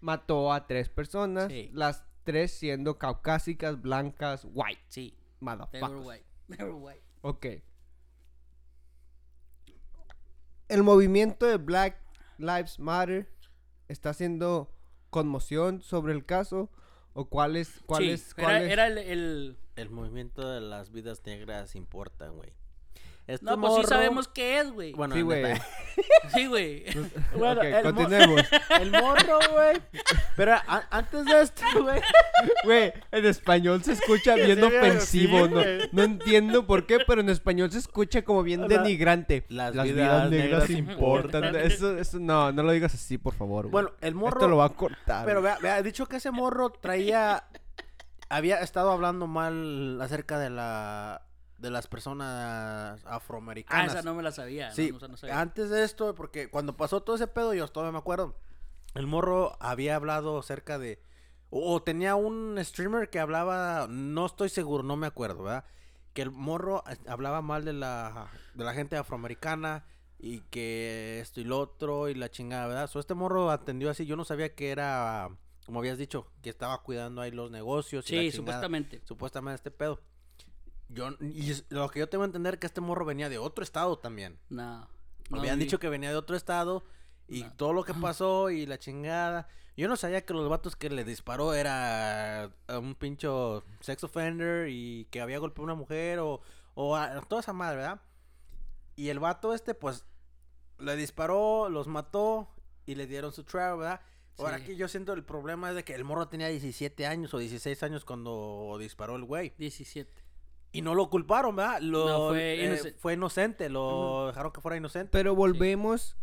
Speaker 2: mató a tres personas,
Speaker 3: Sí.
Speaker 2: las tres siendo caucásicas, blancas, white,
Speaker 3: Sí. They were white. They were white.
Speaker 2: Ok. El movimiento de Black Lives Matter está haciendo conmoción sobre el caso o cuál es cuál
Speaker 3: Sí,
Speaker 2: es
Speaker 3: era,
Speaker 2: cuál es-
Speaker 3: era el, el-
Speaker 1: El movimiento de las vidas negras importa, güey. Este
Speaker 3: No, pues sí sabemos qué es, güey.
Speaker 1: Bueno,
Speaker 2: Sí, güey.
Speaker 3: Sí, güey.
Speaker 1: Bueno,
Speaker 2: Ok,
Speaker 1: el mo-
Speaker 2: continuemos.
Speaker 1: El morro, güey. Pero a- antes de esto, güey.
Speaker 2: Güey, en español se escucha
Speaker 1: Sí,
Speaker 2: bien
Speaker 1: güey,
Speaker 2: ofensivo.
Speaker 1: sí,
Speaker 2: no, no entiendo por qué, pero en español se escucha como bien
Speaker 1: La-
Speaker 2: denigrante.
Speaker 1: las vidas negras
Speaker 2: importan. Eso, eso, no, no lo digas así, por favor. güey.
Speaker 1: Bueno, el morro.
Speaker 2: Esto lo va a cortar.
Speaker 1: Pero vea, vea, dicho que ese morro traía. había estado hablando mal acerca de la. De las personas
Speaker 3: Ah,
Speaker 1: afroamericanas.
Speaker 3: esa no me la sabía.
Speaker 1: Sí,
Speaker 3: no, esa no sabía.
Speaker 1: antes de esto, porque cuando pasó todo ese pedo, yo todavía me acuerdo. El morro había hablado acerca de. O, o tenía un streamer que hablaba. No estoy seguro, no me acuerdo, ¿verdad? Que el morro eh, hablaba mal de la, de la gente afroamericana. y que esto y lo otro y la chingada, ¿verdad? So, este morro atendió así, yo no sabía que era, como habías dicho, que estaba cuidando ahí los negocios. y
Speaker 3: Sí, supuestamente.
Speaker 1: Supuestamente este pedo. Yo, y es- lo que yo tengo que entender que este morro venía de otro estado también.
Speaker 3: No. no
Speaker 1: Habían
Speaker 3: vi.
Speaker 1: dicho que venía de otro estado y
Speaker 3: No.
Speaker 1: todo lo que pasó y la chingada. Yo no sabía que los vatos que le disparó era un pincho sex offender y que había golpeado a una mujer o, o a toda esa madre, ¿verdad? Y el vato este, pues, le disparó, los mató y le dieron su trial, ¿verdad? Ahora
Speaker 3: Sí.
Speaker 1: aquí yo siento el problema es de que el morro tenía 17 años o 16 años cuando disparó el güey.
Speaker 3: 17.
Speaker 1: Y no lo culparon, ¿verdad? Lo,
Speaker 3: No, fue
Speaker 1: eh, fue inocente, lo dejaron que fuera inocente.
Speaker 2: Pero volvemos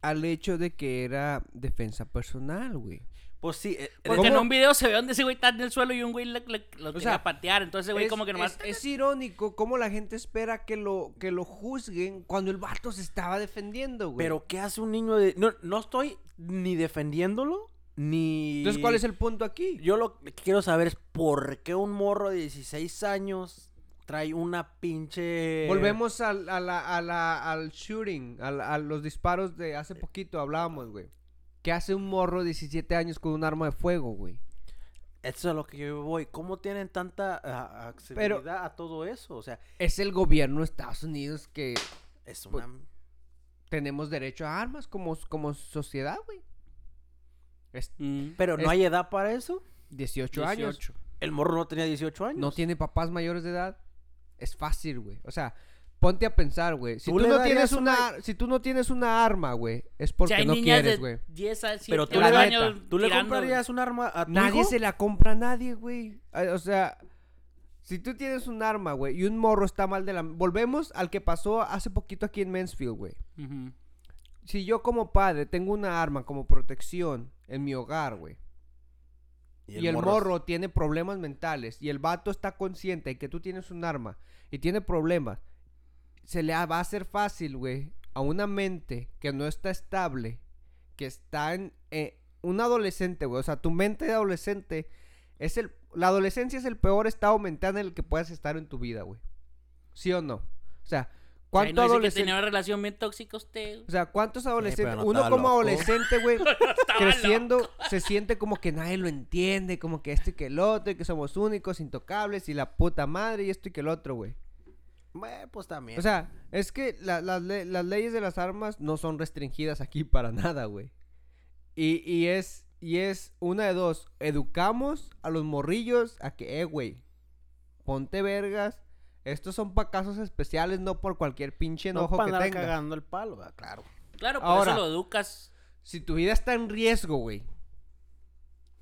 Speaker 2: al hecho de que era defensa personal, güey.
Speaker 1: Pues sí, eh,
Speaker 3: Porque en un video se ve donde ese güey está en el suelo y un güey le- le- lo
Speaker 2: O
Speaker 3: quería
Speaker 2: sea,
Speaker 3: patear. Entonces ese güey
Speaker 2: es,
Speaker 3: como que nomás...
Speaker 2: es, es irónico cómo la gente espera que lo, que lo juzguen cuando el vato se estaba defendiendo, güey.
Speaker 1: Pero ¿qué hace un niño de.? No, no estoy ni defendiéndolo, ni.
Speaker 2: Entonces, ¿cuál es el punto aquí?
Speaker 1: Yo lo que quiero saber es por qué un morro de 16 años trae una pinche.
Speaker 2: Volvemos al, a la- a la- al shooting, al- a, los disparos de hace poquito hablábamos, güey. ¿Qué hace un morro de 17 años con un arma de fuego, güey?
Speaker 1: Eso es a lo que yo voy. ¿Cómo tienen tanta accesibilidad a todo eso? O sea,
Speaker 2: Es el gobierno de Estados Unidos que
Speaker 1: es
Speaker 2: Pues,
Speaker 1: una.
Speaker 2: tenemos derecho a armas como, como sociedad, güey. Es
Speaker 3: Mm,
Speaker 1: Pero no
Speaker 2: es-
Speaker 1: hay edad para eso.
Speaker 2: 18, años.
Speaker 3: 18.
Speaker 1: El morro no tenía 18 años.
Speaker 2: No tiene papás mayores de edad. Es fácil, güey. O sea, ponte a pensar, güey. Si
Speaker 1: ¿Tú
Speaker 2: no tienes una, si tú no tienes una arma, güey, es porque
Speaker 3: si hay
Speaker 2: no
Speaker 3: niñas
Speaker 2: quieres, güey.
Speaker 3: 10 a 7
Speaker 1: Pero tú,
Speaker 2: la
Speaker 1: le,
Speaker 2: neta,
Speaker 1: ¿tú le comprarías un arma a tu
Speaker 2: Nadie
Speaker 1: hijo?
Speaker 2: se la compra a nadie, güey. O sea, si tú tienes un arma, güey, y un morro está mal de la... Volvemos al que pasó hace poquito aquí en Mansfield, güey. Si yo como padre tengo una arma como protección en mi hogar, güey, y el, morro tiene problemas mentales y el vato está consciente de que tú tienes un arma y tiene problemas, se le va a hacer fácil, güey, a una mente que no está estable, que está en eh, un adolescente, güey, o sea, tu mente de adolescente es el la adolescencia es el peor estado mental en el que puedes estar en tu vida, güey. ¿Sí o no? O sea,
Speaker 3: Ahí
Speaker 2: ¿cuánto
Speaker 3: no dice que
Speaker 2: adolescente
Speaker 3: tenía una relación bien tóxica usted.
Speaker 2: o sea, ¿cuántos adolescentes?
Speaker 1: no
Speaker 2: Uno como
Speaker 1: loco.
Speaker 2: adolescente, güey, creciendo, se siente como que nadie lo entiende, como que esto y que el otro, y que somos únicos, intocables, y la puta madre, y esto y que el otro, güey.
Speaker 1: Bueno, pues también.
Speaker 2: O sea, es que la- las le- las leyes de las armas no son restringidas aquí para nada, güey. Y, y es, y es una de dos. Educamos a los morrillos a que, eh, güey, ponte vergas. Estos son para casos especiales, no por cualquier pinche
Speaker 1: no
Speaker 2: enojo
Speaker 1: para
Speaker 2: que
Speaker 1: andar
Speaker 2: tenga.
Speaker 1: cagando el palo, ¿verdad? claro.
Speaker 3: Claro, por
Speaker 2: Ahora.
Speaker 3: eso lo educas.
Speaker 2: Si tu vida está en riesgo, güey.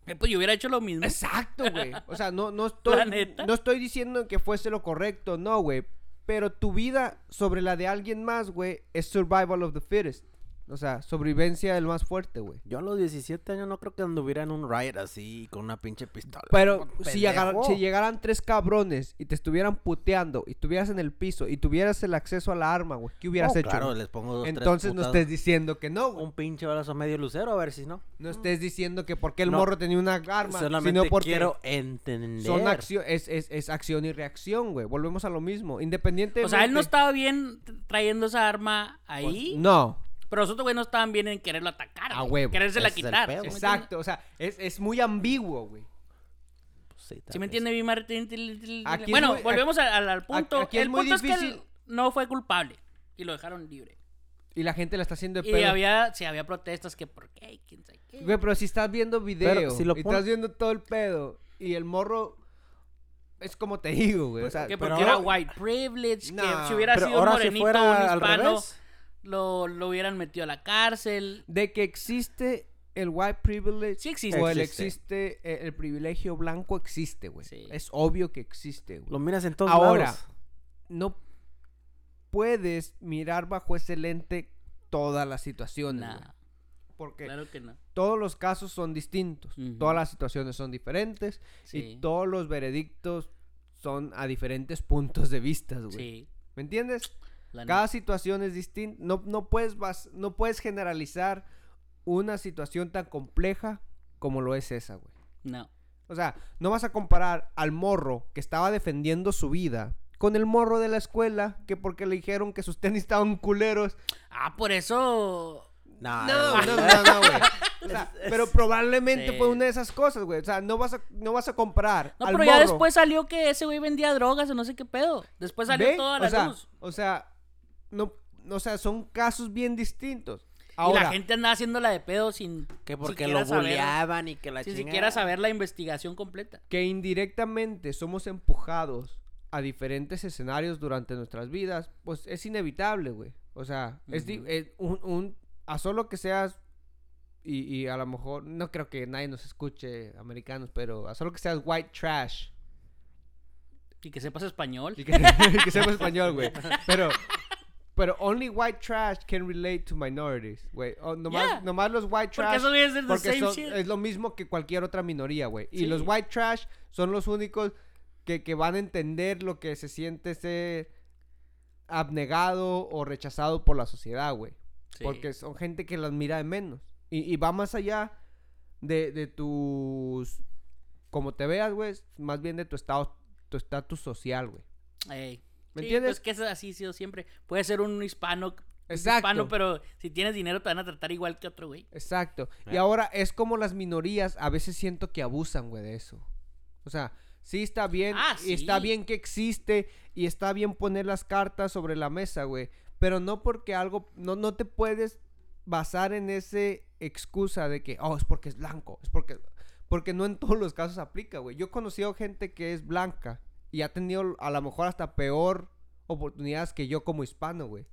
Speaker 3: Eh, Pues yo hubiera hecho lo mismo.
Speaker 2: Exacto, güey. O sea, no, no
Speaker 3: La
Speaker 2: estoy. No estoy diciendo que fuese lo correcto, no, güey. Pero tu vida sobre la de alguien más, güey, es survival of the fittest. O sea, sobrevivencia del más fuerte, güey.
Speaker 1: Yo a los 17 años no creo que anduviera en un riot así con una pinche pistola.
Speaker 2: Pero si, llegaran tres cabrones y te estuvieran puteando y estuvieras en el piso y tuvieras el acceso a la arma, güey, ¿qué hubieras
Speaker 1: Oh,
Speaker 2: hecho?
Speaker 1: Claro, les pongo dos, tres
Speaker 2: Entonces no estés diciendo que no, güey.
Speaker 1: un pinche balazo medio lucero a ver si no.
Speaker 2: No estés diciendo que porque el
Speaker 1: No.
Speaker 2: morro tenía una arma,
Speaker 1: Solamente
Speaker 2: sino porque
Speaker 1: quiero entender.
Speaker 2: son accio es, es, es acción y reacción, güey. Volvemos a lo mismo. Independientemente.
Speaker 3: O sea, él no estaba bien trayendo esa arma ahí.
Speaker 2: Pues, No,
Speaker 3: Pero los otros güey no estaban bien en quererlo atacar.
Speaker 2: A
Speaker 3: güey.
Speaker 2: huevo.
Speaker 3: Querérsela
Speaker 1: Ese es el
Speaker 3: quitar.
Speaker 1: pedo.
Speaker 3: ¿sí me
Speaker 2: exacto. O sea, es, es muy ambiguo, güey.
Speaker 1: Pues sí, tal
Speaker 3: ¿Sí me
Speaker 1: vez.
Speaker 3: entiende, mi Martín?
Speaker 2: Aquí es
Speaker 3: Bueno,
Speaker 2: muy-
Speaker 3: volvemos al, al- al punto.
Speaker 2: aquí es
Speaker 3: el
Speaker 2: muy
Speaker 3: punto es que
Speaker 2: difícil.
Speaker 3: no fue culpable y lo dejaron libre.
Speaker 2: Y la gente la está haciendo de
Speaker 3: Y
Speaker 2: pedo.
Speaker 3: había, sí, había protestas que por qué, quién sabe qué.
Speaker 2: Güey, pero si estás viendo video
Speaker 1: si lo
Speaker 2: y
Speaker 1: pon-
Speaker 2: estás viendo todo el pedo y el morro es como te digo, güey. O sea,
Speaker 3: que
Speaker 1: pero
Speaker 3: porque era white privilege,
Speaker 2: Nah,
Speaker 3: que si hubiera
Speaker 1: Pero
Speaker 3: sido un
Speaker 1: ahora si
Speaker 3: morenito o
Speaker 1: fuera
Speaker 3: un
Speaker 1: al
Speaker 3: hispano,
Speaker 1: revés.
Speaker 3: Lo, lo hubieran metido a la cárcel.
Speaker 2: de que existe el white privilege
Speaker 3: Sí existe.
Speaker 2: o el
Speaker 1: Existe.
Speaker 2: existe eh, el privilegio blanco existe, güey.
Speaker 3: Sí.
Speaker 2: Es obvio que existe, güey.
Speaker 1: Lo miras en todos
Speaker 2: Ahora,
Speaker 1: lados.
Speaker 2: no puedes mirar bajo ese lente todas las situaciones,
Speaker 3: Nah,
Speaker 2: güey. Porque
Speaker 3: claro que no.
Speaker 2: todos los casos son distintos, todas las situaciones son diferentes
Speaker 3: Sí.
Speaker 2: y todos los veredictos son a diferentes puntos de vista, güey.
Speaker 3: Sí.
Speaker 2: ¿Me entiendes?
Speaker 3: La
Speaker 2: Cada situación es distinta. No, no, puedes bas- no puedes generalizar una situación tan compleja como lo es esa, güey.
Speaker 3: No.
Speaker 2: O sea, no vas a comparar al morro que estaba defendiendo su vida con el morro de la escuela que porque le dijeron que sus tenis estaban culeros.
Speaker 3: Ah, por eso.
Speaker 1: No,
Speaker 2: No, no, no, no, güey. O sea, pero probablemente
Speaker 3: Sí.
Speaker 2: fue una de esas cosas, güey. O sea, no vas a, no vas a comprar.
Speaker 3: No,
Speaker 2: al
Speaker 3: pero ya después salió que ese güey vendía drogas o no sé qué pedo. Después salió
Speaker 2: ¿Ve?
Speaker 3: toda
Speaker 2: o
Speaker 3: la
Speaker 2: sea,
Speaker 3: luz.
Speaker 2: O sea, no, o sea, son casos bien distintos.
Speaker 3: y
Speaker 2: Ahora,
Speaker 3: la gente andaba haciéndola de pedo sin.
Speaker 1: Que porque lo bulleaban y que la
Speaker 3: Sin
Speaker 1: chingada.
Speaker 3: siquiera saber la investigación completa.
Speaker 2: que indirectamente somos empujados a diferentes escenarios durante nuestras vidas, pues es inevitable, güey. O sea, es, es un, un- a solo que seas y, y a lo mejor no creo que nadie nos escuche americanos, pero a solo que seas white trash
Speaker 3: Y que sepas español.
Speaker 2: y que, que sepas español, güey. Pero pero only white trash can relate to minorities, güey. O nomás,
Speaker 3: Yeah.
Speaker 2: nomás los white
Speaker 3: Porque
Speaker 2: trash
Speaker 3: eso es the
Speaker 2: porque
Speaker 3: same
Speaker 2: son-
Speaker 3: shit.
Speaker 2: es lo mismo que cualquier otra minoría, güey. Y los white trash son los únicos que, que van a entender lo que se siente ser abnegado o rechazado por la sociedad, güey.
Speaker 3: Sí.
Speaker 2: Porque son gente que las mira de menos. Y, y va más allá de, de tus... Como te veas, güey, más bien de tu estado, tu estatus social, güey.
Speaker 3: Ey.
Speaker 2: ¿Me
Speaker 3: Sí,
Speaker 2: entiendes?
Speaker 3: Pues que eso así ha sido siempre. Puede ser un hispano.
Speaker 2: Exacto.
Speaker 3: hispano, pero si tienes dinero te van a tratar igual que otro güey.
Speaker 2: Exacto. Y ahora es como las minorías, a veces siento que abusan, güey, de eso. O sea, sí está bien,
Speaker 3: Ah,
Speaker 2: y está
Speaker 3: sí.
Speaker 2: bien que existe, y está bien poner las cartas sobre la mesa, güey. Pero no porque algo, no, no te puedes basar en ese excusa de que, oh, es porque es blanco, es porque, porque no en todos los casos aplica, güey. Yo he conocido gente que es blanca y ha tenido a lo mejor hasta peor oportunidades que yo como hispano, güey.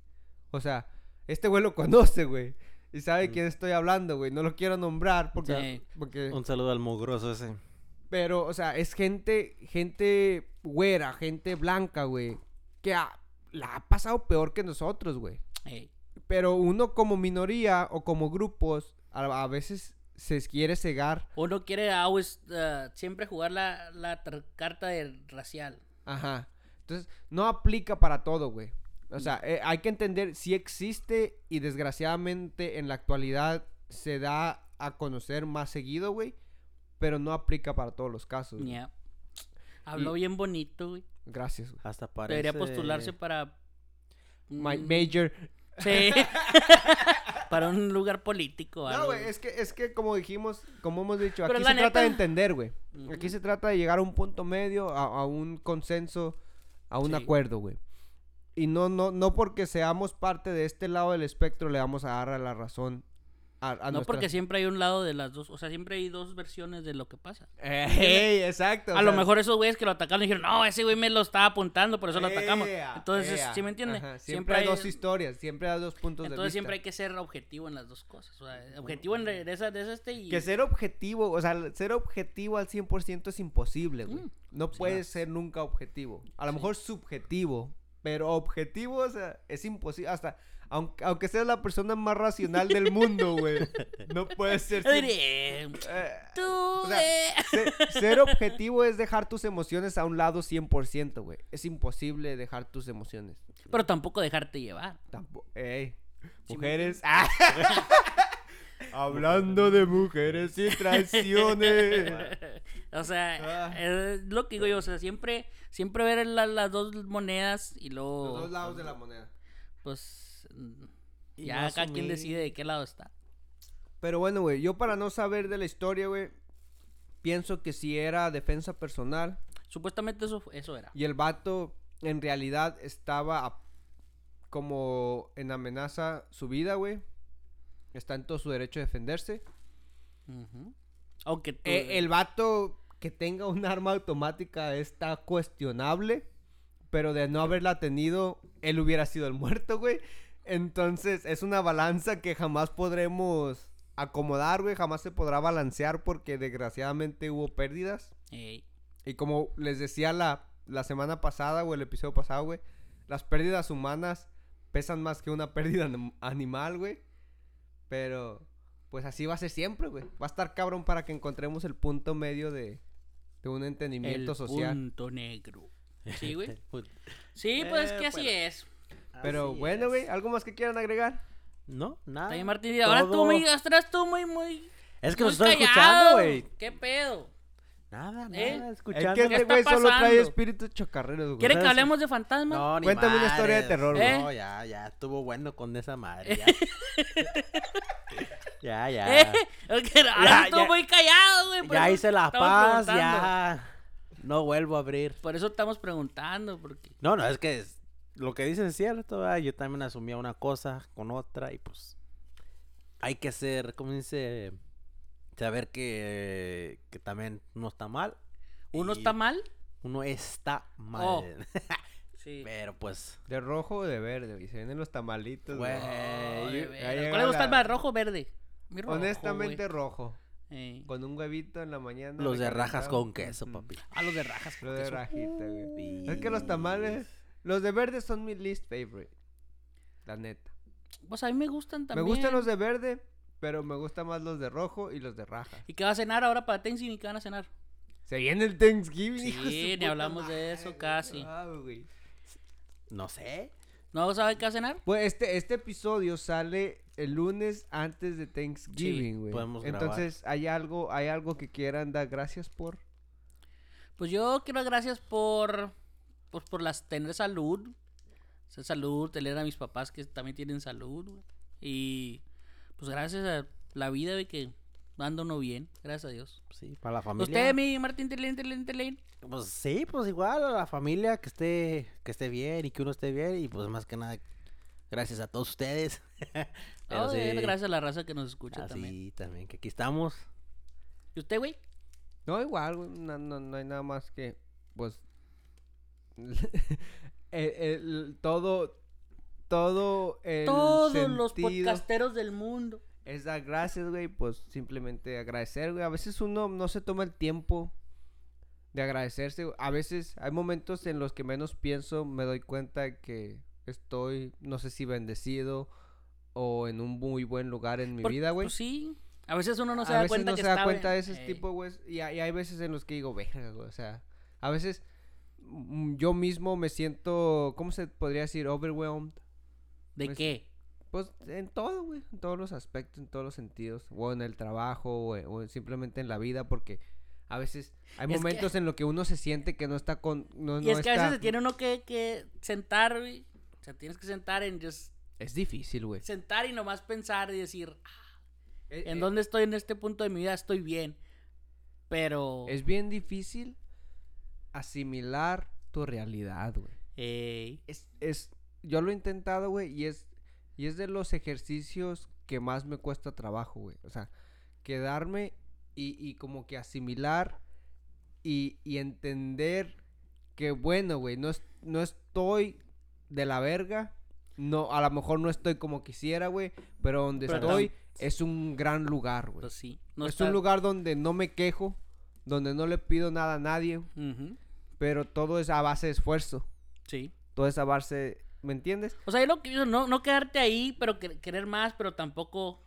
Speaker 2: O sea, este güey lo conoce, güey. Y sabe de quién estoy hablando, güey. No lo quiero nombrar porque...
Speaker 3: Sí.
Speaker 2: porque
Speaker 1: Un saludo al mugroso ese.
Speaker 2: pero, o sea, es gente, gente güera, gente blanca, güey. Que ha- la ha pasado peor que nosotros, güey.
Speaker 3: Ey.
Speaker 2: Pero uno como minoría o como grupos, a, a veces se quiere cegar.
Speaker 3: Uno quiere always, uh, siempre jugar la, la carta de racial.
Speaker 2: Ajá. Entonces, no aplica para todo, güey. O sea, eh, hay que entender si existe y desgraciadamente en la actualidad se da a conocer más seguido, güey. Pero no aplica para todos los casos. güey.
Speaker 3: Ya. Habló
Speaker 2: Y-
Speaker 3: bien bonito, güey.
Speaker 2: Gracias, güey.
Speaker 1: Hasta parece.
Speaker 3: Debería postularse para.
Speaker 2: My- major.
Speaker 3: Sí. para un lugar político.
Speaker 2: No, güey, es que, es que como dijimos, como hemos dicho,
Speaker 3: Pero
Speaker 2: aquí se trata de entender, güey. Aquí se trata de llegar a un punto medio, a, a un consenso, a un
Speaker 3: Sí.
Speaker 2: acuerdo, güey. Y no, no, no porque seamos parte de este lado del espectro le vamos a dar a la razón a, a
Speaker 3: No porque siempre hay un lado de las dos. O sea, siempre hay dos versiones de lo que pasa.
Speaker 2: Ey, exacto.
Speaker 3: A lo mejor esos güeyes que lo atacaron dijeron, no, ese güey me lo estaba apuntando, por eso lo atacamos.
Speaker 2: ea,
Speaker 3: Entonces,
Speaker 2: ea,
Speaker 3: ¿sí me entiende?
Speaker 2: Siempre, hay dos historias, siempre hay dos puntos de
Speaker 3: Entonces
Speaker 2: vista.
Speaker 3: siempre hay que ser objetivo en las dos cosas. O sea, objetivo en de esa, de esa este y...
Speaker 2: Que ser objetivo, o sea, ser objetivo al 100% es imposible, güey.
Speaker 3: Mm,
Speaker 2: No puedes ser nunca objetivo. A lo
Speaker 3: Sí.
Speaker 2: mejor subjetivo, pero objetivo, o sea, es imposible. Hasta, aunque, aunque seas la persona más racional del mundo, güey, no puedes ser... Eh,
Speaker 3: tú,
Speaker 2: o sea,
Speaker 3: eh".
Speaker 2: ser, ser objetivo es dejar tus emociones a un lado 100%, güey. Es imposible dejar tus emociones.
Speaker 3: Pero tampoco dejarte llevar.
Speaker 2: Tampoco. Ey, mujeres. Ah. Hablando de mujeres y traiciones.
Speaker 3: o sea,
Speaker 2: Ah.
Speaker 3: es lo que digo yo, o sea, siempre, siempre ver la- las dos monedas y luego...
Speaker 2: Los dos lados de la moneda.
Speaker 3: Pues... mm,
Speaker 1: Y
Speaker 3: Ya
Speaker 1: no
Speaker 3: acá quien decide de qué lado está.
Speaker 2: Pero bueno, güey, yo para no saber de la historia, güey, pienso que si era defensa personal
Speaker 3: Supuestamente eso, eso era.
Speaker 2: y el vato en realidad estaba a- como en amenaza su vida, güey. Está en todo su derecho a defenderse.
Speaker 3: Aunque tú...
Speaker 2: Eh, el vato que tenga un arma automática está cuestionable, pero de no haberla tenido, él hubiera sido el muerto, güey. Entonces es una balanza que jamás podremos acomodar, güey, jamás se podrá balancear porque desgraciadamente hubo pérdidas.
Speaker 3: Ey,
Speaker 2: Y como les decía la, la semana pasada o el episodio pasado, güey, las pérdidas humanas pesan más que una pérdida anim- animal, güey. Pero, pues así va a ser siempre, güey. Va a estar cabrón para que encontremos el punto medio de, de un entendimiento
Speaker 3: el
Speaker 2: social.
Speaker 3: punto negro. Sí, güey. Sí,
Speaker 1: Eh,
Speaker 3: pues que así
Speaker 1: bueno.
Speaker 3: es.
Speaker 2: Pero
Speaker 1: Así
Speaker 2: bueno,
Speaker 1: es.
Speaker 2: güey, ¿algo más que quieran agregar?
Speaker 1: No, nada.
Speaker 3: También Martín, ahora tú muy, atrás tú muy, muy...
Speaker 1: Es que
Speaker 3: muy
Speaker 1: nos estoy
Speaker 3: callado.
Speaker 1: escuchando, güey.
Speaker 3: ¿Qué pedo?
Speaker 1: Nada, nada,
Speaker 3: ¿Eh?
Speaker 2: Es
Speaker 1: escuchando.
Speaker 2: que
Speaker 3: ¿Qué
Speaker 2: este
Speaker 3: está
Speaker 2: güey solo trae espíritus chocarreros, güey.
Speaker 3: ¿Quiere que hablemos de fantasmas?
Speaker 1: No, ni
Speaker 2: Cuéntame una historia de
Speaker 1: madres.
Speaker 2: terror, güey.
Speaker 3: ¿Eh?
Speaker 1: No, ya, ya, estuvo bueno con esa madre. Ya, ya. ya.
Speaker 3: ¿Eh? Es que ahora
Speaker 1: Ya,
Speaker 3: estuvo
Speaker 1: ya.
Speaker 3: muy callado, güey. por
Speaker 1: Ya
Speaker 3: eso
Speaker 1: hice la
Speaker 3: estamos
Speaker 1: paz,
Speaker 3: preguntando.
Speaker 1: ya. No vuelvo a abrir.
Speaker 3: Por eso estamos preguntando, porque...
Speaker 1: No, no, es que es- lo que dices es cierto. ¿verdad? Yo también asumía una cosa con otra y pues hay que ser, ¿cómo dice? Saber que, que también uno está mal.
Speaker 3: ¿Uno
Speaker 1: y
Speaker 3: está mal?
Speaker 1: Uno está mal.
Speaker 3: Oh. Sí.
Speaker 1: Pero pues,
Speaker 2: De rojo o de verde, güey. Se vienen los tamalitos, güey. Llega
Speaker 3: ¿Cuál le gusta
Speaker 2: la-
Speaker 3: más, rojo o verde? Mi rojo,
Speaker 2: Honestamente, rojo.
Speaker 3: Eh.
Speaker 2: Con un huevito en la mañana.
Speaker 1: los de rajas con queso, papi.
Speaker 3: Ah, los de rajas.
Speaker 2: Los
Speaker 3: con
Speaker 2: de rajita, güey.
Speaker 1: Y-
Speaker 2: Es que los tamales, los de verde son mi least favorite. La neta.
Speaker 3: Pues a mí me gustan también.
Speaker 2: Me gustan los de verde, pero me gustan más los de rojo y los de rajas.
Speaker 3: ¿Y qué va a cenar ahora para Thanksgiving? ¿Qué van a cenar?
Speaker 2: Se viene el Thanksgiving,
Speaker 3: Sí, ni hablamos de eso casi.
Speaker 2: ah, güey.
Speaker 1: No sé.
Speaker 3: ¿No sabe qué va a cenar?
Speaker 2: Pues este, este episodio sale el lunes antes de Thanksgiving, güey.
Speaker 1: podemos grabar.
Speaker 2: Entonces, ¿hay algo, ¿hay algo que quieran dar gracias por?
Speaker 3: Pues yo quiero dar gracias por, pues por las tener salud. Ser salud, tener a mis papás que también tienen salud. güey. Y pues gracias a la vida de que anda uno bien, gracias a Dios.
Speaker 1: Sí, para la familia.
Speaker 3: Usted, mi Martín Telén, Telén, Telén.
Speaker 1: Pues sí, pues igual a la familia que esté, que esté bien y que uno esté bien. Y pues más que nada, gracias a todos ustedes. Pero
Speaker 3: Oh,
Speaker 1: sí,
Speaker 3: Gracias a la raza que nos escucha
Speaker 1: así
Speaker 3: también.
Speaker 1: también. que aquí estamos.
Speaker 3: ¿Y usted, güey?
Speaker 2: No, igual, güey. No, no, no hay nada más que, pues. el- el- todo. Todo el
Speaker 3: Todos los
Speaker 2: sentido
Speaker 3: podcasteros del mundo.
Speaker 2: Es dar gracias, güey. Pues simplemente agradecer, güey. A veces uno no se toma el tiempo de agradecerse. A veces hay momentos en los que menos pienso, me doy cuenta que estoy, no sé si bendecido o en un muy buen lugar en mi
Speaker 3: Por-
Speaker 2: vida, güey.
Speaker 3: Pues sí. A veces uno no se
Speaker 2: a
Speaker 3: da
Speaker 2: veces
Speaker 3: cuenta
Speaker 2: no
Speaker 3: que
Speaker 2: se da
Speaker 3: está
Speaker 2: cuenta de
Speaker 3: bien.
Speaker 2: ese
Speaker 3: Ey.
Speaker 2: tipo, güey. Y, hay- y hay veces en los que digo, verga, güey. O sea, a veces yo mismo me siento, ¿cómo se podría decir? Overwhelmed.
Speaker 3: ¿De qué?
Speaker 2: Pues en todo, güey. En todos los aspectos, en todos los sentidos. O en el trabajo, o, en- simplemente en la vida. Porque a veces hay
Speaker 3: Es que-
Speaker 2: momentos en los que uno se siente que no está con. No,
Speaker 3: Y
Speaker 2: no
Speaker 3: es que a veces se tiene uno que, que sentar, güey. O sea, tienes que sentar en just
Speaker 2: Es difícil, güey.
Speaker 3: sentar y nomás pensar y decir, "Ah,
Speaker 2: Eh,
Speaker 3: ¿en
Speaker 2: eh,
Speaker 3: dónde estoy en este punto de mi vida? Estoy bien. Pero...
Speaker 2: Es bien difícil asimilar tu realidad, güey.
Speaker 3: Ey,
Speaker 2: es, es, yo lo he intentado, güey, y es, y es de los ejercicios que más me cuesta trabajo, güey. O sea, quedarme y, y como que asimilar y, y entender que, bueno, güey, no, es- no estoy de la verga. No, a lo mejor no estoy como quisiera, güey, pero donde
Speaker 3: Pero
Speaker 2: estoy es un gran lugar, güey.
Speaker 3: pues sí. No
Speaker 2: es
Speaker 3: está-
Speaker 2: un lugar donde no me quejo, donde no le pido nada a nadie, pero todo es a base de esfuerzo.
Speaker 3: Sí.
Speaker 2: Toda esa base, ¿me entiendes?
Speaker 3: O sea, yo lo que digo, no, no quedarte ahí, pero que- querer más, pero tampoco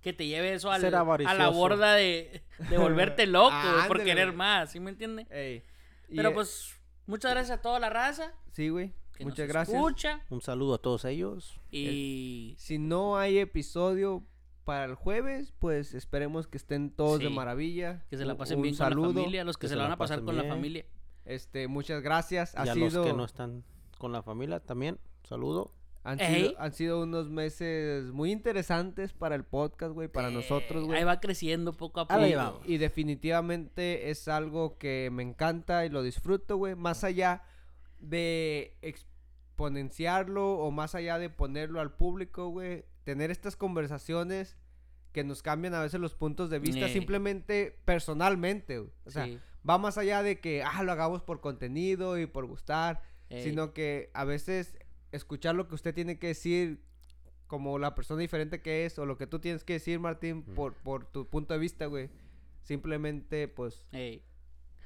Speaker 3: que te lleve eso al- a la borda de, de volverte loco, por querer más, ¿sí me entiendes? Pero
Speaker 2: eh,
Speaker 3: pues, muchas gracias a toda la raza
Speaker 2: Sí, güey.
Speaker 3: que
Speaker 2: Muchas
Speaker 3: nos
Speaker 2: gracias.
Speaker 3: escucha
Speaker 1: Un saludo a todos ellos.
Speaker 3: y...
Speaker 2: Si no hay episodio para el jueves, pues esperemos que estén todos de maravilla.
Speaker 3: Que se la pasen
Speaker 2: un
Speaker 3: bien
Speaker 2: saludo.
Speaker 3: con la familia, los que,
Speaker 1: que
Speaker 3: se,
Speaker 1: se
Speaker 3: la van a pasar con la familia.
Speaker 2: Este, muchas gracias. Ha
Speaker 1: y a
Speaker 2: sido,
Speaker 1: los que no están con la familia también, saludo.
Speaker 2: han, sido, han sido unos meses muy interesantes para el podcast, güey, para nosotros,
Speaker 3: Eh,
Speaker 2: güey.
Speaker 3: Ahí va creciendo poco a
Speaker 1: Ahí
Speaker 3: poco.
Speaker 1: la llevamos.
Speaker 2: Y definitivamente es algo que me encanta y lo disfruto, güey. Más allá de exponenciarlo o más allá de ponerlo al público, güey. Tener estas conversaciones que nos cambian a veces los puntos de vista
Speaker 3: Eh.
Speaker 2: simplemente personalmente, güey. O sea,
Speaker 3: Sí.
Speaker 2: va más allá de que, ah, lo hagamos por contenido y por gustar, sino que a veces escuchar lo que usted tiene que decir como la persona diferente que es o lo que tú tienes que decir, Martín, por, por tu punto de vista, güey. Simplemente, pues,
Speaker 3: Ey.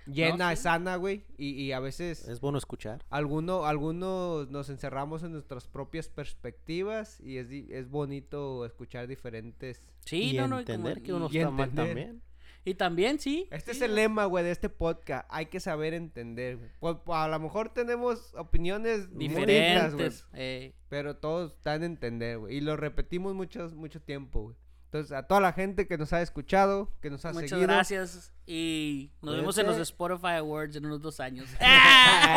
Speaker 2: Llena,
Speaker 3: sí.
Speaker 2: sana, güey. Y, y a veces
Speaker 1: Es bueno escuchar.
Speaker 2: alguno, algunos nos encerramos en nuestras propias perspectivas y es, di- es bonito escuchar diferentes...
Speaker 3: Sí,
Speaker 1: y
Speaker 3: no,
Speaker 1: entender
Speaker 3: como-
Speaker 1: que uno
Speaker 2: y
Speaker 1: está mal también.
Speaker 3: Y también, sí.
Speaker 2: Este
Speaker 3: sí,
Speaker 2: es el
Speaker 3: no.
Speaker 2: lema, güey, de este podcast. Hay que saber entender, güey. Pues, pues, a lo mejor tenemos opiniones muy dignas, güey.
Speaker 3: Diferentes. Ey.
Speaker 2: Pero todos están en entender, güey. Y lo repetimos muchos, mucho tiempo, güey. Entonces, a toda la gente que nos ha escuchado, que nos ha
Speaker 3: Muchas
Speaker 2: seguido.
Speaker 3: gracias. Y nos vemos en los. Spotify Awards en unos dos años.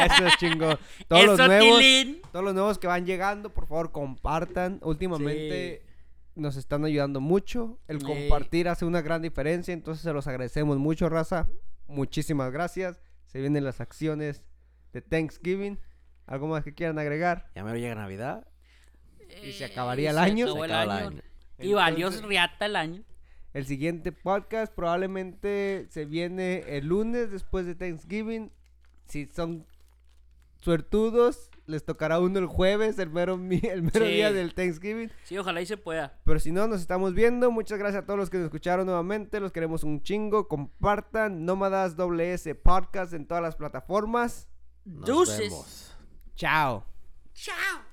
Speaker 2: Eso es chingo. Todos los nuevos,
Speaker 3: Tilín.
Speaker 2: todos los nuevos que van llegando, por favor, compartan. Últimamente nos están ayudando mucho. El
Speaker 3: Sí.
Speaker 2: compartir hace una gran diferencia, entonces se los agradecemos mucho, raza. Muchísimas gracias. Se vienen las acciones de Thanksgiving. ¿Algo más que quieran agregar?
Speaker 1: Ya me llega Navidad.
Speaker 2: Y se
Speaker 3: Eh,
Speaker 2: acabaría el
Speaker 3: se
Speaker 2: año.
Speaker 1: Se
Speaker 3: el
Speaker 1: acaba el
Speaker 3: año. Y valió
Speaker 2: Entonces-
Speaker 3: riata el año.
Speaker 2: El siguiente podcast probablemente se viene el lunes después de Thanksgiving. Si son suertudos, les tocará uno el jueves, el mero, el mero
Speaker 3: Sí.
Speaker 2: día del Thanksgiving.
Speaker 3: Sí, ojalá y se pueda.
Speaker 2: Pero si no, nos estamos viendo. Muchas gracias a todos los que nos escucharon nuevamente. Los queremos un chingo. Compartan Nómadas WS Podcast en todas las plataformas.
Speaker 1: Nos
Speaker 3: Deuces.
Speaker 1: vemos.
Speaker 2: Chao.
Speaker 3: Chao.